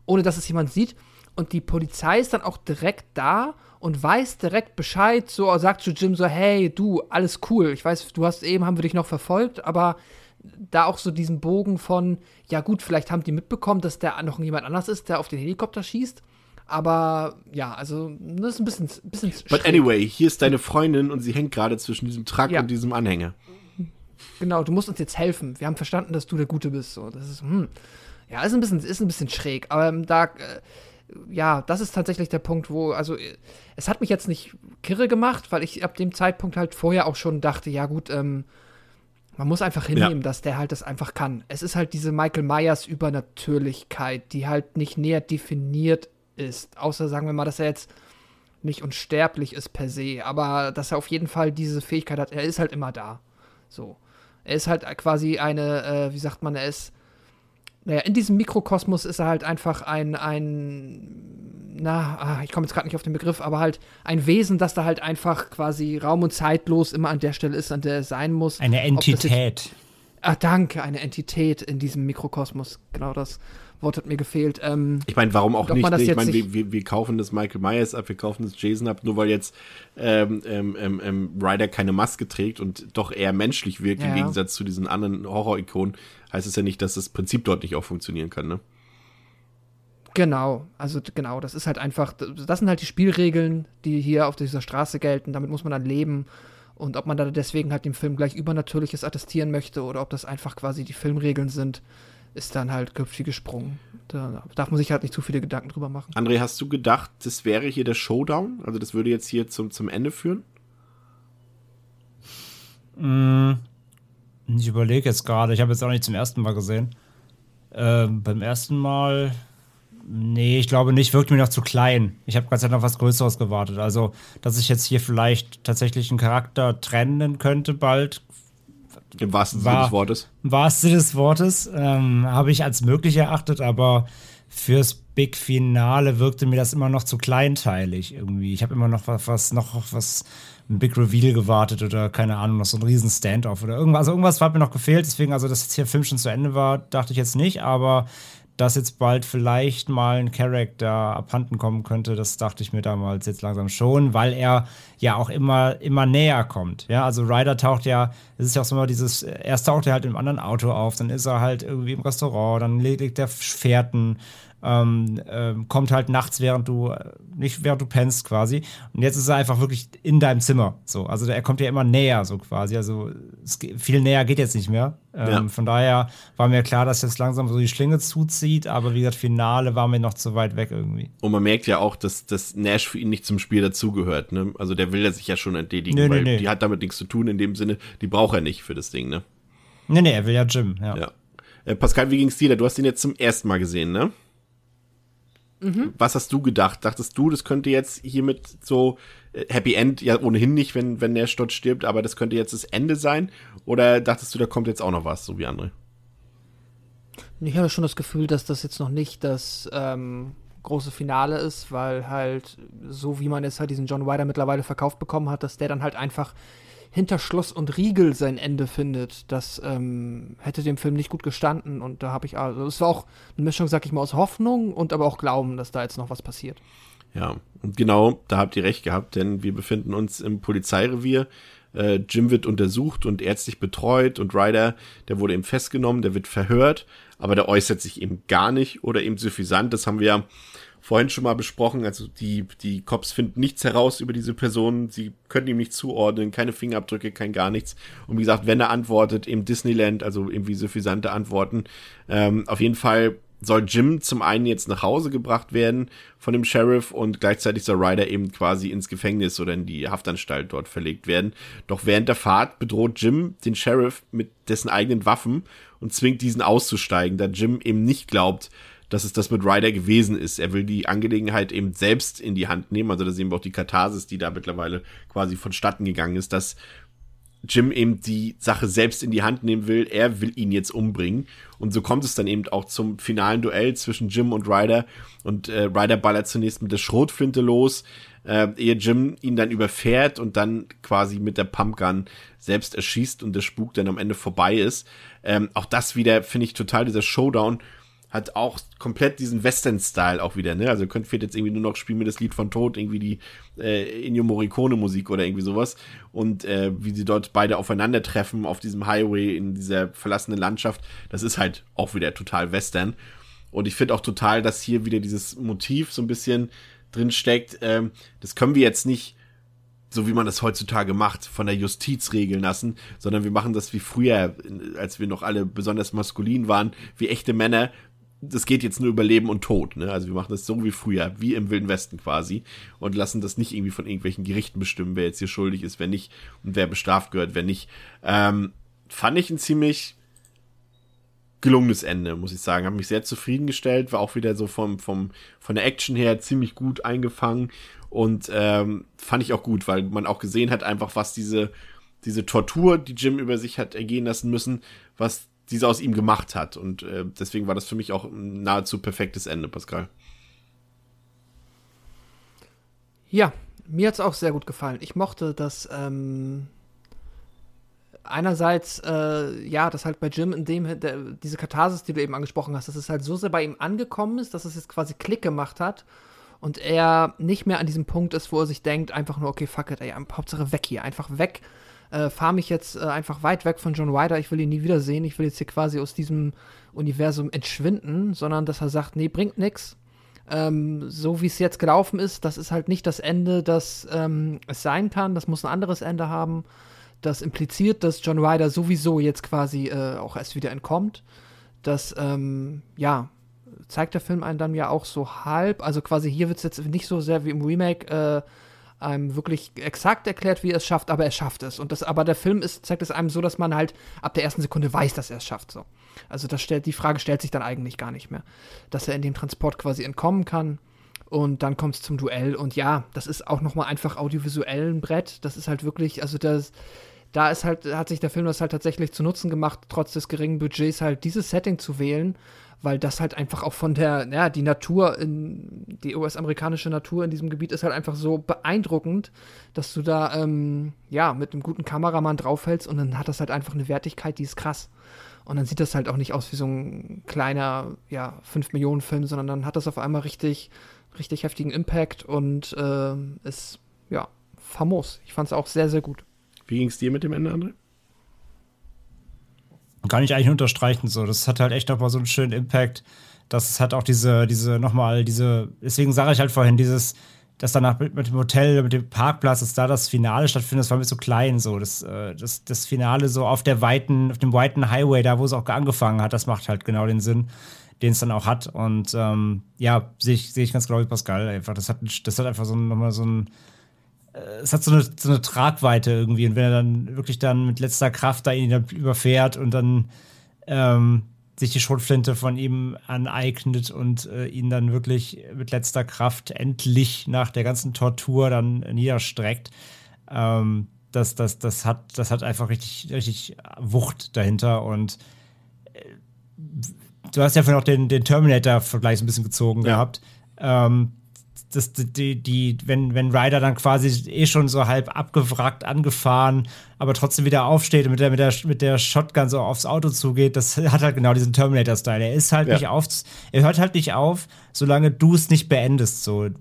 ohne dass es jemand sieht. Und die Polizei ist dann auch direkt da und weiß direkt Bescheid, so sagt zu Jim so, hey, du, alles cool. Ich weiß, du hast eben, haben wir dich noch verfolgt, aber da auch so diesen Bogen von, ja gut, vielleicht haben die mitbekommen, dass da noch jemand anders ist, der auf den Helikopter schießt. Aber ja, also das ist ein bisschen, bisschen But anyway, hier ist deine Freundin und sie hängt gerade zwischen diesem Truck ja. und diesem Anhänger. Genau, du musst uns jetzt helfen. Wir haben verstanden, dass du der Gute bist. So, das ist, hm. Ja, ist ein bisschen, ist ein bisschen schräg, aber ähm, da, äh, ja, das ist tatsächlich der Punkt, wo, also, es hat mich jetzt nicht kirre gemacht, weil ich ab dem Zeitpunkt halt vorher auch schon dachte, ja gut, ähm, man muss einfach hinnehmen, ja. dass der halt das einfach kann. Es ist halt diese Michael Myers Übernatürlichkeit, die halt nicht näher definiert ist. Außer sagen wir mal, dass er jetzt nicht unsterblich ist per se, aber dass er auf jeden Fall diese Fähigkeit hat. Er ist halt immer da. So. Er ist halt quasi eine, äh, wie sagt man, er ist naja, in diesem Mikrokosmos ist er halt einfach ein, ein na, ah, ich komme jetzt gerade nicht auf den Begriff, aber halt ein Wesen, das da halt einfach quasi raum- und zeitlos immer an der Stelle ist, an der es sein muss. Eine Entität. ah, danke, eine Entität in diesem Mikrokosmos. Genau das Wort hat mir gefehlt. Ähm, ich meine, warum auch nicht? Ne? Ich meine, wir, wir, kaufen das Michael Myers ab, wir kaufen das Jason ab, nur weil jetzt ähm, ähm, ähm, ähm Ryder keine Maske trägt und doch eher menschlich wirkt, ja. im Gegensatz zu diesen anderen Horror-Ikonen, heißt es ja nicht, dass das Prinzip dort nicht auch funktionieren kann, ne? Genau, also genau, das ist halt einfach, das sind halt die Spielregeln, die hier auf dieser Straße gelten, damit muss man dann leben. Und ob man da deswegen halt dem Film gleich Übernatürliches attestieren möchte oder ob das einfach quasi die Filmregeln sind, ist dann halt köpfig gesprungen. Da darf man sich halt nicht zu viele Gedanken drüber machen. André, hast du gedacht, das wäre hier der Showdown? Also das würde jetzt hier zum, zum Ende führen? Mm, ich überlege jetzt gerade, ich habe jetzt auch nicht zum ersten Mal gesehen. Ähm, beim ersten Mal, nee, ich glaube nicht, wirkt mir noch zu klein. Ich habe ganz noch was Größeres gewartet. Also, dass ich jetzt hier vielleicht tatsächlich einen Charakter trennen könnte bald, im wahrsten Sinne des Wortes. Im wahrsten Sinne des Wortes ähm, habe ich als möglich erachtet, aber fürs Big Finale wirkte mir das immer noch zu kleinteilig irgendwie. Ich habe immer noch was, was noch was ein Big Reveal gewartet oder keine Ahnung, noch so ein riesen Standoff oder irgendwas. Also irgendwas hat mir noch gefehlt, deswegen, also dass jetzt hier Film schon zu Ende war, dachte ich jetzt nicht, aber dass jetzt bald vielleicht mal ein Charakter abhanden kommen könnte, das dachte ich mir damals jetzt langsam schon, weil er ja auch immer, immer näher kommt. Ja, also Ryder taucht ja, es ist ja auch so immer dieses, erst taucht er halt im anderen Auto auf, dann ist er halt irgendwie im Restaurant, dann legt er Fährten ähm, ähm, kommt halt nachts, während du, äh, nicht während du pennst quasi. Und jetzt ist er einfach wirklich in deinem Zimmer. So, also er kommt ja immer näher, so quasi. Also viel näher geht jetzt nicht mehr. Ähm, ja. Von daher war mir klar, dass jetzt langsam so die Schlinge zuzieht, aber wie gesagt, Finale war mir noch zu weit weg irgendwie. Und man merkt ja auch, dass, dass Nash für ihn nicht zum Spiel dazugehört. Ne? Also der will er sich ja schon entledigen, nee, weil nee, nee. die hat damit nichts zu tun in dem Sinne, die braucht er nicht für das Ding, ne? Nee, nee, er will ja Jim, ja. ja. Äh, Pascal, wie ging's dir? Du hast ihn jetzt zum ersten Mal gesehen, ne? Mhm. Was hast du gedacht? Dachtest du, das könnte jetzt hiermit so äh, Happy End, ja ohnehin nicht, wenn, wenn der Stott stirbt, aber das könnte jetzt das Ende sein? Oder dachtest du, da kommt jetzt auch noch was, so wie andere? Ich habe schon das Gefühl, dass das jetzt noch nicht das ähm, große Finale ist, weil halt so wie man jetzt halt diesen John Ryder mittlerweile verkauft bekommen hat, dass der dann halt einfach hinter Schloss und Riegel sein Ende findet, das ähm, hätte dem Film nicht gut gestanden. Und da habe ich, also es war auch eine Mischung, sag ich mal, aus Hoffnung und aber auch Glauben, dass da jetzt noch was passiert. Ja, und genau, da habt ihr recht gehabt, denn wir befinden uns im Polizeirevier. Äh, Jim wird untersucht und ärztlich betreut und Ryder, der wurde eben festgenommen, der wird verhört, aber der äußert sich eben gar nicht oder eben suffisant. Das haben wir ja vorhin schon mal besprochen. Also die, die Cops finden nichts heraus über diese Person. Sie können ihm nicht zuordnen, keine Fingerabdrücke, kein gar nichts. Und wie gesagt, wenn er antwortet, eben Disneyland, also irgendwie suffisante Antworten. Ähm, auf jeden Fall soll Jim zum einen jetzt nach Hause gebracht werden von dem Sheriff und gleichzeitig soll Ryder eben quasi ins Gefängnis oder in die Haftanstalt dort verlegt werden. Doch während der Fahrt bedroht Jim den Sheriff mit dessen eigenen Waffen und zwingt diesen auszusteigen, da Jim eben nicht glaubt, dass es das mit Ryder gewesen ist. Er will die Angelegenheit eben selbst in die Hand nehmen. Also da sehen wir auch die Katharsis, die da mittlerweile quasi vonstatten gegangen ist, dass Jim eben die Sache selbst in die Hand nehmen will. Er will ihn jetzt umbringen. Und so kommt es dann eben auch zum finalen Duell zwischen Jim und Ryder. Und äh, Ryder ballert zunächst mit der Schrotflinte los, äh, ehe Jim ihn dann überfährt und dann quasi mit der Pumpgun selbst erschießt und der Spuk dann am Ende vorbei ist. Ähm, auch das wieder finde ich total dieser Showdown hat auch komplett diesen Western-Style auch wieder, ne? Also könnt fehlt jetzt irgendwie nur noch spielen mir das Lied von Tod, irgendwie die äh, Ennio Morricone Musik oder irgendwie sowas und äh, wie sie dort beide aufeinandertreffen auf diesem Highway in dieser verlassenen Landschaft, das ist halt auch wieder total Western und ich finde auch total, dass hier wieder dieses Motiv so ein bisschen drin steckt. Ähm, das können wir jetzt nicht so wie man das heutzutage macht, von der Justiz regeln lassen, sondern wir machen das wie früher, als wir noch alle besonders maskulin waren, wie echte Männer das geht jetzt nur über Leben und Tod. Ne? Also wir machen das so wie früher, wie im Wilden Westen quasi und lassen das nicht irgendwie von irgendwelchen Gerichten bestimmen, wer jetzt hier schuldig ist, wer nicht und wer bestraft gehört, wer nicht. Ähm, fand ich ein ziemlich gelungenes Ende, muss ich sagen. Habe mich sehr zufriedengestellt, war auch wieder so vom, vom, von der Action her ziemlich gut eingefangen und ähm, fand ich auch gut, weil man auch gesehen hat einfach, was diese, diese Tortur, die Jim über sich hat ergehen lassen müssen, was diese aus ihm gemacht hat. Und äh, deswegen war das für mich auch ein nahezu perfektes Ende, Pascal. Ja, mir hat es auch sehr gut gefallen. Ich mochte das ähm, einerseits, äh, ja, dass halt bei Jim in dem, der, diese Katharsis, die du eben angesprochen hast, dass es halt so sehr bei ihm angekommen ist, dass es jetzt quasi Klick gemacht hat und er nicht mehr an diesem Punkt ist, wo er sich denkt, einfach nur, okay, fuck it, ey, Hauptsache weg hier, einfach weg äh, fahre mich jetzt äh, einfach weit weg von John Ryder, ich will ihn nie wiedersehen, ich will jetzt hier quasi aus diesem Universum entschwinden, sondern dass er sagt, nee, bringt nix. Ähm, so wie es jetzt gelaufen ist, das ist halt nicht das Ende, das ähm, es sein kann, das muss ein anderes Ende haben. Das impliziert, dass John Ryder sowieso jetzt quasi äh, auch erst wieder entkommt. Das, ähm, ja, zeigt der Film einen dann ja auch so halb. Also quasi hier wird es jetzt nicht so sehr wie im Remake äh, einem wirklich exakt erklärt, wie er es schafft, aber er schafft es. Und das, aber der Film ist, zeigt es einem so, dass man halt ab der ersten Sekunde weiß, dass er es schafft. So. Also das stellt, die Frage stellt sich dann eigentlich gar nicht mehr. Dass er in dem Transport quasi entkommen kann. Und dann kommt es zum Duell. Und ja, das ist auch nochmal einfach audiovisuell ein Brett. Das ist halt wirklich, also das, da ist halt, hat sich der Film das halt tatsächlich zu Nutzen gemacht, trotz des geringen Budgets halt dieses Setting zu wählen weil das halt einfach auch von der, ja, die Natur, in, die US-amerikanische Natur in diesem Gebiet ist halt einfach so beeindruckend, dass du da, ähm, ja, mit einem guten Kameramann draufhältst und dann hat das halt einfach eine Wertigkeit, die ist krass. Und dann sieht das halt auch nicht aus wie so ein kleiner, ja, 5-Millionen-Film, sondern dann hat das auf einmal richtig, richtig heftigen Impact und äh, ist, ja, famos. Ich fand es auch sehr, sehr gut. Wie ging es dir mit dem Ende, André? Kann ich eigentlich unterstreichen. So, das hat halt echt nochmal so einen schönen Impact. Das hat auch diese, diese, nochmal, diese, deswegen sage ich halt vorhin, dieses, dass danach mit, mit, dem Hotel, mit dem Parkplatz, dass da das Finale stattfindet, das war mir so klein, so. Das, äh, das, das Finale so auf der weiten, auf dem weiten Highway, da wo es auch angefangen hat, das macht halt genau den Sinn, den es dann auch hat. Und ähm, ja, sehe ich, seh ich ganz genau wie Pascal einfach. Das hat, das hat einfach so nochmal so ein es hat so eine, so eine Tragweite irgendwie. Und wenn er dann wirklich dann mit letzter Kraft da ihn dann überfährt und dann ähm, sich die Schrotflinte von ihm aneignet und äh, ihn dann wirklich mit letzter Kraft endlich nach der ganzen Tortur dann niederstreckt, ähm, das, das, das, hat, das hat einfach richtig, richtig Wucht dahinter. Und äh, du hast ja vorhin auch den, den Terminator-Vergleich ein bisschen gezogen ja. gehabt. Ähm, das, die, die, wenn, wenn Ryder dann quasi eh schon so halb abgewrackt, angefahren, aber trotzdem wieder aufsteht und mit der, mit der, mit der Shotgun so aufs Auto zugeht, das hat halt genau diesen Terminator-Style. Er ist halt ja. nicht auf, er hört halt nicht auf, solange du es nicht beendest. So, äh,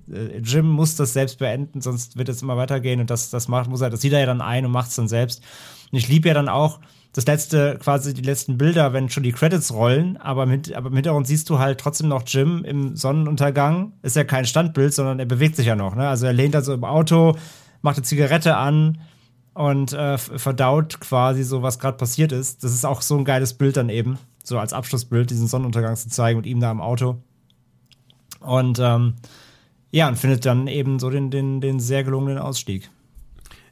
Jim muss das selbst beenden, sonst wird es immer weitergehen und das, das macht, muss er, das sieht er ja dann ein und macht es dann selbst. Und ich liebe ja dann auch, das letzte, quasi die letzten Bilder, wenn schon die Credits rollen, aber, mit, aber im Hintergrund siehst du halt trotzdem noch Jim im Sonnenuntergang. Ist ja kein Standbild, sondern er bewegt sich ja noch. Ne? Also er lehnt da so im Auto, macht eine Zigarette an und äh, verdaut quasi so, was gerade passiert ist. Das ist auch so ein geiles Bild dann eben, so als Abschlussbild, diesen Sonnenuntergang zu zeigen mit ihm da im Auto. Und ähm, ja, und findet dann eben so den, den, den sehr gelungenen Ausstieg.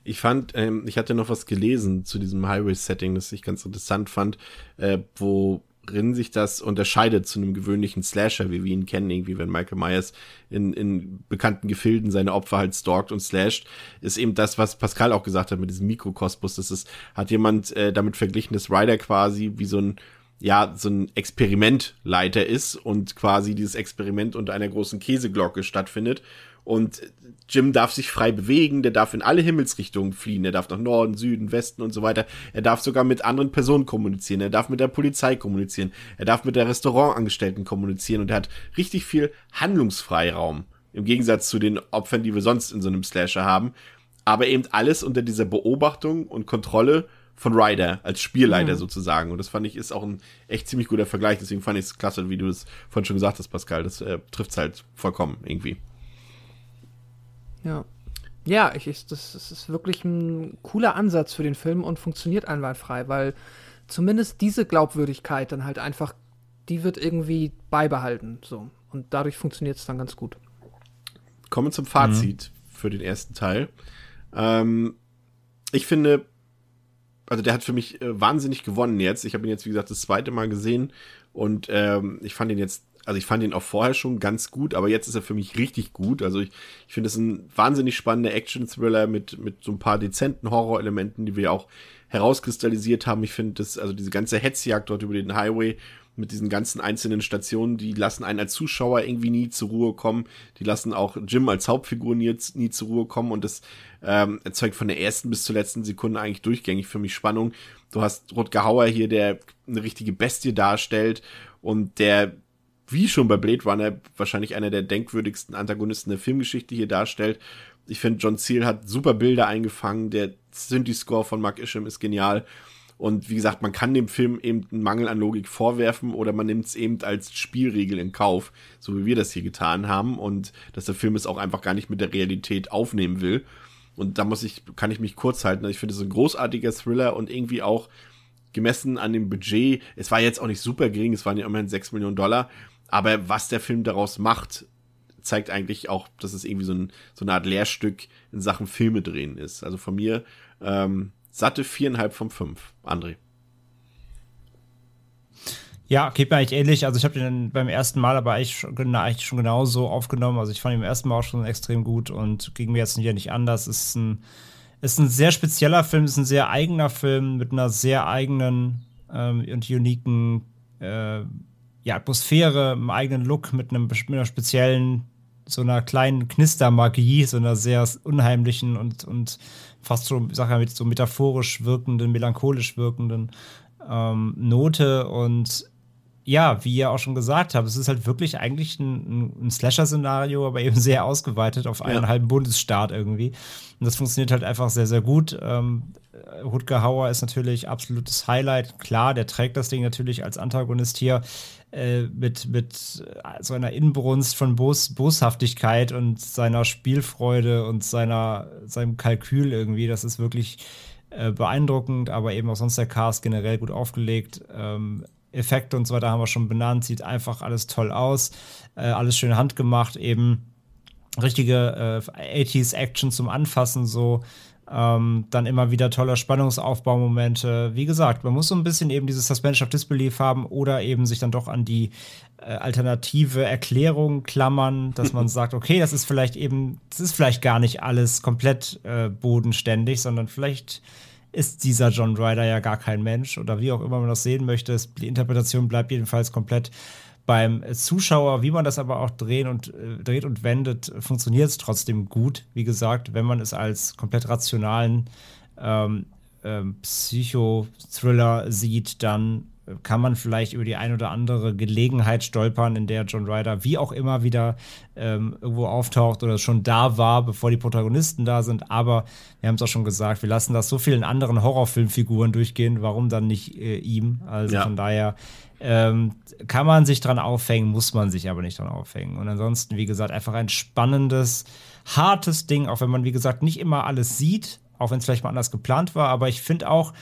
Ich fand, ähm, ich hatte noch was gelesen zu diesem Highway-Setting, das ich ganz interessant fand, äh, worin sich das unterscheidet zu einem gewöhnlichen Slasher, wie wir ihn kennen, irgendwie, wenn Michael Myers in, in bekannten Gefilden seine Opfer halt stalkt und slasht, ist eben das, was Pascal auch gesagt hat mit diesem Mikrokosmos. Das ist, hat jemand äh, damit verglichen, dass Ryder quasi wie so ein ja, so ein Experimentleiter ist und quasi dieses Experiment unter einer großen Käseglocke stattfindet und Jim darf sich frei bewegen, der darf in alle Himmelsrichtungen fliehen, er darf nach Norden, Süden, Westen und so weiter. Er darf sogar mit anderen Personen kommunizieren, er darf mit der Polizei kommunizieren, er darf mit der Restaurantangestellten kommunizieren und er hat richtig viel Handlungsfreiraum. Im Gegensatz zu den Opfern, die wir sonst in so einem Slasher haben. Aber eben alles unter dieser Beobachtung und Kontrolle von Ryder als Spielleiter mhm. sozusagen. Und das fand ich ist auch ein echt ziemlich guter Vergleich. Deswegen fand ich es klasse, wie du es vorhin schon gesagt hast, Pascal. Das äh, trifft es halt vollkommen irgendwie. Ja. Ja, ich, ich, das, das ist wirklich ein cooler Ansatz für den Film und funktioniert einwandfrei, weil zumindest diese Glaubwürdigkeit dann halt einfach, die wird irgendwie beibehalten. So. Und dadurch funktioniert es dann ganz gut. Kommen wir zum Fazit mhm. für den ersten Teil. Ähm, ich finde, also der hat für mich äh, wahnsinnig gewonnen jetzt. Ich habe ihn jetzt, wie gesagt, das zweite Mal gesehen und ähm, ich fand ihn jetzt also ich fand ihn auch vorher schon ganz gut, aber jetzt ist er für mich richtig gut. Also ich, ich finde es ein wahnsinnig spannender Action-Thriller mit, mit so ein paar dezenten Horrorelementen, die wir auch herauskristallisiert haben. Ich finde das, also diese ganze Hetzjagd dort über den Highway mit diesen ganzen einzelnen Stationen, die lassen einen als Zuschauer irgendwie nie zur Ruhe kommen. Die lassen auch Jim als Hauptfigur nie, nie zur Ruhe kommen und das ähm, erzeugt von der ersten bis zur letzten Sekunde eigentlich durchgängig für mich Spannung. Du hast Rutger Hauer hier, der eine richtige Bestie darstellt und der wie schon bei Blade Runner, wahrscheinlich einer der denkwürdigsten Antagonisten der Filmgeschichte hier darstellt. Ich finde, John Seal hat super Bilder eingefangen. Der Synthi-Score von Mark Isham ist genial. Und wie gesagt, man kann dem Film eben einen Mangel an Logik vorwerfen oder man nimmt es eben als Spielregel in Kauf, so wie wir das hier getan haben. Und dass der Film es auch einfach gar nicht mit der Realität aufnehmen will. Und da muss ich, kann ich mich kurz halten. Ich finde es ein großartiger Thriller und irgendwie auch gemessen an dem Budget. Es war jetzt auch nicht super gering, es waren ja immerhin 6 Millionen Dollar. Aber was der Film daraus macht, zeigt eigentlich auch, dass es irgendwie so, ein, so eine Art Lehrstück in Sachen Filme drehen ist. Also von mir ähm, satte viereinhalb von fünf. André. Ja, geht mir eigentlich ähnlich. Also ich habe den beim ersten Mal aber eigentlich schon, eigentlich schon genauso aufgenommen. Also ich fand ihn beim ersten Mal auch schon extrem gut und ging mir jetzt hier nicht anders. Es ist ein, ist ein sehr spezieller Film, ist ein sehr eigener Film mit einer sehr eigenen ähm, und uniken äh, ja, Atmosphäre, einem eigenen Look, mit, einem, mit einer speziellen, so einer kleinen Knistermagie, so einer sehr unheimlichen und, und fast so, sag ich mit so metaphorisch wirkenden, melancholisch wirkenden ähm, Note und ja, wie ihr auch schon gesagt habt, es ist halt wirklich eigentlich ein, ein Slasher-Szenario, aber eben sehr ausgeweitet auf einen ja. halben Bundesstaat irgendwie. Und das funktioniert halt einfach sehr, sehr gut. Ähm, Rutger Hauer ist natürlich absolutes Highlight. Klar, der trägt das Ding natürlich als Antagonist hier äh, mit, mit so einer Inbrunst von Bos Boshaftigkeit und seiner Spielfreude und seiner, seinem Kalkül irgendwie. Das ist wirklich äh, beeindruckend, aber eben auch sonst der Cast generell gut aufgelegt. Ähm, Effekte und so weiter haben wir schon benannt, sieht einfach alles toll aus, äh, alles schön handgemacht, eben richtige äh, 80s Action zum Anfassen, so ähm, dann immer wieder toller Spannungsaufbaumomente. Wie gesagt, man muss so ein bisschen eben dieses Suspension of Disbelief haben oder eben sich dann doch an die äh, alternative Erklärung klammern, dass man sagt, okay, das ist vielleicht eben, das ist vielleicht gar nicht alles komplett äh, bodenständig, sondern vielleicht ist dieser John Ryder ja gar kein Mensch oder wie auch immer man das sehen möchte. Die Interpretation bleibt jedenfalls komplett beim Zuschauer, wie man das aber auch drehen und, äh, dreht und wendet, funktioniert es trotzdem gut. Wie gesagt, wenn man es als komplett rationalen ähm, ähm, Psycho-Thriller sieht, dann kann man vielleicht über die ein oder andere Gelegenheit stolpern, in der John Ryder wie auch immer wieder ähm, irgendwo auftaucht oder schon da war, bevor die Protagonisten da sind. Aber wir haben es auch schon gesagt, wir lassen das so vielen anderen Horrorfilmfiguren durchgehen. Warum dann nicht äh, ihm? Also ja. von daher ähm, kann man sich dran aufhängen, muss man sich aber nicht dran aufhängen. Und ansonsten, wie gesagt, einfach ein spannendes, hartes Ding, auch wenn man, wie gesagt, nicht immer alles sieht, auch wenn es vielleicht mal anders geplant war. Aber ich finde auch,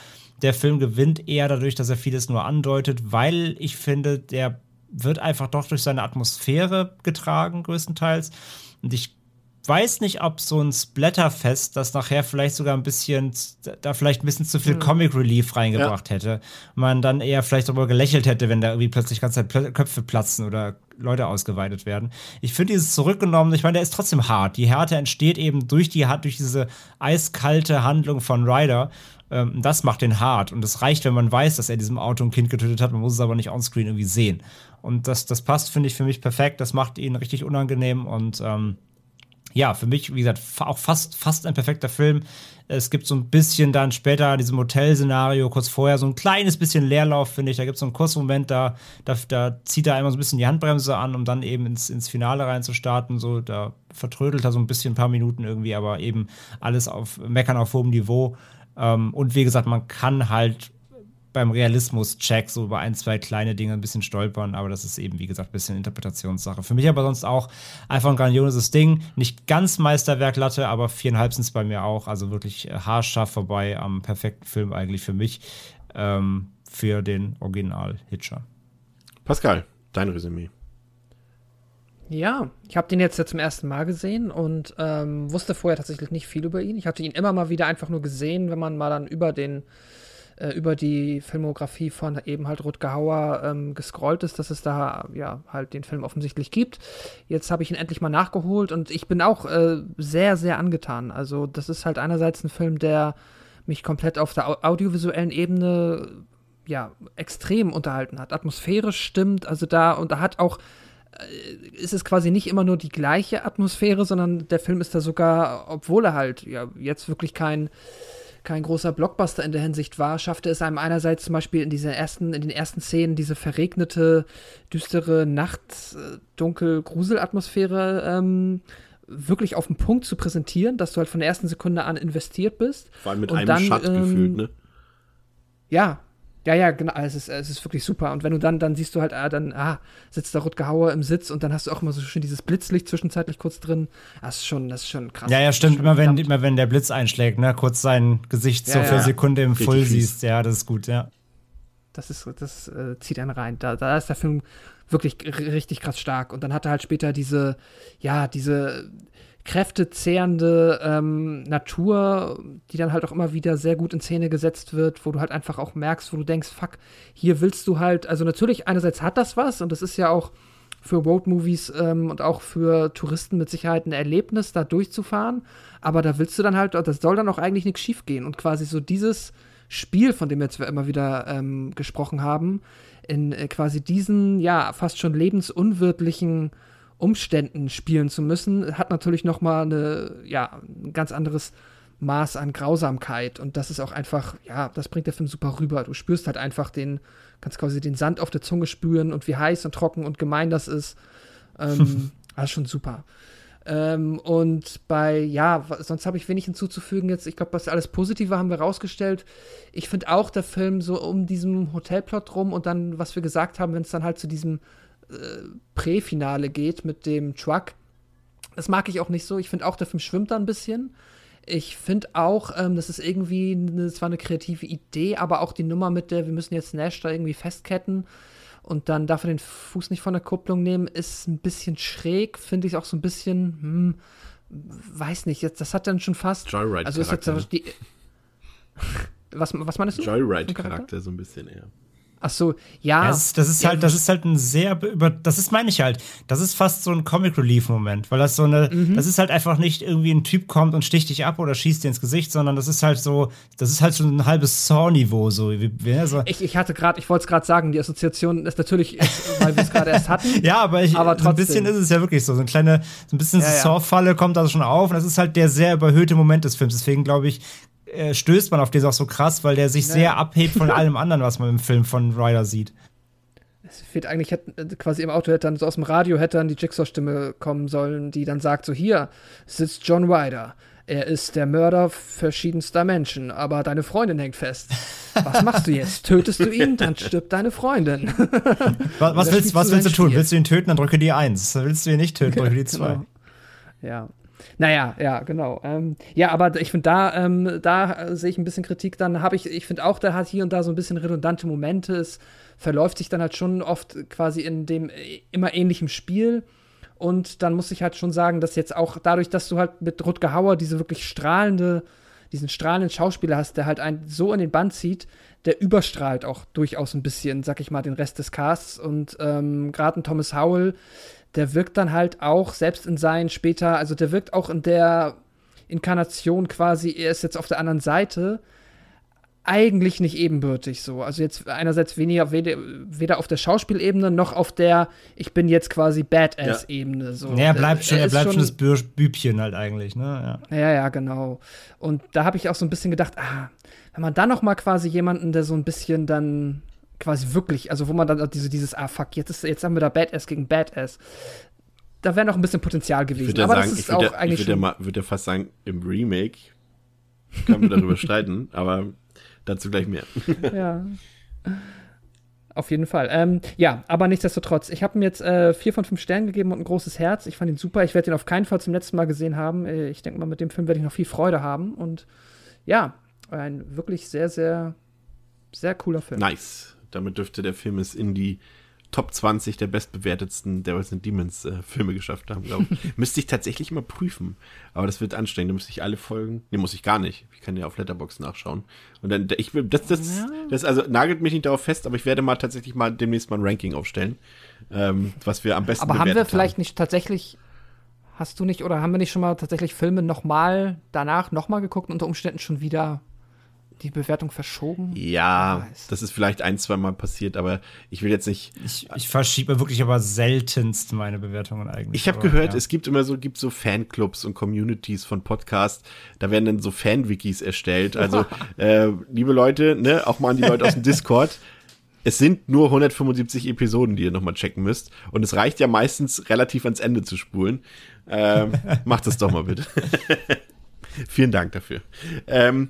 der Film gewinnt eher dadurch, dass er vieles nur andeutet, weil ich finde, der wird einfach doch durch seine Atmosphäre getragen, größtenteils. Und ich weiß nicht, ob so ein Splatterfest das nachher vielleicht sogar ein bisschen, da vielleicht ein bisschen zu viel mhm. Comic Relief reingebracht ja. hätte. Man dann eher vielleicht darüber gelächelt hätte, wenn da irgendwie plötzlich ganze Zeit Köpfe platzen oder Leute ausgeweitet werden. Ich finde dieses zurückgenommen, ich meine, der ist trotzdem hart. Die Härte entsteht eben durch die durch diese eiskalte Handlung von Ryder. Ähm, das macht den hart. Und es reicht, wenn man weiß, dass er diesem Auto ein Kind getötet hat. Man muss es aber nicht onscreen irgendwie sehen. Und das, das passt, finde ich, für mich perfekt. Das macht ihn richtig unangenehm. Und ähm, ja, für mich, wie gesagt, auch fast, fast ein perfekter Film. Es gibt so ein bisschen dann später in diesem Hotel-Szenario, kurz vorher, so ein kleines bisschen Leerlauf, finde ich. Da gibt es so einen Kursmoment, da, da, da zieht er einmal so ein bisschen die Handbremse an, um dann eben ins, ins Finale reinzustarten. So, da vertrödelt er so ein bisschen ein paar Minuten irgendwie, aber eben alles auf Meckern auf hohem Niveau. Ähm, und wie gesagt, man kann halt beim Realismus-Check so über ein, zwei kleine Dinge ein bisschen stolpern, aber das ist eben, wie gesagt, ein bisschen Interpretationssache. Für mich aber sonst auch einfach ein grandioses Ding. Nicht ganz Meisterwerk Latte, aber viereinhalb sind es bei mir auch. Also wirklich haarscharf vorbei am perfekten Film eigentlich für mich, ähm, für den Original-Hitcher. Pascal, dein Resümee. Ja, ich habe den jetzt ja zum ersten Mal gesehen und ähm, wusste vorher tatsächlich nicht viel über ihn. Ich hatte ihn immer mal wieder einfach nur gesehen, wenn man mal dann über den äh, über die Filmografie von eben halt Rutger Hauer ähm, gescrollt ist, dass es da ja halt den Film offensichtlich gibt. Jetzt habe ich ihn endlich mal nachgeholt und ich bin auch äh, sehr, sehr angetan. Also das ist halt einerseits ein Film, der mich komplett auf der audiovisuellen Ebene ja extrem unterhalten hat. Atmosphärisch stimmt, also da und da hat auch äh, ist es quasi nicht immer nur die gleiche Atmosphäre, sondern der Film ist da sogar, obwohl er halt ja jetzt wirklich kein kein großer Blockbuster in der Hinsicht war, schaffte es einem einerseits zum Beispiel in dieser ersten, in den ersten Szenen diese verregnete, düstere Nacht, äh, dunkel Gruselatmosphäre ähm, wirklich auf den Punkt zu präsentieren, dass du halt von der ersten Sekunde an investiert bist. Vor allem mit einem dann, Schatt ähm, gefühlt, ne? Ja, ja, ja, genau. Es ist, es ist wirklich super. Und wenn du dann, dann siehst du halt, ah, dann, ah, sitzt da Rutger Hauer im Sitz und dann hast du auch immer so schön dieses Blitzlicht zwischenzeitlich kurz drin. Das ist schon, das ist schon krass. Ja, ja, stimmt. Immer wenn, immer wenn der Blitz einschlägt, ne, kurz sein Gesicht ja, so für ja. Sekunde im Full siehst. Ja, das ist gut, ja. Das ist, das äh, zieht einen rein. Da, da ist der Film wirklich richtig krass stark. Und dann hat er halt später diese, ja, diese kräftezehrende ähm, Natur, die dann halt auch immer wieder sehr gut in Szene gesetzt wird, wo du halt einfach auch merkst, wo du denkst, fuck, hier willst du halt, also natürlich einerseits hat das was und das ist ja auch für Roadmovies ähm, und auch für Touristen mit Sicherheit ein Erlebnis, da durchzufahren, aber da willst du dann halt, das soll dann auch eigentlich nichts schief gehen und quasi so dieses Spiel, von dem wir jetzt immer wieder ähm, gesprochen haben, in äh, quasi diesen, ja, fast schon lebensunwirtlichen Umständen spielen zu müssen, hat natürlich noch mal eine, ja, ein ganz anderes Maß an Grausamkeit und das ist auch einfach, ja, das bringt der Film super rüber. Du spürst halt einfach den, kannst quasi den Sand auf der Zunge spüren und wie heiß und trocken und gemein das ist. Ähm, das ist schon super. Ähm, und bei, ja, sonst habe ich wenig hinzuzufügen jetzt. Ich glaube, das alles Positive haben wir rausgestellt. Ich finde auch der Film so um diesen Hotelplot rum und dann, was wir gesagt haben, wenn es dann halt zu diesem Präfinale geht mit dem Truck. Das mag ich auch nicht so. Ich finde auch, der Film schwimmt da ein bisschen. Ich finde auch, ähm, das ist irgendwie, eine, zwar eine kreative Idee, aber auch die Nummer mit der, wir müssen jetzt Nash da irgendwie festketten und dann darf er den Fuß nicht von der Kupplung nehmen, ist ein bisschen schräg, finde ich auch so ein bisschen, hm, weiß nicht, jetzt, das hat dann schon fast. Joyride-Charakter. Also ist jetzt die, was, was meinst du? Joyride-Charakter, so ein bisschen eher. Ach so, ja. das, das, ist ja. halt, das ist halt ein sehr über, das ist meine ich halt. Das ist fast so ein Comic Relief Moment, weil das so eine, mhm. das ist halt einfach nicht irgendwie ein Typ kommt und sticht dich ab oder schießt dir ins Gesicht, sondern das ist halt so, das ist halt so ein halbes Saw-Niveau so. Wie, wie, so. Ich, ich hatte gerade, ich wollte es gerade sagen, die Assoziation ist natürlich, weil wir es gerade erst hatten. ja, aber ich, aber so ein bisschen ist es ja wirklich so, so ein kleine, so ein bisschen ja, Saw-Falle kommt da schon auf und das ist halt der sehr überhöhte Moment des Films. Deswegen glaube ich, äh, stößt man auf den auch so krass, weil der sich naja. sehr abhebt von allem anderen, was man im Film von Ryder sieht. Es fehlt eigentlich, hätte, äh, quasi im Auto hätte dann so aus dem Radio hätte dann die Jigsaw-Stimme kommen sollen, die dann sagt: So, hier sitzt John Ryder. Er ist der Mörder verschiedenster Menschen, aber deine Freundin hängt fest. Was machst du jetzt? Tötest du ihn, dann stirbt deine Freundin. was, was willst, was willst du tun? Willst du ihn töten, dann drücke die 1. Willst du ihn nicht töten, drücke die 2. Genau. Ja. Naja, ja, genau. Ähm, ja, aber ich finde, da, ähm, da äh, sehe ich ein bisschen Kritik. Dann habe ich, ich finde auch, der hat hier und da so ein bisschen redundante Momente. Es verläuft sich dann halt schon oft quasi in dem äh, immer ähnlichen Spiel. Und dann muss ich halt schon sagen, dass jetzt auch dadurch, dass du halt mit Rutger Hauer diese wirklich strahlende, diesen strahlenden Schauspieler hast, der halt einen so in den Band zieht, der überstrahlt auch durchaus ein bisschen, sag ich mal, den Rest des Casts. Und ähm, gerade ein Thomas Howell, der wirkt dann halt auch, selbst in seinen später, also der wirkt auch in der Inkarnation quasi, er ist jetzt auf der anderen Seite, eigentlich nicht ebenbürtig so. Also jetzt einerseits weniger weder, weder auf der Schauspielebene noch auf der ich bin jetzt quasi Badass-Ebene. So. Ja, er bleibt schon, er, er bleibt schon das Bübchen halt eigentlich, ne? Ja, ja, ja genau. Und da habe ich auch so ein bisschen gedacht, ah, wenn man dann noch mal quasi jemanden, der so ein bisschen dann quasi wirklich, also wo man dann diese, dieses, ah fuck, jetzt, ist, jetzt haben wir da Badass gegen Badass. Da wäre noch ein bisschen Potenzial gewesen. Aber sagen, das ist auch ja, eigentlich. Ich würde ja, würd ja fast sagen, im Remake können wir darüber streiten, aber dazu gleich mehr. ja. Auf jeden Fall. Ähm, ja, aber nichtsdestotrotz, ich habe ihm jetzt äh, vier von fünf Sternen gegeben und ein großes Herz. Ich fand ihn super. Ich werde ihn auf keinen Fall zum letzten Mal gesehen haben. Äh, ich denke mal, mit dem Film werde ich noch viel Freude haben. Und ja, ein wirklich sehr, sehr, sehr cooler Film. Nice. Damit dürfte der Film es in die Top 20 der bestbewertetsten Devils and Demons äh, Filme geschafft haben, glaube ich. müsste ich tatsächlich mal prüfen. Aber das wird anstrengend. Da müsste ich alle Folgen. Nee, muss ich gar nicht. Ich kann ja auf Letterbox nachschauen. Und dann, ich will, das, das, ja. das, also nagelt mich nicht darauf fest, aber ich werde mal tatsächlich mal demnächst mal ein Ranking aufstellen, ähm, was wir am besten Aber haben wir vielleicht haben. nicht tatsächlich, hast du nicht, oder haben wir nicht schon mal tatsächlich Filme nochmal danach nochmal geguckt und unter Umständen schon wieder die Bewertung verschoben? Ja, das ist vielleicht ein, zwei Mal passiert, aber ich will jetzt nicht. Ich, ich verschiebe wirklich aber seltenst meine Bewertungen eigentlich. Ich habe gehört, ja. es gibt immer so, gibt so Fanclubs und Communities von Podcasts, da werden dann so Fan-Wikis erstellt. Also, äh, liebe Leute, ne, auch mal an die Leute aus dem Discord. Es sind nur 175 Episoden, die ihr nochmal checken müsst. Und es reicht ja meistens relativ ans Ende zu spulen. Ähm, macht das doch mal bitte. Vielen Dank dafür. Ähm,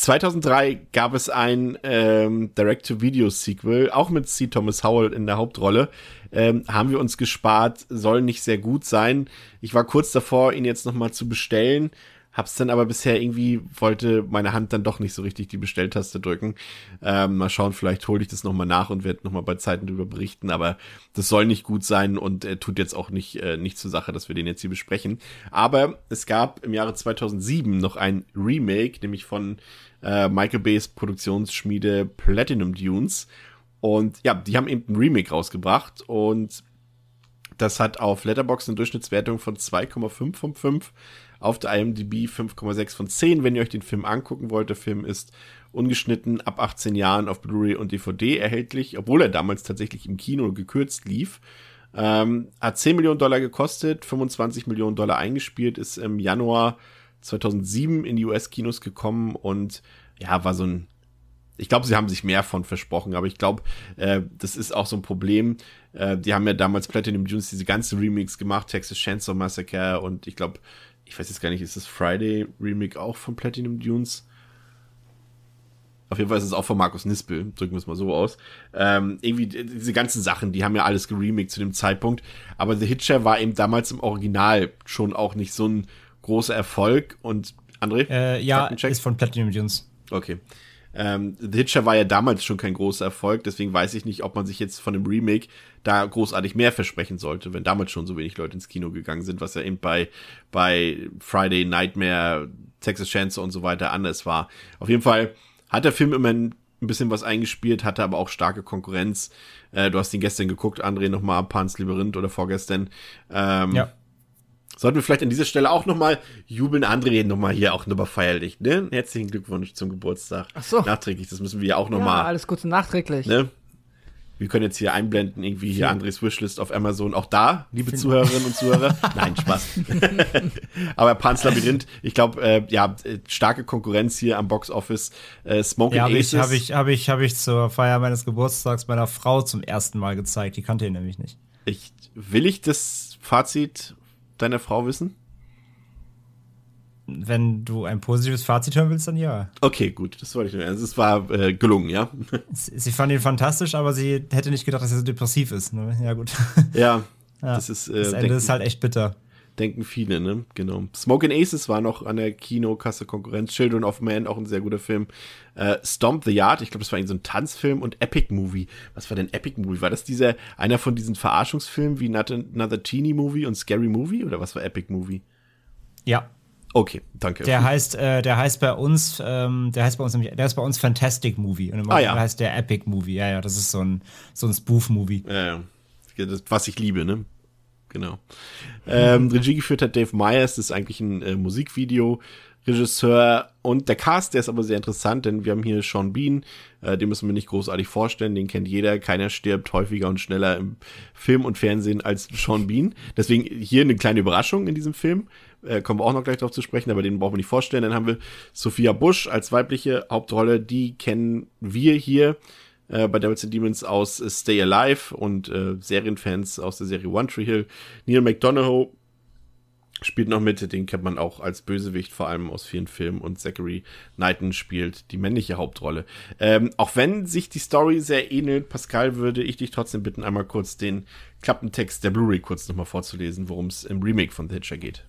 2003 gab es ein ähm, Direct-to-Video-Sequel, auch mit C. Thomas Howell in der Hauptrolle. Ähm, haben wir uns gespart, soll nicht sehr gut sein. Ich war kurz davor, ihn jetzt nochmal zu bestellen, hab's dann aber bisher irgendwie, wollte meine Hand dann doch nicht so richtig die Bestelltaste drücken. Ähm, mal schauen, vielleicht hole ich das nochmal nach und werde nochmal bei Zeiten drüber berichten, aber das soll nicht gut sein und er tut jetzt auch nicht, äh, nicht zur Sache, dass wir den jetzt hier besprechen. Aber es gab im Jahre 2007 noch ein Remake, nämlich von äh, Michael Bays Produktionsschmiede Platinum Dunes. Und ja, die haben eben ein Remake rausgebracht und das hat auf Letterboxd eine Durchschnittswertung von 2,5 von 5, auf der IMDb 5,6 von 10. Wenn ihr euch den Film angucken wollt, der Film ist ungeschnitten ab 18 Jahren auf Blu-ray und DVD erhältlich, obwohl er damals tatsächlich im Kino gekürzt lief. Ähm, hat 10 Millionen Dollar gekostet, 25 Millionen Dollar eingespielt, ist im Januar 2007 in die US-Kinos gekommen und ja, war so ein ich glaube, sie haben sich mehr von versprochen, aber ich glaube, äh, das ist auch so ein Problem. Äh, die haben ja damals Platinum Dunes diese ganzen Remix gemacht, Texas Chainsaw Massacre und ich glaube, ich weiß jetzt gar nicht, ist das Friday Remake auch von Platinum Dunes? Auf jeden Fall ist es auch von Markus Nispel, drücken wir es mal so aus. Ähm, irgendwie diese ganzen Sachen, die haben ja alles geremakt zu dem Zeitpunkt. Aber The Hitcher war eben damals im Original schon auch nicht so ein großer Erfolg. Und André? Äh, ja, ist von Platinum Dunes. Okay. Ähm, The Hitcher war ja damals schon kein großer Erfolg, deswegen weiß ich nicht, ob man sich jetzt von dem Remake da großartig mehr versprechen sollte, wenn damals schon so wenig Leute ins Kino gegangen sind, was ja eben bei, bei Friday Nightmare, Texas Chainsaw und so weiter anders war. Auf jeden Fall hat der Film immerhin ein bisschen was eingespielt, hatte aber auch starke Konkurrenz. Äh, du hast ihn gestern geguckt, André, nochmal Pans Labyrinth oder vorgestern. Ähm, ja. Sollten wir vielleicht an dieser Stelle auch nochmal jubeln, André, nochmal hier auch nochmal feierlich, ne? Herzlichen Glückwunsch zum Geburtstag. Ach so. Nachträglich, das müssen wir ja auch nochmal. Ja, alles Gute nachträglich. Ne? Wir können jetzt hier einblenden, irgendwie hier Andres Wishlist auf Amazon. Auch da, liebe Zuhörerinnen und Zuhörer. Nein, Spaß. Aber Pans Labyrinth, ich glaube, äh, ja, starke Konkurrenz hier am Box Office. Äh, Smoking ja, hab Aces. Habe ich, habe ich, habe ich zur Feier meines Geburtstags meiner Frau zum ersten Mal gezeigt. Die kannte ihn nämlich nicht. Ich, will ich das Fazit deiner Frau wissen? wenn du ein positives Fazit hören willst, dann ja. Okay, gut, das wollte ich nur. Also es war äh, gelungen, ja. Sie fand ihn fantastisch, aber sie hätte nicht gedacht, dass er so depressiv ist. Ne? Ja, gut. Ja, ja, das ist. Äh, das Ende ist halt echt bitter. Denken viele, ne? Genau. Smoke Aces war noch an der Kinokasse Konkurrenz. Children of Man, auch ein sehr guter Film. Äh, Stomp the Yard, ich glaube, das war so ein Tanzfilm und Epic Movie. Was war denn Epic Movie? War das dieser, einer von diesen Verarschungsfilmen wie Another Teeny Movie und Scary Movie? Oder was war Epic Movie? Ja, Okay, danke. Der heißt, äh, der heißt bei uns, ähm, der heißt bei uns nämlich, der ist bei uns Fantastic Movie. Und im ah, ja. heißt der Epic Movie. Ja, ja, das ist so ein, so ein Spoof-Movie. Ja, ja. Das, was ich liebe, ne? Genau. Ähm, Regie geführt hat Dave Myers, das ist eigentlich ein äh, Musikvideo. Regisseur und der Cast, der ist aber sehr interessant, denn wir haben hier Sean Bean, äh, den müssen wir nicht großartig vorstellen, den kennt jeder, keiner stirbt häufiger und schneller im Film und Fernsehen als Sean Bean. Deswegen hier eine kleine Überraschung in diesem Film äh, kommen wir auch noch gleich drauf zu sprechen, aber den brauchen wir nicht vorstellen. Dann haben wir Sophia Bush als weibliche Hauptrolle, die kennen wir hier äh, bei Devils and Demons aus äh, Stay Alive und äh, Serienfans aus der Serie One Tree Hill. Neil McDonough spielt noch mit, den kennt man auch als Bösewicht, vor allem aus vielen Filmen. Und Zachary Knighton spielt die männliche Hauptrolle. Ähm, auch wenn sich die Story sehr ähnelt, Pascal, würde ich dich trotzdem bitten, einmal kurz den Klappentext der Blu-ray kurz nochmal vorzulesen, worum es im Remake von The Hitcher geht.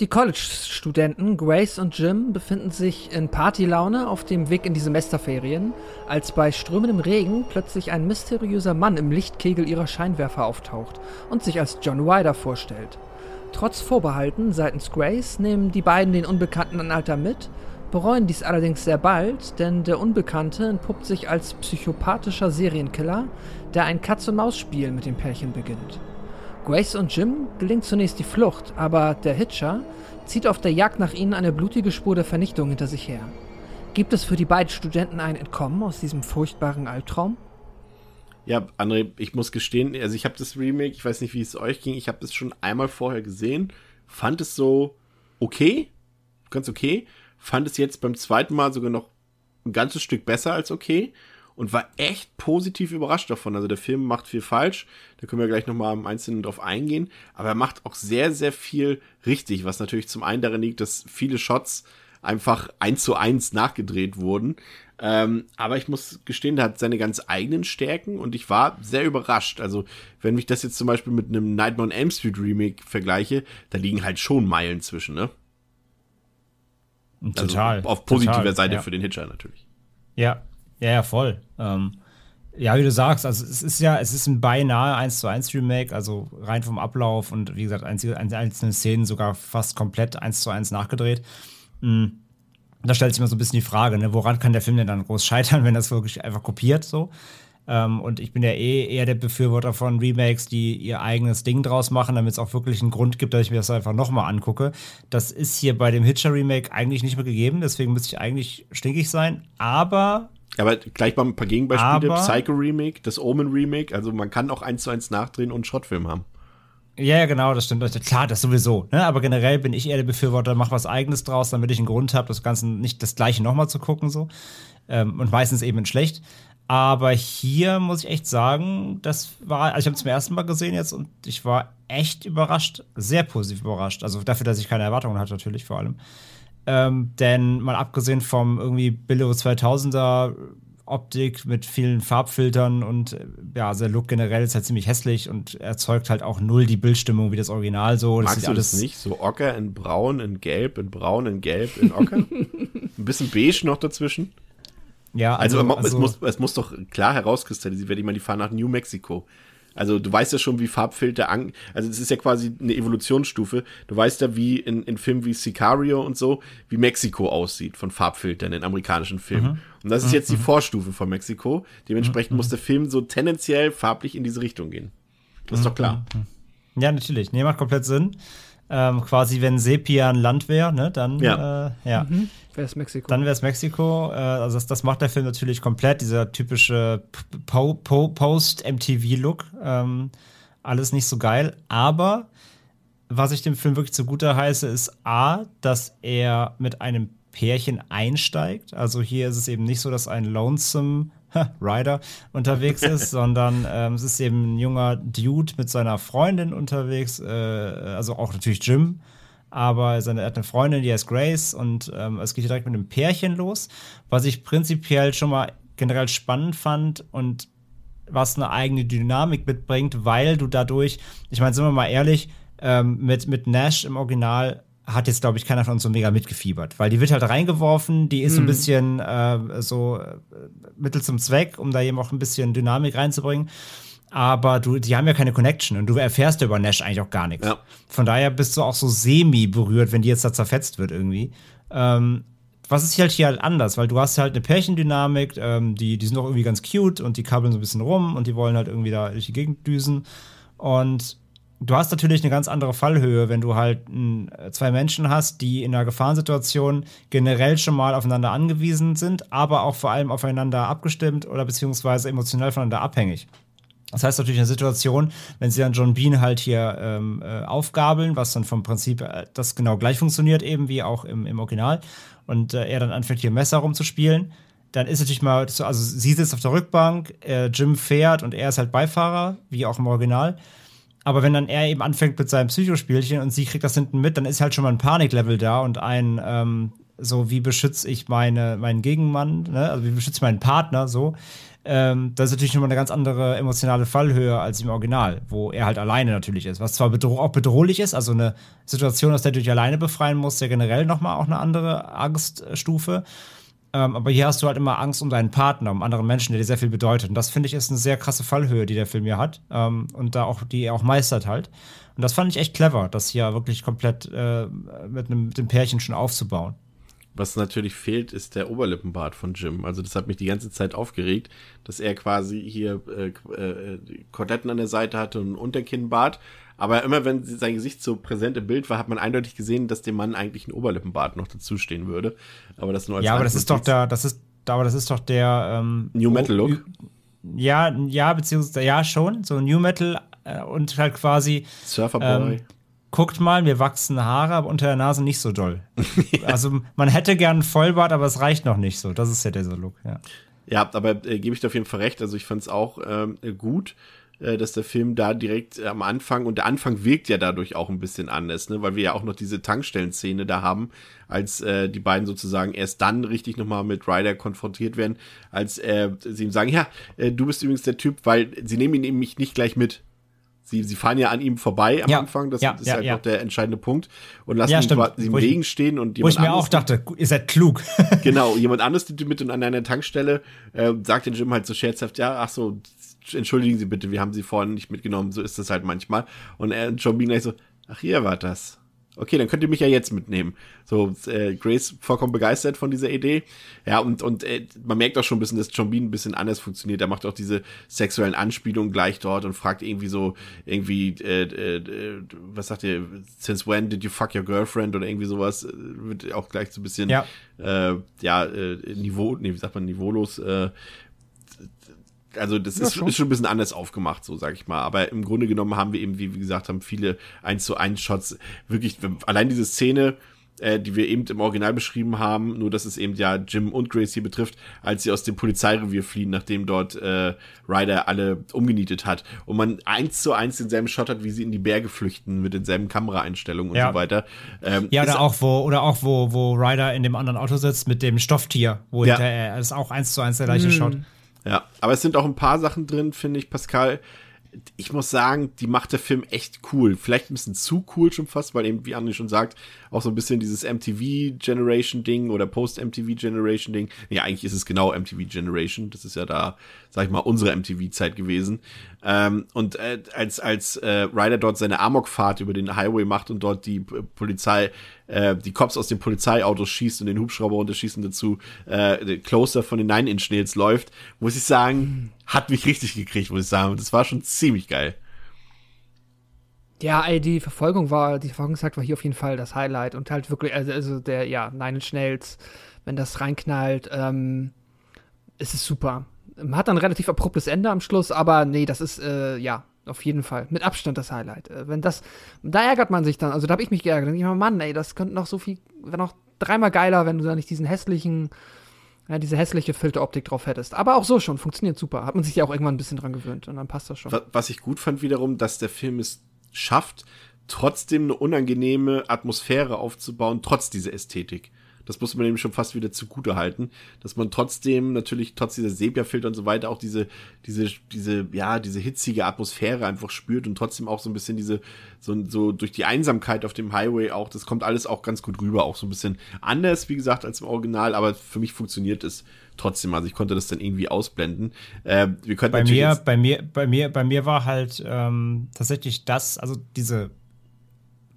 Die College-Studenten Grace und Jim befinden sich in Partylaune auf dem Weg in die Semesterferien, als bei strömendem Regen plötzlich ein mysteriöser Mann im Lichtkegel ihrer Scheinwerfer auftaucht und sich als John Ryder vorstellt. Trotz Vorbehalten seitens Grace nehmen die beiden den unbekannten Anhalter mit, bereuen dies allerdings sehr bald, denn der Unbekannte entpuppt sich als psychopathischer Serienkiller, der ein Katz-und-Maus-Spiel mit dem Pärchen beginnt. Grace und Jim gelingt zunächst die Flucht, aber der Hitcher zieht auf der Jagd nach ihnen eine blutige Spur der Vernichtung hinter sich her. Gibt es für die beiden Studenten ein Entkommen aus diesem furchtbaren Albtraum? Ja, André, ich muss gestehen, also ich habe das Remake, ich weiß nicht, wie es euch ging, ich habe das schon einmal vorher gesehen, fand es so okay, ganz okay, fand es jetzt beim zweiten Mal sogar noch ein ganzes Stück besser als okay und war echt positiv überrascht davon. Also der Film macht viel falsch, da können wir gleich nochmal im Einzelnen drauf eingehen, aber er macht auch sehr, sehr viel richtig, was natürlich zum einen darin liegt, dass viele Shots einfach eins zu eins nachgedreht wurden. Ähm, aber ich muss gestehen, der hat seine ganz eigenen Stärken und ich war sehr überrascht. Also, wenn ich das jetzt zum Beispiel mit einem Nightmare on Elm Street Remake vergleiche, da liegen halt schon Meilen zwischen, ne? Total. Also auf positiver total, Seite ja. für den Hitcher natürlich. Ja, ja, ja, voll. Ähm, ja, wie du sagst, also es ist ja, es ist ein beinahe 1 zu 1 Remake, also rein vom Ablauf und wie gesagt, einzelne Szenen sogar fast komplett 1 zu 1 nachgedreht. Mhm. Da stellt sich mal so ein bisschen die Frage, ne, woran kann der Film denn dann groß scheitern, wenn das wirklich einfach kopiert so? Ähm, und ich bin ja eh eher der Befürworter von Remakes, die ihr eigenes Ding draus machen, damit es auch wirklich einen Grund gibt, dass ich mir das einfach nochmal angucke. Das ist hier bei dem Hitcher Remake eigentlich nicht mehr gegeben, deswegen müsste ich eigentlich stinkig sein. Aber aber gleich mal ein paar Gegenbeispiele. Aber, Psycho Remake, das Omen Remake. Also man kann auch eins zu eins nachdrehen und einen Schrottfilm haben. Ja, ja, genau, das stimmt. Klar, das sowieso. Ne? Aber generell bin ich eher der Befürworter, mach was Eigenes draus, damit ich einen Grund habe, das Ganze nicht das Gleiche nochmal zu gucken. so ähm, Und meistens eben in schlecht. Aber hier muss ich echt sagen, das war, also ich habe es zum ersten Mal gesehen jetzt und ich war echt überrascht, sehr positiv überrascht. Also dafür, dass ich keine Erwartungen hatte, natürlich vor allem. Ähm, denn mal abgesehen vom irgendwie Billo 2000er Optik mit vielen Farbfiltern und ja, also der Look generell ist halt ziemlich hässlich und erzeugt halt auch null die Bildstimmung wie das Original so. Das Magst du das nicht? So Ocker in Braun, in Gelb, in Braun, in Gelb, in Ocker? Ein bisschen beige noch dazwischen? Ja, also, also, also es, muss, es muss doch klar herauskristallisiert werden. Ich meine, die fahren nach New Mexico. Also du weißt ja schon, wie Farbfilter an, also es ist ja quasi eine Evolutionsstufe. Du weißt ja, wie in, in Filmen wie Sicario und so, wie Mexiko aussieht von Farbfiltern in amerikanischen Filmen. Mhm. Und das ist jetzt die mhm. Vorstufe von Mexiko. Dementsprechend mhm. muss der Film so tendenziell farblich in diese Richtung gehen. Das ist doch klar. Mhm. Ja, natürlich. Nee, macht komplett Sinn. Ähm, quasi, wenn Sepia ein Land wäre, ne, dann ja. Äh, ja. Mhm. Wäre es Mexiko. Dann wäre es Mexiko. Äh, also das, das, macht der Film natürlich komplett, dieser typische po po Post-MTV-Look. Ähm, alles nicht so geil. Aber was ich dem Film wirklich zugute heiße, ist A, dass er mit einem Pärchen einsteigt. Also hier ist es eben nicht so, dass ein Lonesome Rider unterwegs ist, sondern ähm, es ist eben ein junger Dude mit seiner Freundin unterwegs, äh, also auch natürlich Jim aber seine, er hat eine Freundin, die heißt Grace und ähm, es geht direkt mit einem Pärchen los, was ich prinzipiell schon mal generell spannend fand und was eine eigene Dynamik mitbringt, weil du dadurch, ich meine, sind wir mal ehrlich, ähm, mit, mit Nash im Original hat jetzt, glaube ich, keiner von uns so mega mitgefiebert, weil die wird halt reingeworfen, die ist so ein mhm. bisschen äh, so äh, Mittel zum Zweck, um da eben auch ein bisschen Dynamik reinzubringen aber du, die haben ja keine Connection und du erfährst über Nash eigentlich auch gar nichts. Ja. Von daher bist du auch so semi berührt, wenn die jetzt da zerfetzt wird irgendwie. Ähm, was ist halt hier halt anders, weil du hast halt eine Pärchendynamik, ähm, die, die sind doch irgendwie ganz cute und die kabbeln so ein bisschen rum und die wollen halt irgendwie da durch die Gegend düsen. Und du hast natürlich eine ganz andere Fallhöhe, wenn du halt m, zwei Menschen hast, die in einer Gefahrensituation generell schon mal aufeinander angewiesen sind, aber auch vor allem aufeinander abgestimmt oder beziehungsweise emotional voneinander abhängig. Das heißt natürlich eine Situation, wenn sie dann John Bean halt hier ähm, äh, aufgabeln, was dann vom Prinzip äh, das genau gleich funktioniert, eben wie auch im, im Original, und äh, er dann anfängt hier Messer rumzuspielen, dann ist natürlich mal, so, also sie sitzt auf der Rückbank, äh, Jim fährt und er ist halt Beifahrer, wie auch im Original. Aber wenn dann er eben anfängt mit seinem Psychospielchen und sie kriegt das hinten mit, dann ist halt schon mal ein Paniklevel da und ein, ähm, so wie beschütze ich meine, meinen Gegenmann, ne? also wie beschütze ich meinen Partner, so. Ähm, das ist natürlich nochmal eine ganz andere emotionale Fallhöhe als im Original, wo er halt alleine natürlich ist. Was zwar bedro auch bedrohlich ist, also eine Situation, aus der du dich alleine befreien musst, ja generell nochmal auch eine andere Angststufe. Ähm, aber hier hast du halt immer Angst um deinen Partner, um anderen Menschen, der dir sehr viel bedeutet. Und das finde ich ist eine sehr krasse Fallhöhe, die der Film hier hat. Ähm, und da auch, die er auch meistert halt. Und das fand ich echt clever, das hier wirklich komplett äh, mit, einem, dem Pärchen schon aufzubauen. Was natürlich fehlt, ist der Oberlippenbart von Jim. Also das hat mich die ganze Zeit aufgeregt, dass er quasi hier äh, äh, Koteletten an der Seite hatte und einen Unterkinnbart. Aber immer wenn sein Gesicht so präsent im Bild war, hat man eindeutig gesehen, dass dem Mann eigentlich ein Oberlippenbart noch dazustehen würde. Aber das nur als Ja, aber das ist doch der, das ist, aber das ist doch der ähm, New Metal Look. Ja, ja, beziehungsweise ja schon, so New Metal äh, und halt quasi Surferboy. Ähm, guckt mal, mir wachsen Haare, aber unter der Nase nicht so doll. ja. Also man hätte gern einen Vollbart, aber es reicht noch nicht so. Das ist ja dieser Look, ja. Ja, aber äh, gebe ich dir auf jeden Fall recht. Also ich fand es auch ähm, gut, äh, dass der Film da direkt äh, am Anfang, und der Anfang wirkt ja dadurch auch ein bisschen anders, ne? weil wir ja auch noch diese Tankstellenszene da haben, als äh, die beiden sozusagen erst dann richtig nochmal mit Ryder konfrontiert werden, als äh, sie ihm sagen, ja, äh, du bist übrigens der Typ, weil sie nehmen ihn nämlich nicht gleich mit sie, sie fahren ja an ihm vorbei am ja. Anfang, das ja, ist ja, halt noch der entscheidende Punkt und lassen ihn quasi im Regen stehen und jemand Wo ich mir auch dachte, ihr seid klug. genau, jemand anderes nimmt mit und an einer Tankstelle äh, sagt den Jim halt so scherzhaft, ja, ach so, entschuldigen Sie bitte, wir haben Sie vorhin nicht mitgenommen, so ist das halt manchmal. Und er, John Bean gleich so, ach, ihr war das okay, dann könnt ihr mich ja jetzt mitnehmen. So, äh, Grace vollkommen begeistert von dieser Idee. Ja, und, und äh, man merkt auch schon ein bisschen, dass John Bean ein bisschen anders funktioniert. Er macht auch diese sexuellen Anspielungen gleich dort und fragt irgendwie so, irgendwie, äh, äh, was sagt ihr, since when did you fuck your girlfriend oder irgendwie sowas, äh, wird auch gleich so ein bisschen, ja, äh, ja äh, Niveau, nee, wie sagt man, niveaulos, äh, also das ja, ist, schon. ist schon ein bisschen anders aufgemacht, so sag ich mal. Aber im Grunde genommen haben wir eben, wie wir gesagt haben, viele 1 zu 1 Shots. Wirklich, allein diese Szene, äh, die wir eben im Original beschrieben haben, nur dass es eben ja Jim und Grace hier betrifft, als sie aus dem Polizeirevier fliehen, nachdem dort äh, Ryder alle umgenietet hat. Und man eins zu eins denselben Shot hat, wie sie in die Berge flüchten, mit denselben Kameraeinstellungen und ja. so weiter. Ähm, ja, oder auch, wo, oder auch, wo, wo Ryder in dem anderen Auto sitzt mit dem Stofftier, wo ja. hinterher, das ist auch eins zu eins der gleiche mhm. Shot. Ja, aber es sind auch ein paar Sachen drin, finde ich, Pascal. ich muss sagen, die macht der Film echt cool. Vielleicht ein bisschen zu cool schon fast, weil eben, wie André schon sagt, auch so ein bisschen dieses MTV-Generation-Ding oder Post-MTV-Generation-Ding. Ja, eigentlich ist es genau MTV-Generation. Das ist ja da, sag ich mal, unsere MTV-Zeit gewesen. Ähm, und äh, als, als äh, Ryder dort seine Amokfahrt über den Highway macht und dort die Polizei, äh, die Cops aus dem Polizeiauto schießt und den Hubschrauber runterschießen dazu, äh, Closer von den Nine-Inch-Nails läuft, muss ich sagen, hat mich richtig gekriegt, muss ich sagen. Das war schon ziemlich geil. Ja, ey, die Verfolgung war, die Verfolgungsjagd war hier auf jeden Fall das Highlight und halt wirklich, also, also der, ja, Nine Inch Nails, wenn das reinknallt, ähm, ist es super. Hat dann ein relativ abruptes Ende am Schluss, aber nee, das ist, äh, ja, auf jeden Fall. Mit Abstand das Highlight. Äh, wenn das, da ärgert man sich dann, also da habe ich mich geärgert. Ich mir, Mann, ey, das könnte noch so viel, wäre noch dreimal geiler, wenn du da nicht diesen hässlichen, ja, diese hässliche Filteroptik drauf hättest. Aber auch so schon, funktioniert super. Hat man sich ja auch irgendwann ein bisschen dran gewöhnt und dann passt das schon. Was ich gut fand wiederum, dass der Film es schafft, trotzdem eine unangenehme Atmosphäre aufzubauen, trotz dieser Ästhetik. Das muss man eben schon fast wieder zugute halten, dass man trotzdem natürlich trotz dieser Sepia-Filter und so weiter auch diese, diese, diese, ja, diese hitzige Atmosphäre einfach spürt und trotzdem auch so ein bisschen diese, so, so durch die Einsamkeit auf dem Highway auch, das kommt alles auch ganz gut rüber, auch so ein bisschen anders, wie gesagt, als im Original, aber für mich funktioniert es trotzdem, also ich konnte das dann irgendwie ausblenden. Äh, wir könnten bei mir, bei mir, bei mir, bei mir war halt ähm, tatsächlich das, also diese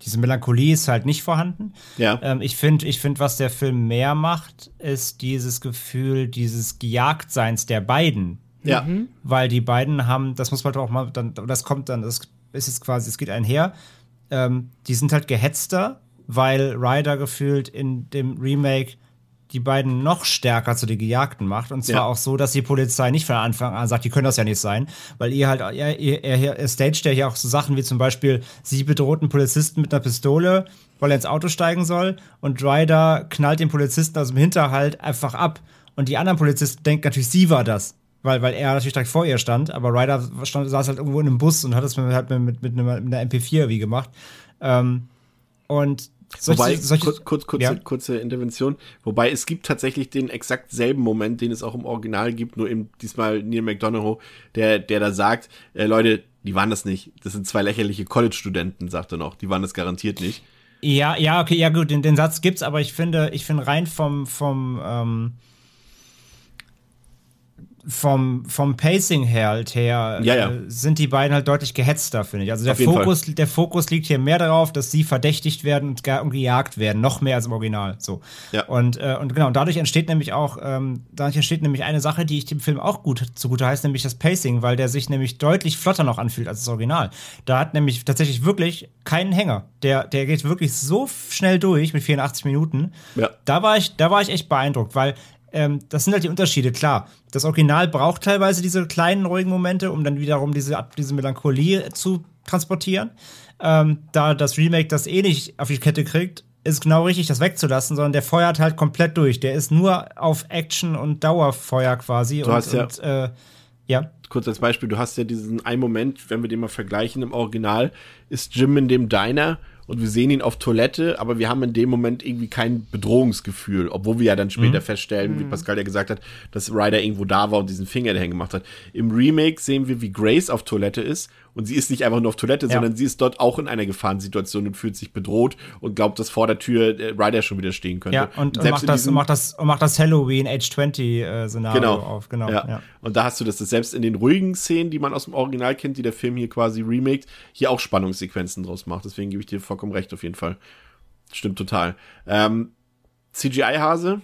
diese Melancholie ist halt nicht vorhanden. Ja. Ähm, ich finde, ich find, was der Film mehr macht, ist dieses Gefühl dieses Gejagtseins der beiden. Ja. Mhm. Weil die beiden haben, das muss man doch auch mal, dann, das kommt dann, das ist jetzt quasi, es geht einher. Ähm, die sind halt gehetzter, weil Ryder gefühlt in dem Remake die beiden noch stärker zu den Gejagten macht. Und zwar ja. auch so, dass die Polizei nicht von Anfang an sagt, die können das ja nicht sein, weil ihr halt, er, er, er, staged ja hier auch so Sachen wie zum Beispiel, sie bedroht einen Polizisten mit einer Pistole, weil er ins Auto steigen soll und Ryder knallt den Polizisten aus dem Hinterhalt einfach ab. Und die anderen Polizisten denken natürlich, sie war das. Weil, weil er natürlich direkt vor ihr stand, aber Ryder stand, saß halt irgendwo in einem Bus und hat das mit, halt mit, mit, mit einer MP4 wie gemacht. Ähm, und Wobei, solche, kurz, kurz, kurze, ja. kurze Intervention. Wobei es gibt tatsächlich den exakt selben Moment, den es auch im Original gibt, nur eben diesmal Neil McDonough, der, der da sagt, äh, Leute, die waren das nicht. Das sind zwei lächerliche College-Studenten, sagt er noch. Die waren das garantiert nicht. Ja, ja, okay, ja gut, den, den Satz gibt's, aber ich finde, ich finde rein vom, vom, ähm, vom, vom Pacing her halt her ja, ja. Äh, sind die beiden halt deutlich gehetzter, finde ich. Also der Fokus, der Fokus liegt hier mehr darauf, dass sie verdächtigt werden und, und gejagt werden, noch mehr als im Original. So. Ja. Und, äh, und genau, und dadurch entsteht nämlich auch, ähm, dadurch entsteht nämlich eine Sache, die ich dem Film auch gut zugute heißt, nämlich das Pacing, weil der sich nämlich deutlich flotter noch anfühlt als das Original. Da hat nämlich tatsächlich wirklich keinen Hänger. Der, der geht wirklich so schnell durch mit 84 Minuten. Ja. Da war ich, da war ich echt beeindruckt, weil ähm, das sind halt die Unterschiede, klar. Das Original braucht teilweise diese kleinen, ruhigen Momente, um dann wiederum diese, diese Melancholie zu transportieren. Ähm, da das Remake das eh nicht auf die Kette kriegt, ist genau richtig, das wegzulassen, sondern der feuert halt komplett durch. Der ist nur auf Action und Dauerfeuer quasi. Du und, hast ja, und, äh, ja. Kurz als Beispiel, du hast ja diesen einen Moment, wenn wir den mal vergleichen im Original, ist Jim in dem Diner und wir sehen ihn auf Toilette, aber wir haben in dem Moment irgendwie kein Bedrohungsgefühl, obwohl wir ja dann später mhm. feststellen, wie mhm. Pascal ja gesagt hat, dass Ryder irgendwo da war und diesen Finger dahin gemacht hat. Im Remake sehen wir, wie Grace auf Toilette ist und sie ist nicht einfach nur auf Toilette, ja. sondern sie ist dort auch in einer Gefahrensituation und fühlt sich bedroht und glaubt, dass vor der Tür äh, Ryder schon wieder stehen könnte. Ja, und, und, macht, das, und macht, das, und macht das Halloween Age 20 äh, Szenario genau. auf. Genau. Ja. ja. Und da hast du das, dass selbst in den ruhigen Szenen, die man aus dem Original kennt, die der Film hier quasi remaked, hier auch Spannungssequenzen draus macht. Deswegen gebe ich dir vollkommen recht auf jeden Fall. Stimmt total. Ähm, CGI-Hase,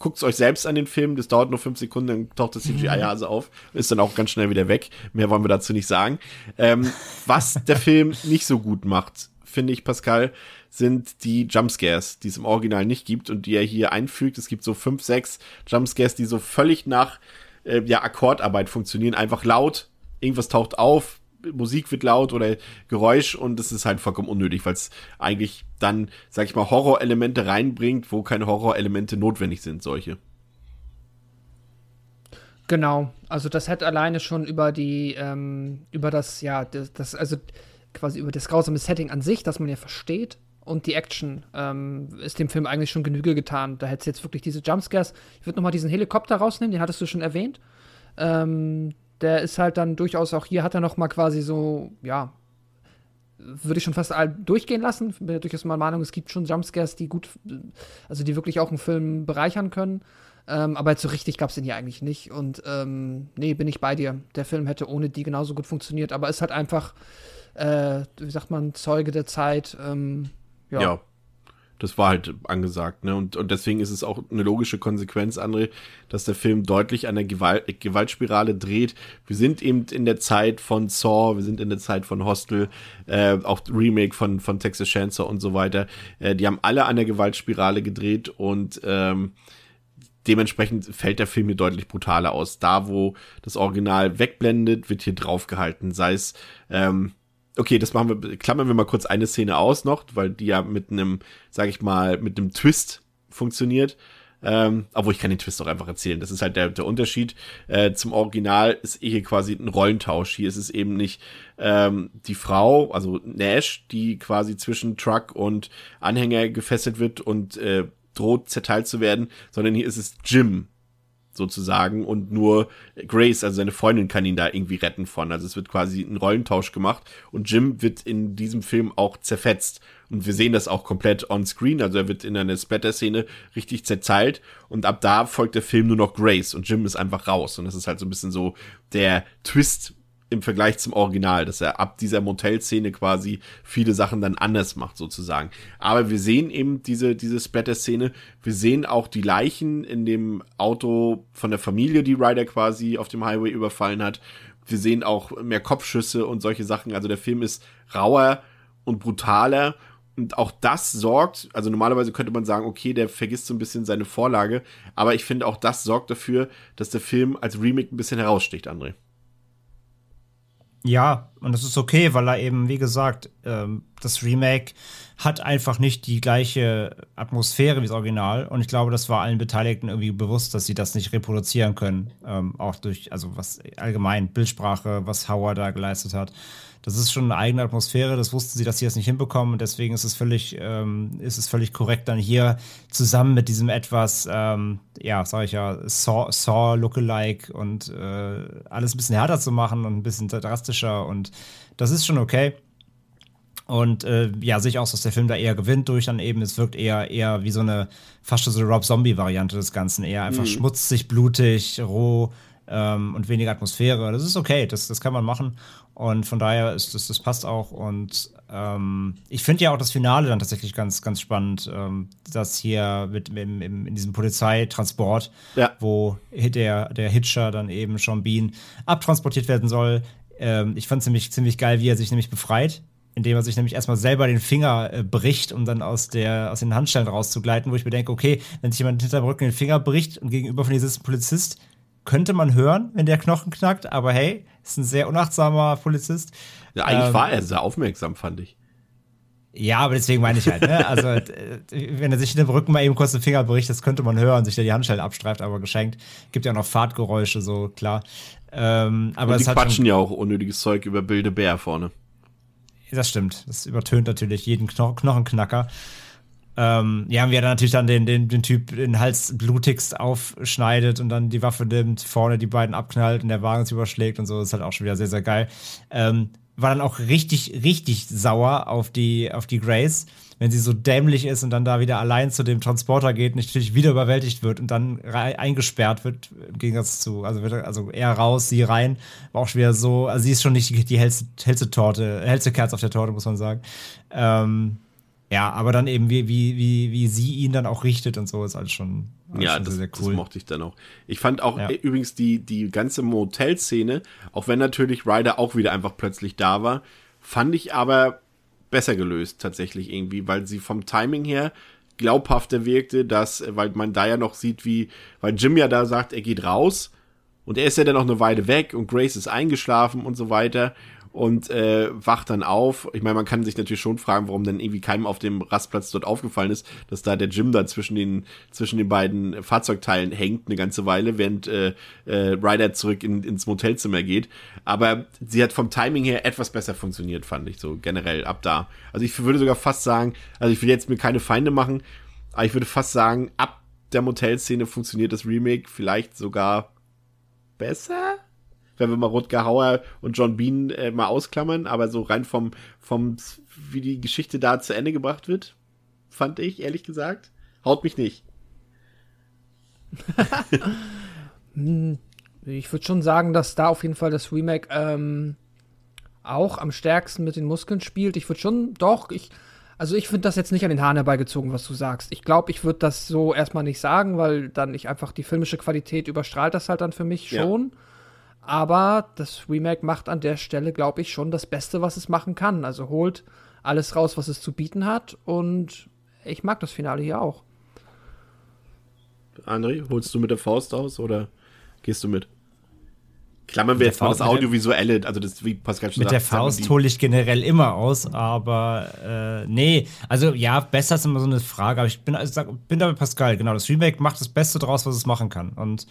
guckt es euch selbst an den Film, das dauert nur fünf Sekunden, dann taucht das CGI-Hase auf, ist dann auch ganz schnell wieder weg. Mehr wollen wir dazu nicht sagen. Ähm, was der Film nicht so gut macht, finde ich, Pascal, sind die Jumpscares, die es im Original nicht gibt und die er hier einfügt. Es gibt so fünf, sechs Jumpscares, die so völlig nach äh, ja, Akkordarbeit funktionieren. Einfach laut, irgendwas taucht auf, Musik wird laut oder Geräusch und das ist halt vollkommen unnötig, weil es eigentlich dann, sag ich mal, Horrorelemente reinbringt, wo keine Horrorelemente notwendig sind, solche. Genau, also das hätte alleine schon über die, ähm, über das, ja, das, also quasi über das grausame Setting an sich, das man ja versteht, und die Action ähm, ist dem Film eigentlich schon Genüge getan. Da hätte es jetzt wirklich diese Jumpscares. Ich würde nochmal diesen Helikopter rausnehmen, den hattest du schon erwähnt. Ähm, der ist halt dann durchaus auch hier, hat er noch mal quasi so, ja, würde ich schon fast durchgehen lassen. Bin ja durchaus mal Meinung, es gibt schon Jumpscares, die gut, also die wirklich auch einen Film bereichern können. Ähm, aber so richtig gab es den hier eigentlich nicht. Und ähm, nee, bin ich bei dir. Der Film hätte ohne die genauso gut funktioniert, aber ist halt einfach, äh, wie sagt man, Zeuge der Zeit. Ähm, ja. ja. Das war halt angesagt, ne? Und, und deswegen ist es auch eine logische Konsequenz, André, dass der Film deutlich an der Gewalt, Gewaltspirale dreht. Wir sind eben in der Zeit von Saw, wir sind in der Zeit von Hostel, äh, auch Remake von, von Texas Chainsaw und so weiter. Äh, die haben alle an der Gewaltspirale gedreht und ähm, dementsprechend fällt der Film hier deutlich brutaler aus. Da, wo das Original wegblendet, wird hier draufgehalten. Sei es, ähm, okay, das machen wir, klammern wir mal kurz eine Szene aus noch, weil die ja mit einem, sag ich mal, mit einem Twist funktioniert. Ähm, obwohl ich kann den Twist auch einfach erzählen. Das ist halt der, der Unterschied. Äh, zum Original ist hier quasi ein Rollentausch. Hier ist es eben nicht ähm, die Frau, also Nash, die quasi zwischen Truck und Anhänger gefesselt wird und äh, droht zerteilt zu werden, sondern hier ist es Jim sozusagen und nur Grace, also seine Freundin, kann ihn da irgendwie retten von. Also es wird quasi ein Rollentausch gemacht und Jim wird in diesem Film auch zerfetzt. Und wir sehen das auch komplett on screen, also er wird in einer Splatter-Szene richtig zerteilt und ab da folgt der Film nur noch Grace und Jim ist einfach raus. Und das ist halt so ein bisschen so der Twist im Vergleich zum Original, dass er ab dieser Motelszene quasi viele Sachen dann anders macht, sozusagen. Aber wir sehen eben diese, diese Splatter-Szene. Wir sehen auch die Leichen in dem Auto von der Familie, die Ryder quasi auf dem Highway überfallen hat. Wir sehen auch mehr Kopfschüsse und solche Sachen. Also der Film ist rauer und brutaler. Und auch das sorgt, also normalerweise könnte man sagen, okay, der vergisst so ein bisschen seine Vorlage. Aber ich finde auch das sorgt dafür, dass der Film als Remake ein bisschen heraussticht, André. Ja, und das ist okay, weil er eben, wie gesagt, ähm, das Remake hat einfach nicht die gleiche Atmosphäre wie das Original. Und ich glaube, das war allen Beteiligten irgendwie bewusst, dass sie das nicht reproduzieren können. Ähm, auch durch, also was allgemein, Bildsprache, was Howard da geleistet hat das ist schon eine eigene Atmosphäre. Das wussten sie, dass sie das nicht hinbekommen. Und deswegen ist es völlig, ähm, ist es völlig korrekt, dann hier zusammen mit diesem etwas, ähm, ja, sag ich ja, Saw, Saw Lookalike und äh, alles ein bisschen härter zu machen und ein bisschen drastischer. Und das ist schon okay. Und äh, ja, sehe ich auch, dass der Film da eher gewinnt durch dann eben. Es wirkt eher, eher wie so eine fast schon so eine Rob Zombie-Variante des Ganzen. Eher einfach mhm. schmutzig, blutig, roh ähm, und weniger Atmosphäre. Das ist okay, das, das kann man machen. Und von daher ist das, das passt auch. Und ähm, ich finde ja auch das Finale dann tatsächlich ganz, ganz spannend, ähm, dass hier mit, im, im, in diesem Polizeitransport, ja. wo der, der Hitcher dann eben Sean Bean abtransportiert werden soll. Ähm, ich fand ziemlich, ziemlich geil, wie er sich nämlich befreit indem er sich nämlich erstmal selber den Finger äh, bricht, um dann aus, der, aus den Handstellen rauszugleiten, wo ich mir denke, okay, wenn sich jemand hinter dem Rücken den Finger bricht und gegenüber von dir sitzt ein Polizist, könnte man hören, wenn der Knochen knackt, aber hey, ist ein sehr unachtsamer Polizist. Ja, eigentlich ähm, war er sehr aufmerksam, fand ich. Ja, aber deswegen meine ich halt, ne? Also, äh, wenn er sich in den Rücken mal eben kurz den Finger bricht, das könnte man hören, sich da die Handschellen abstreift, aber geschenkt. Gibt ja noch Fahrtgeräusche, so, klar. Ähm, aber Und die quatschen ja auch unnötiges Zeug über Bilde Bär vorne. Das stimmt. Das übertönt natürlich jeden Kno Knochenknacker. Ähm, ja, haben wir dann natürlich dann den, den, den Typ den Hals blutigst aufschneidet und dann die Waffe nimmt, vorne die beiden abknallt und der Wagen sich überschlägt und so. Ist halt auch schon wieder sehr, sehr geil. Ähm, war dann auch richtig, richtig sauer auf die, auf die Grace, wenn sie so dämlich ist und dann da wieder allein zu dem Transporter geht und natürlich wieder überwältigt wird und dann eingesperrt wird, im Gegensatz zu, also, wird, also er raus, sie rein, war auch schon wieder so, also sie ist schon nicht die, die hellste, hellste Torte, hellste Kerze auf der Torte, muss man sagen. Ähm, ja, aber dann eben, wie, wie, wie, wie sie ihn dann auch richtet und so, ist alles schon, alles ja, schon das, sehr, sehr cool. das mochte ich dann auch. Ich fand auch ja. Äh, übrigens die, die ganze Motel-Szene, auch wenn natürlich Ryder auch wieder einfach plötzlich da war, fand ich aber besser gelöst tatsächlich irgendwie, weil sie vom Timing her glaubhafter wirkte, dass, weil man da ja noch sieht, wie, weil Jim ja da sagt, er geht raus und er ist ja dann noch eine Weile weg und Grace ist eingeschlafen und so weiter und äh, wacht dann auf. Ich meine, man kann sich natürlich schon fragen, warum dann irgendwie keinem auf dem Rastplatz dort aufgefallen ist, dass da der Jim da zwischen den zwischen den beiden Fahrzeugteilen hängt eine ganze Weile, während äh, äh, Ryder zurück in, ins Motelzimmer geht. Aber sie hat vom Timing her etwas besser funktioniert, fand ich so generell ab da. Also ich würde sogar fast sagen, also ich will jetzt mir keine Feinde machen, aber ich würde fast sagen, ab der Motelszene funktioniert das Remake vielleicht sogar besser wenn wir mal Rutger Hauer und John Bean äh, mal ausklammern, aber so rein vom, vom, wie die Geschichte da zu Ende gebracht wird, fand ich, ehrlich gesagt, haut mich nicht. Ich würde schon sagen, dass da auf jeden Fall das Remake ähm, auch am stärksten mit den Muskeln spielt. Ich würde schon, doch, ich, also ich finde das jetzt nicht an den Haaren herbeigezogen, was du sagst. Ich glaube, ich würde das so erstmal nicht sagen, weil dann ich einfach die filmische Qualität überstrahlt das halt dann für mich schon. Ja. Aber das Remake macht an der Stelle, glaube ich, schon das Beste, was es machen kann. Also holt alles raus, was es zu bieten hat. Und ich mag das Finale hier auch. André, holst du mit der Faust aus oder gehst du mit? Klammern wir jetzt mal das Audiovisuelle, also das, wie Pascal schon Mit sagt, der Faust hole ich generell immer aus, aber äh, nee, also ja, besser ist immer so eine Frage, aber ich bin, also, bin da mit Pascal, genau, das Remake macht das Beste draus, was es machen kann und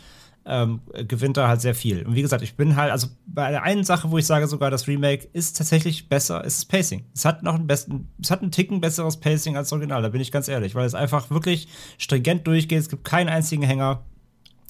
ähm, gewinnt da halt sehr viel. Und wie gesagt, ich bin halt, also bei der einen Sache, wo ich sage sogar, das Remake ist tatsächlich besser, ist das Pacing. Es hat noch einen besten, es hat einen Ticken besseres Pacing als das Original, da bin ich ganz ehrlich, weil es einfach wirklich stringent durchgeht, es gibt keinen einzigen Hänger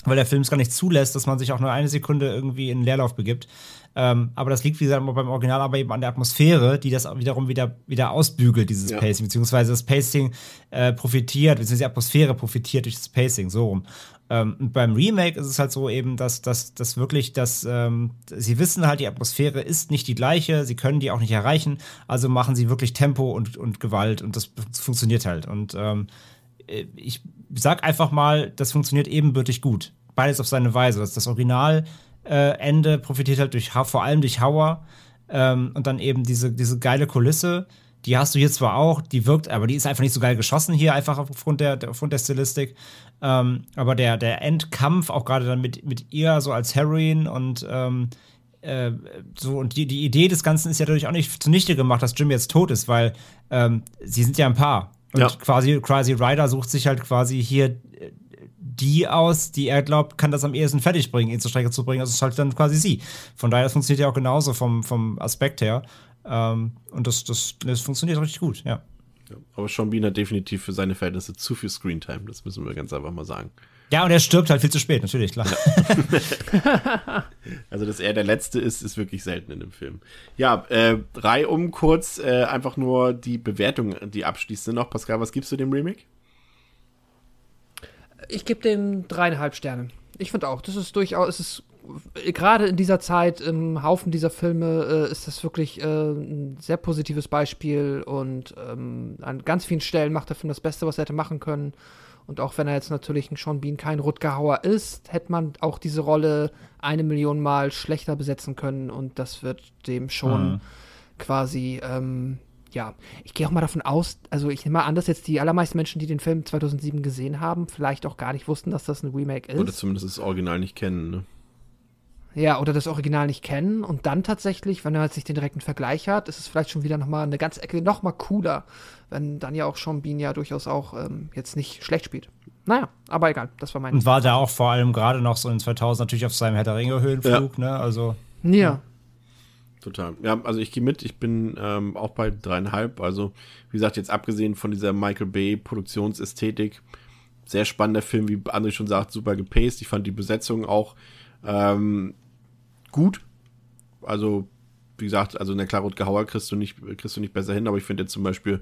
weil der Film es gar nicht zulässt, dass man sich auch nur eine Sekunde irgendwie in den Leerlauf begibt. Ähm, aber das liegt, wie gesagt, beim Original aber eben an der Atmosphäre, die das wiederum wieder, wieder ausbügelt, dieses ja. Pacing, beziehungsweise das Pacing äh, profitiert, beziehungsweise die Atmosphäre profitiert durch das Pacing, so rum. Ähm, beim Remake ist es halt so eben, dass, dass, dass wirklich, dass ähm, sie wissen halt, die Atmosphäre ist nicht die gleiche, sie können die auch nicht erreichen, also machen sie wirklich Tempo und, und Gewalt und das funktioniert halt. Und ähm, äh, ich sag einfach mal, das funktioniert ebenbürtig gut. Beides auf seine Weise. Das, das Originalende äh, profitiert halt durch, vor allem durch Hauer ähm, und dann eben diese, diese geile Kulisse. Die hast du hier zwar auch, die wirkt, aber die ist einfach nicht so geil geschossen hier, einfach aufgrund der, aufgrund der Stilistik. Ähm, aber der, der Endkampf, auch gerade dann mit, mit ihr so als Heroin und ähm, äh, so, und die, die Idee des Ganzen ist ja dadurch auch nicht zunichte gemacht, dass Jim jetzt tot ist, weil ähm, sie sind ja ein Paar. Und ja. quasi quasi Ryder sucht sich halt quasi hier äh, die aus, die er glaubt, kann das am ehesten fertig bringen, ihn zur Strecke zu bringen. Also es ist halt dann quasi sie. Von daher, das funktioniert ja auch genauso vom, vom Aspekt her. Ähm, und das, das, das funktioniert richtig gut, ja. Ja. Aber Sean Bean hat definitiv für seine Verhältnisse zu viel Screentime, das müssen wir ganz einfach mal sagen. Ja, und er stirbt halt viel zu spät, natürlich, klar. Ja. also, dass er der Letzte ist, ist wirklich selten in dem Film. Ja, äh, Reihe um kurz äh, einfach nur die Bewertung, die abschließende noch. Pascal, was gibst du dem Remake? Ich gebe dem dreieinhalb Sterne. Ich finde auch, das ist durchaus, es ist gerade in dieser Zeit im Haufen dieser Filme äh, ist das wirklich äh, ein sehr positives Beispiel und ähm, an ganz vielen Stellen macht der Film das Beste, was er hätte machen können. Und auch wenn er jetzt natürlich ein Sean Bean kein Rutger Hauer ist, hätte man auch diese Rolle eine Million Mal schlechter besetzen können und das wird dem schon mhm. quasi, ähm, ja, ich gehe auch mal davon aus, also ich nehme mal an, dass jetzt die allermeisten Menschen, die den Film 2007 gesehen haben, vielleicht auch gar nicht wussten, dass das ein Remake ist. Oder zumindest das Original nicht kennen, ne? Ja, oder das Original nicht kennen und dann tatsächlich, wenn er sich den direkten Vergleich hat, ist es vielleicht schon wieder nochmal eine ganze Ecke nochmal cooler, wenn dann ja auch Sean Bean ja durchaus auch ähm, jetzt nicht schlecht spielt. Naja, aber egal, das war mein. Und war da auch vor allem gerade noch so in 2000 natürlich auf seinem Herr der Ringe Höhenflug, ja. ne? Also. Ja. ja. Total. Ja, also ich gehe mit. Ich bin ähm, auch bei dreieinhalb. Also, wie gesagt, jetzt abgesehen von dieser Michael Bay Produktionsästhetik, sehr spannender Film, wie André schon sagt, super gepaced. Ich fand die Besetzung auch ähm, gut. Also, wie gesagt, also in der Klarot Gehauer kriegst du nicht, kriegst du nicht besser hin, aber ich finde jetzt zum Beispiel,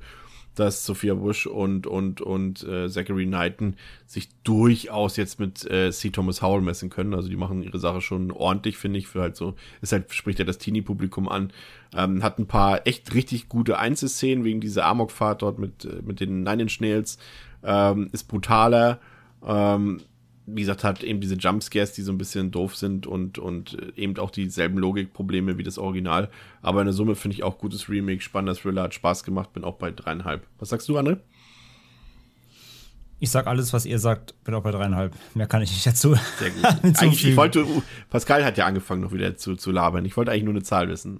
dass Sophia Bush und, und, und äh, Zachary Knighton sich durchaus jetzt mit äh, C. Thomas Howell messen können. Also die machen ihre Sache schon ordentlich, finde ich, für halt so, ist halt, spricht ja das Teenie-Publikum an. Ähm, hat ein paar echt richtig gute Einzelszenen wegen dieser Amokfahrt dort mit, äh, mit den Nine Inch Nails. Ähm, ist brutaler. Ähm, wie gesagt, hat eben diese Jumpscares, die so ein bisschen doof sind und, und eben auch dieselben Logikprobleme wie das Original. Aber in der Summe finde ich auch gutes Remake, spannender Thriller, hat Spaß gemacht, bin auch bei dreieinhalb. Was sagst du, André? Ich sag alles, was ihr sagt, bin auch bei dreieinhalb. Mehr kann ich nicht dazu. Sehr gut. eigentlich, ich wollte, Pascal hat ja angefangen, noch wieder zu, zu labern. Ich wollte eigentlich nur eine Zahl wissen.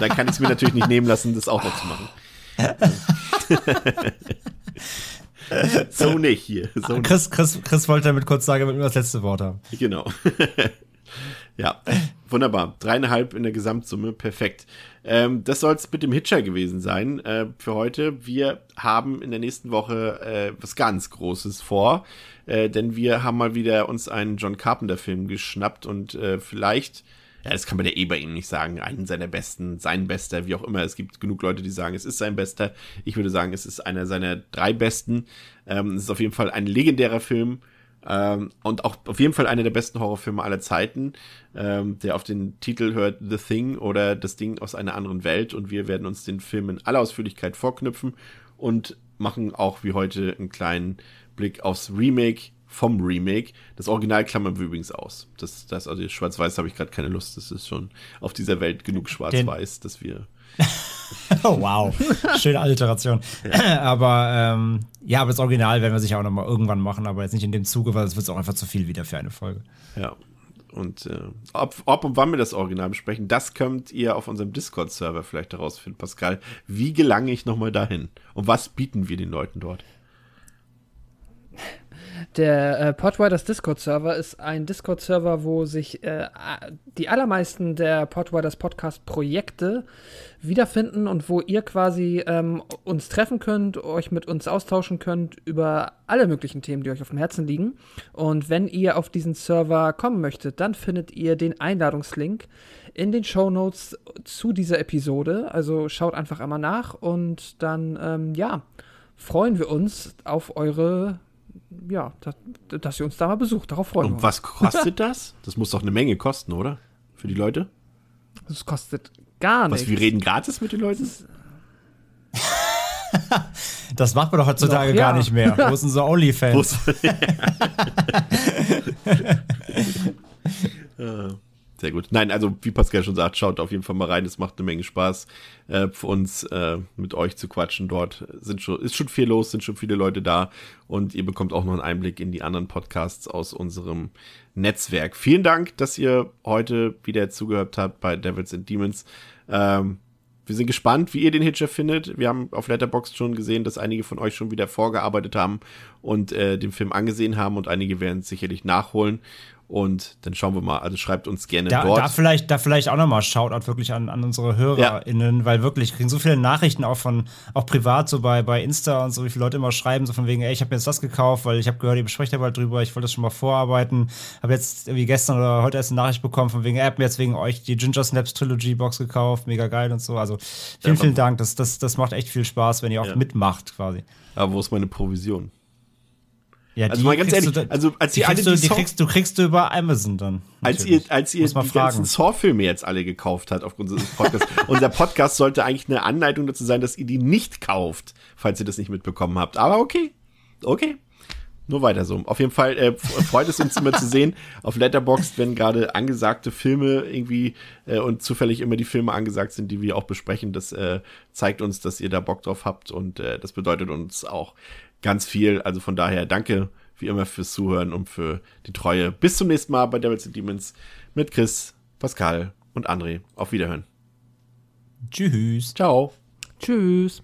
dann kann ich es mir natürlich nicht nehmen lassen, das auch noch zu machen. so nicht hier. So nicht. Chris, Chris, Chris wollte damit kurz sagen, damit wir das letzte Wort haben. Genau. ja, wunderbar. Dreieinhalb in der Gesamtsumme, perfekt. Ähm, das soll es mit dem Hitcher gewesen sein äh, für heute. Wir haben in der nächsten Woche äh, was ganz Großes vor, äh, denn wir haben mal wieder uns einen John Carpenter-Film geschnappt und äh, vielleicht ja, das kann man ja eh bei ihm nicht sagen, einen seiner besten, sein bester, wie auch immer. Es gibt genug Leute, die sagen, es ist sein bester. Ich würde sagen, es ist einer seiner drei besten. Ähm, es ist auf jeden Fall ein legendärer Film. Ähm, und auch auf jeden Fall einer der besten Horrorfilme aller Zeiten, ähm, der auf den Titel hört The Thing oder Das Ding aus einer anderen Welt. Und wir werden uns den Film in aller Ausführlichkeit vorknüpfen und machen auch wie heute einen kleinen Blick aufs Remake vom Remake. Das Original klammern wir übrigens aus. Das, das also Schwarz-Weiß habe ich gerade keine Lust. Das ist schon auf dieser Welt genug Schwarz-Weiß, dass wir. oh, wow, schöne Alteration. Ja. Aber ähm, ja, aber das Original werden wir sicher auch noch mal irgendwann machen, aber jetzt nicht in dem Zuge, weil es wird auch einfach zu viel wieder für eine Folge. Ja. Und äh, ob, ob und wann wir das Original besprechen, das könnt ihr auf unserem Discord-Server vielleicht herausfinden, Pascal. Wie gelange ich nochmal dahin? Und was bieten wir den Leuten dort? Der äh, Podriders Discord-Server ist ein Discord-Server, wo sich äh, die allermeisten der Podriders Podcast-Projekte wiederfinden und wo ihr quasi ähm, uns treffen könnt, euch mit uns austauschen könnt über alle möglichen Themen, die euch auf dem Herzen liegen. Und wenn ihr auf diesen Server kommen möchtet, dann findet ihr den Einladungslink in den Show Notes zu dieser Episode. Also schaut einfach einmal nach und dann, ähm, ja, freuen wir uns auf eure ja, dass, dass ihr uns da mal besucht. Darauf freuen wir uns. Und was kostet das? Das muss doch eine Menge kosten, oder? Für die Leute? Das kostet gar nichts. Was, wir reden gratis mit den Leuten? Das macht man doch heutzutage doch, ja. gar nicht mehr. Wo sind so Onlyfans? Sehr gut. Nein, also wie Pascal schon sagt, schaut auf jeden Fall mal rein. Es macht eine Menge Spaß äh, für uns, äh, mit euch zu quatschen. Dort sind schon, ist schon viel los, sind schon viele Leute da und ihr bekommt auch noch einen Einblick in die anderen Podcasts aus unserem Netzwerk. Vielen Dank, dass ihr heute wieder zugehört habt bei Devils and Demons. Ähm, wir sind gespannt, wie ihr den Hitcher findet. Wir haben auf Letterboxd schon gesehen, dass einige von euch schon wieder vorgearbeitet haben und äh, den Film angesehen haben und einige werden es sicherlich nachholen. Und dann schauen wir mal. Also schreibt uns gerne da, dort. Da vielleicht, da vielleicht auch nochmal Shoutout wirklich an, an unsere HörerInnen, ja. weil wirklich kriegen so viele Nachrichten auch von, auch privat, so bei, bei Insta und so, wie viele Leute immer schreiben, so von wegen, ey, ich habe mir jetzt das gekauft, weil ich habe gehört, ihr besprecht ja bald drüber, ich wollte das schon mal vorarbeiten. Habe jetzt irgendwie gestern oder heute erst eine Nachricht bekommen, von wegen, er hat mir jetzt wegen euch die Ginger Snaps Trilogy Box gekauft, mega geil und so. Also vielen, ja, vielen Dank. Das, das, das macht echt viel Spaß, wenn ihr auch ja. mitmacht, quasi. Aber wo ist meine Provision? Ja, also mal ganz ehrlich, da, also als ihr alle die, die, kriegst, du kriegst du über Amazon dann. Als ihr, als ihr die fragen. ganzen Saw-Filme jetzt alle gekauft habt aufgrund unseres Podcasts. unser Podcast sollte eigentlich eine Anleitung dazu sein, dass ihr die nicht kauft, falls ihr das nicht mitbekommen habt. Aber okay, okay. Nur weiter so. Auf jeden Fall äh, freut es uns immer zu sehen auf Letterboxd, wenn gerade angesagte Filme irgendwie äh, und zufällig immer die Filme angesagt sind, die wir auch besprechen. Das äh, zeigt uns, dass ihr da Bock drauf habt und äh, das bedeutet uns auch ganz viel. Also von daher danke wie immer fürs Zuhören und für die Treue. Bis zum nächsten Mal bei Devils and Demons mit Chris, Pascal und André. Auf Wiederhören. Tschüss. Ciao. Tschüss.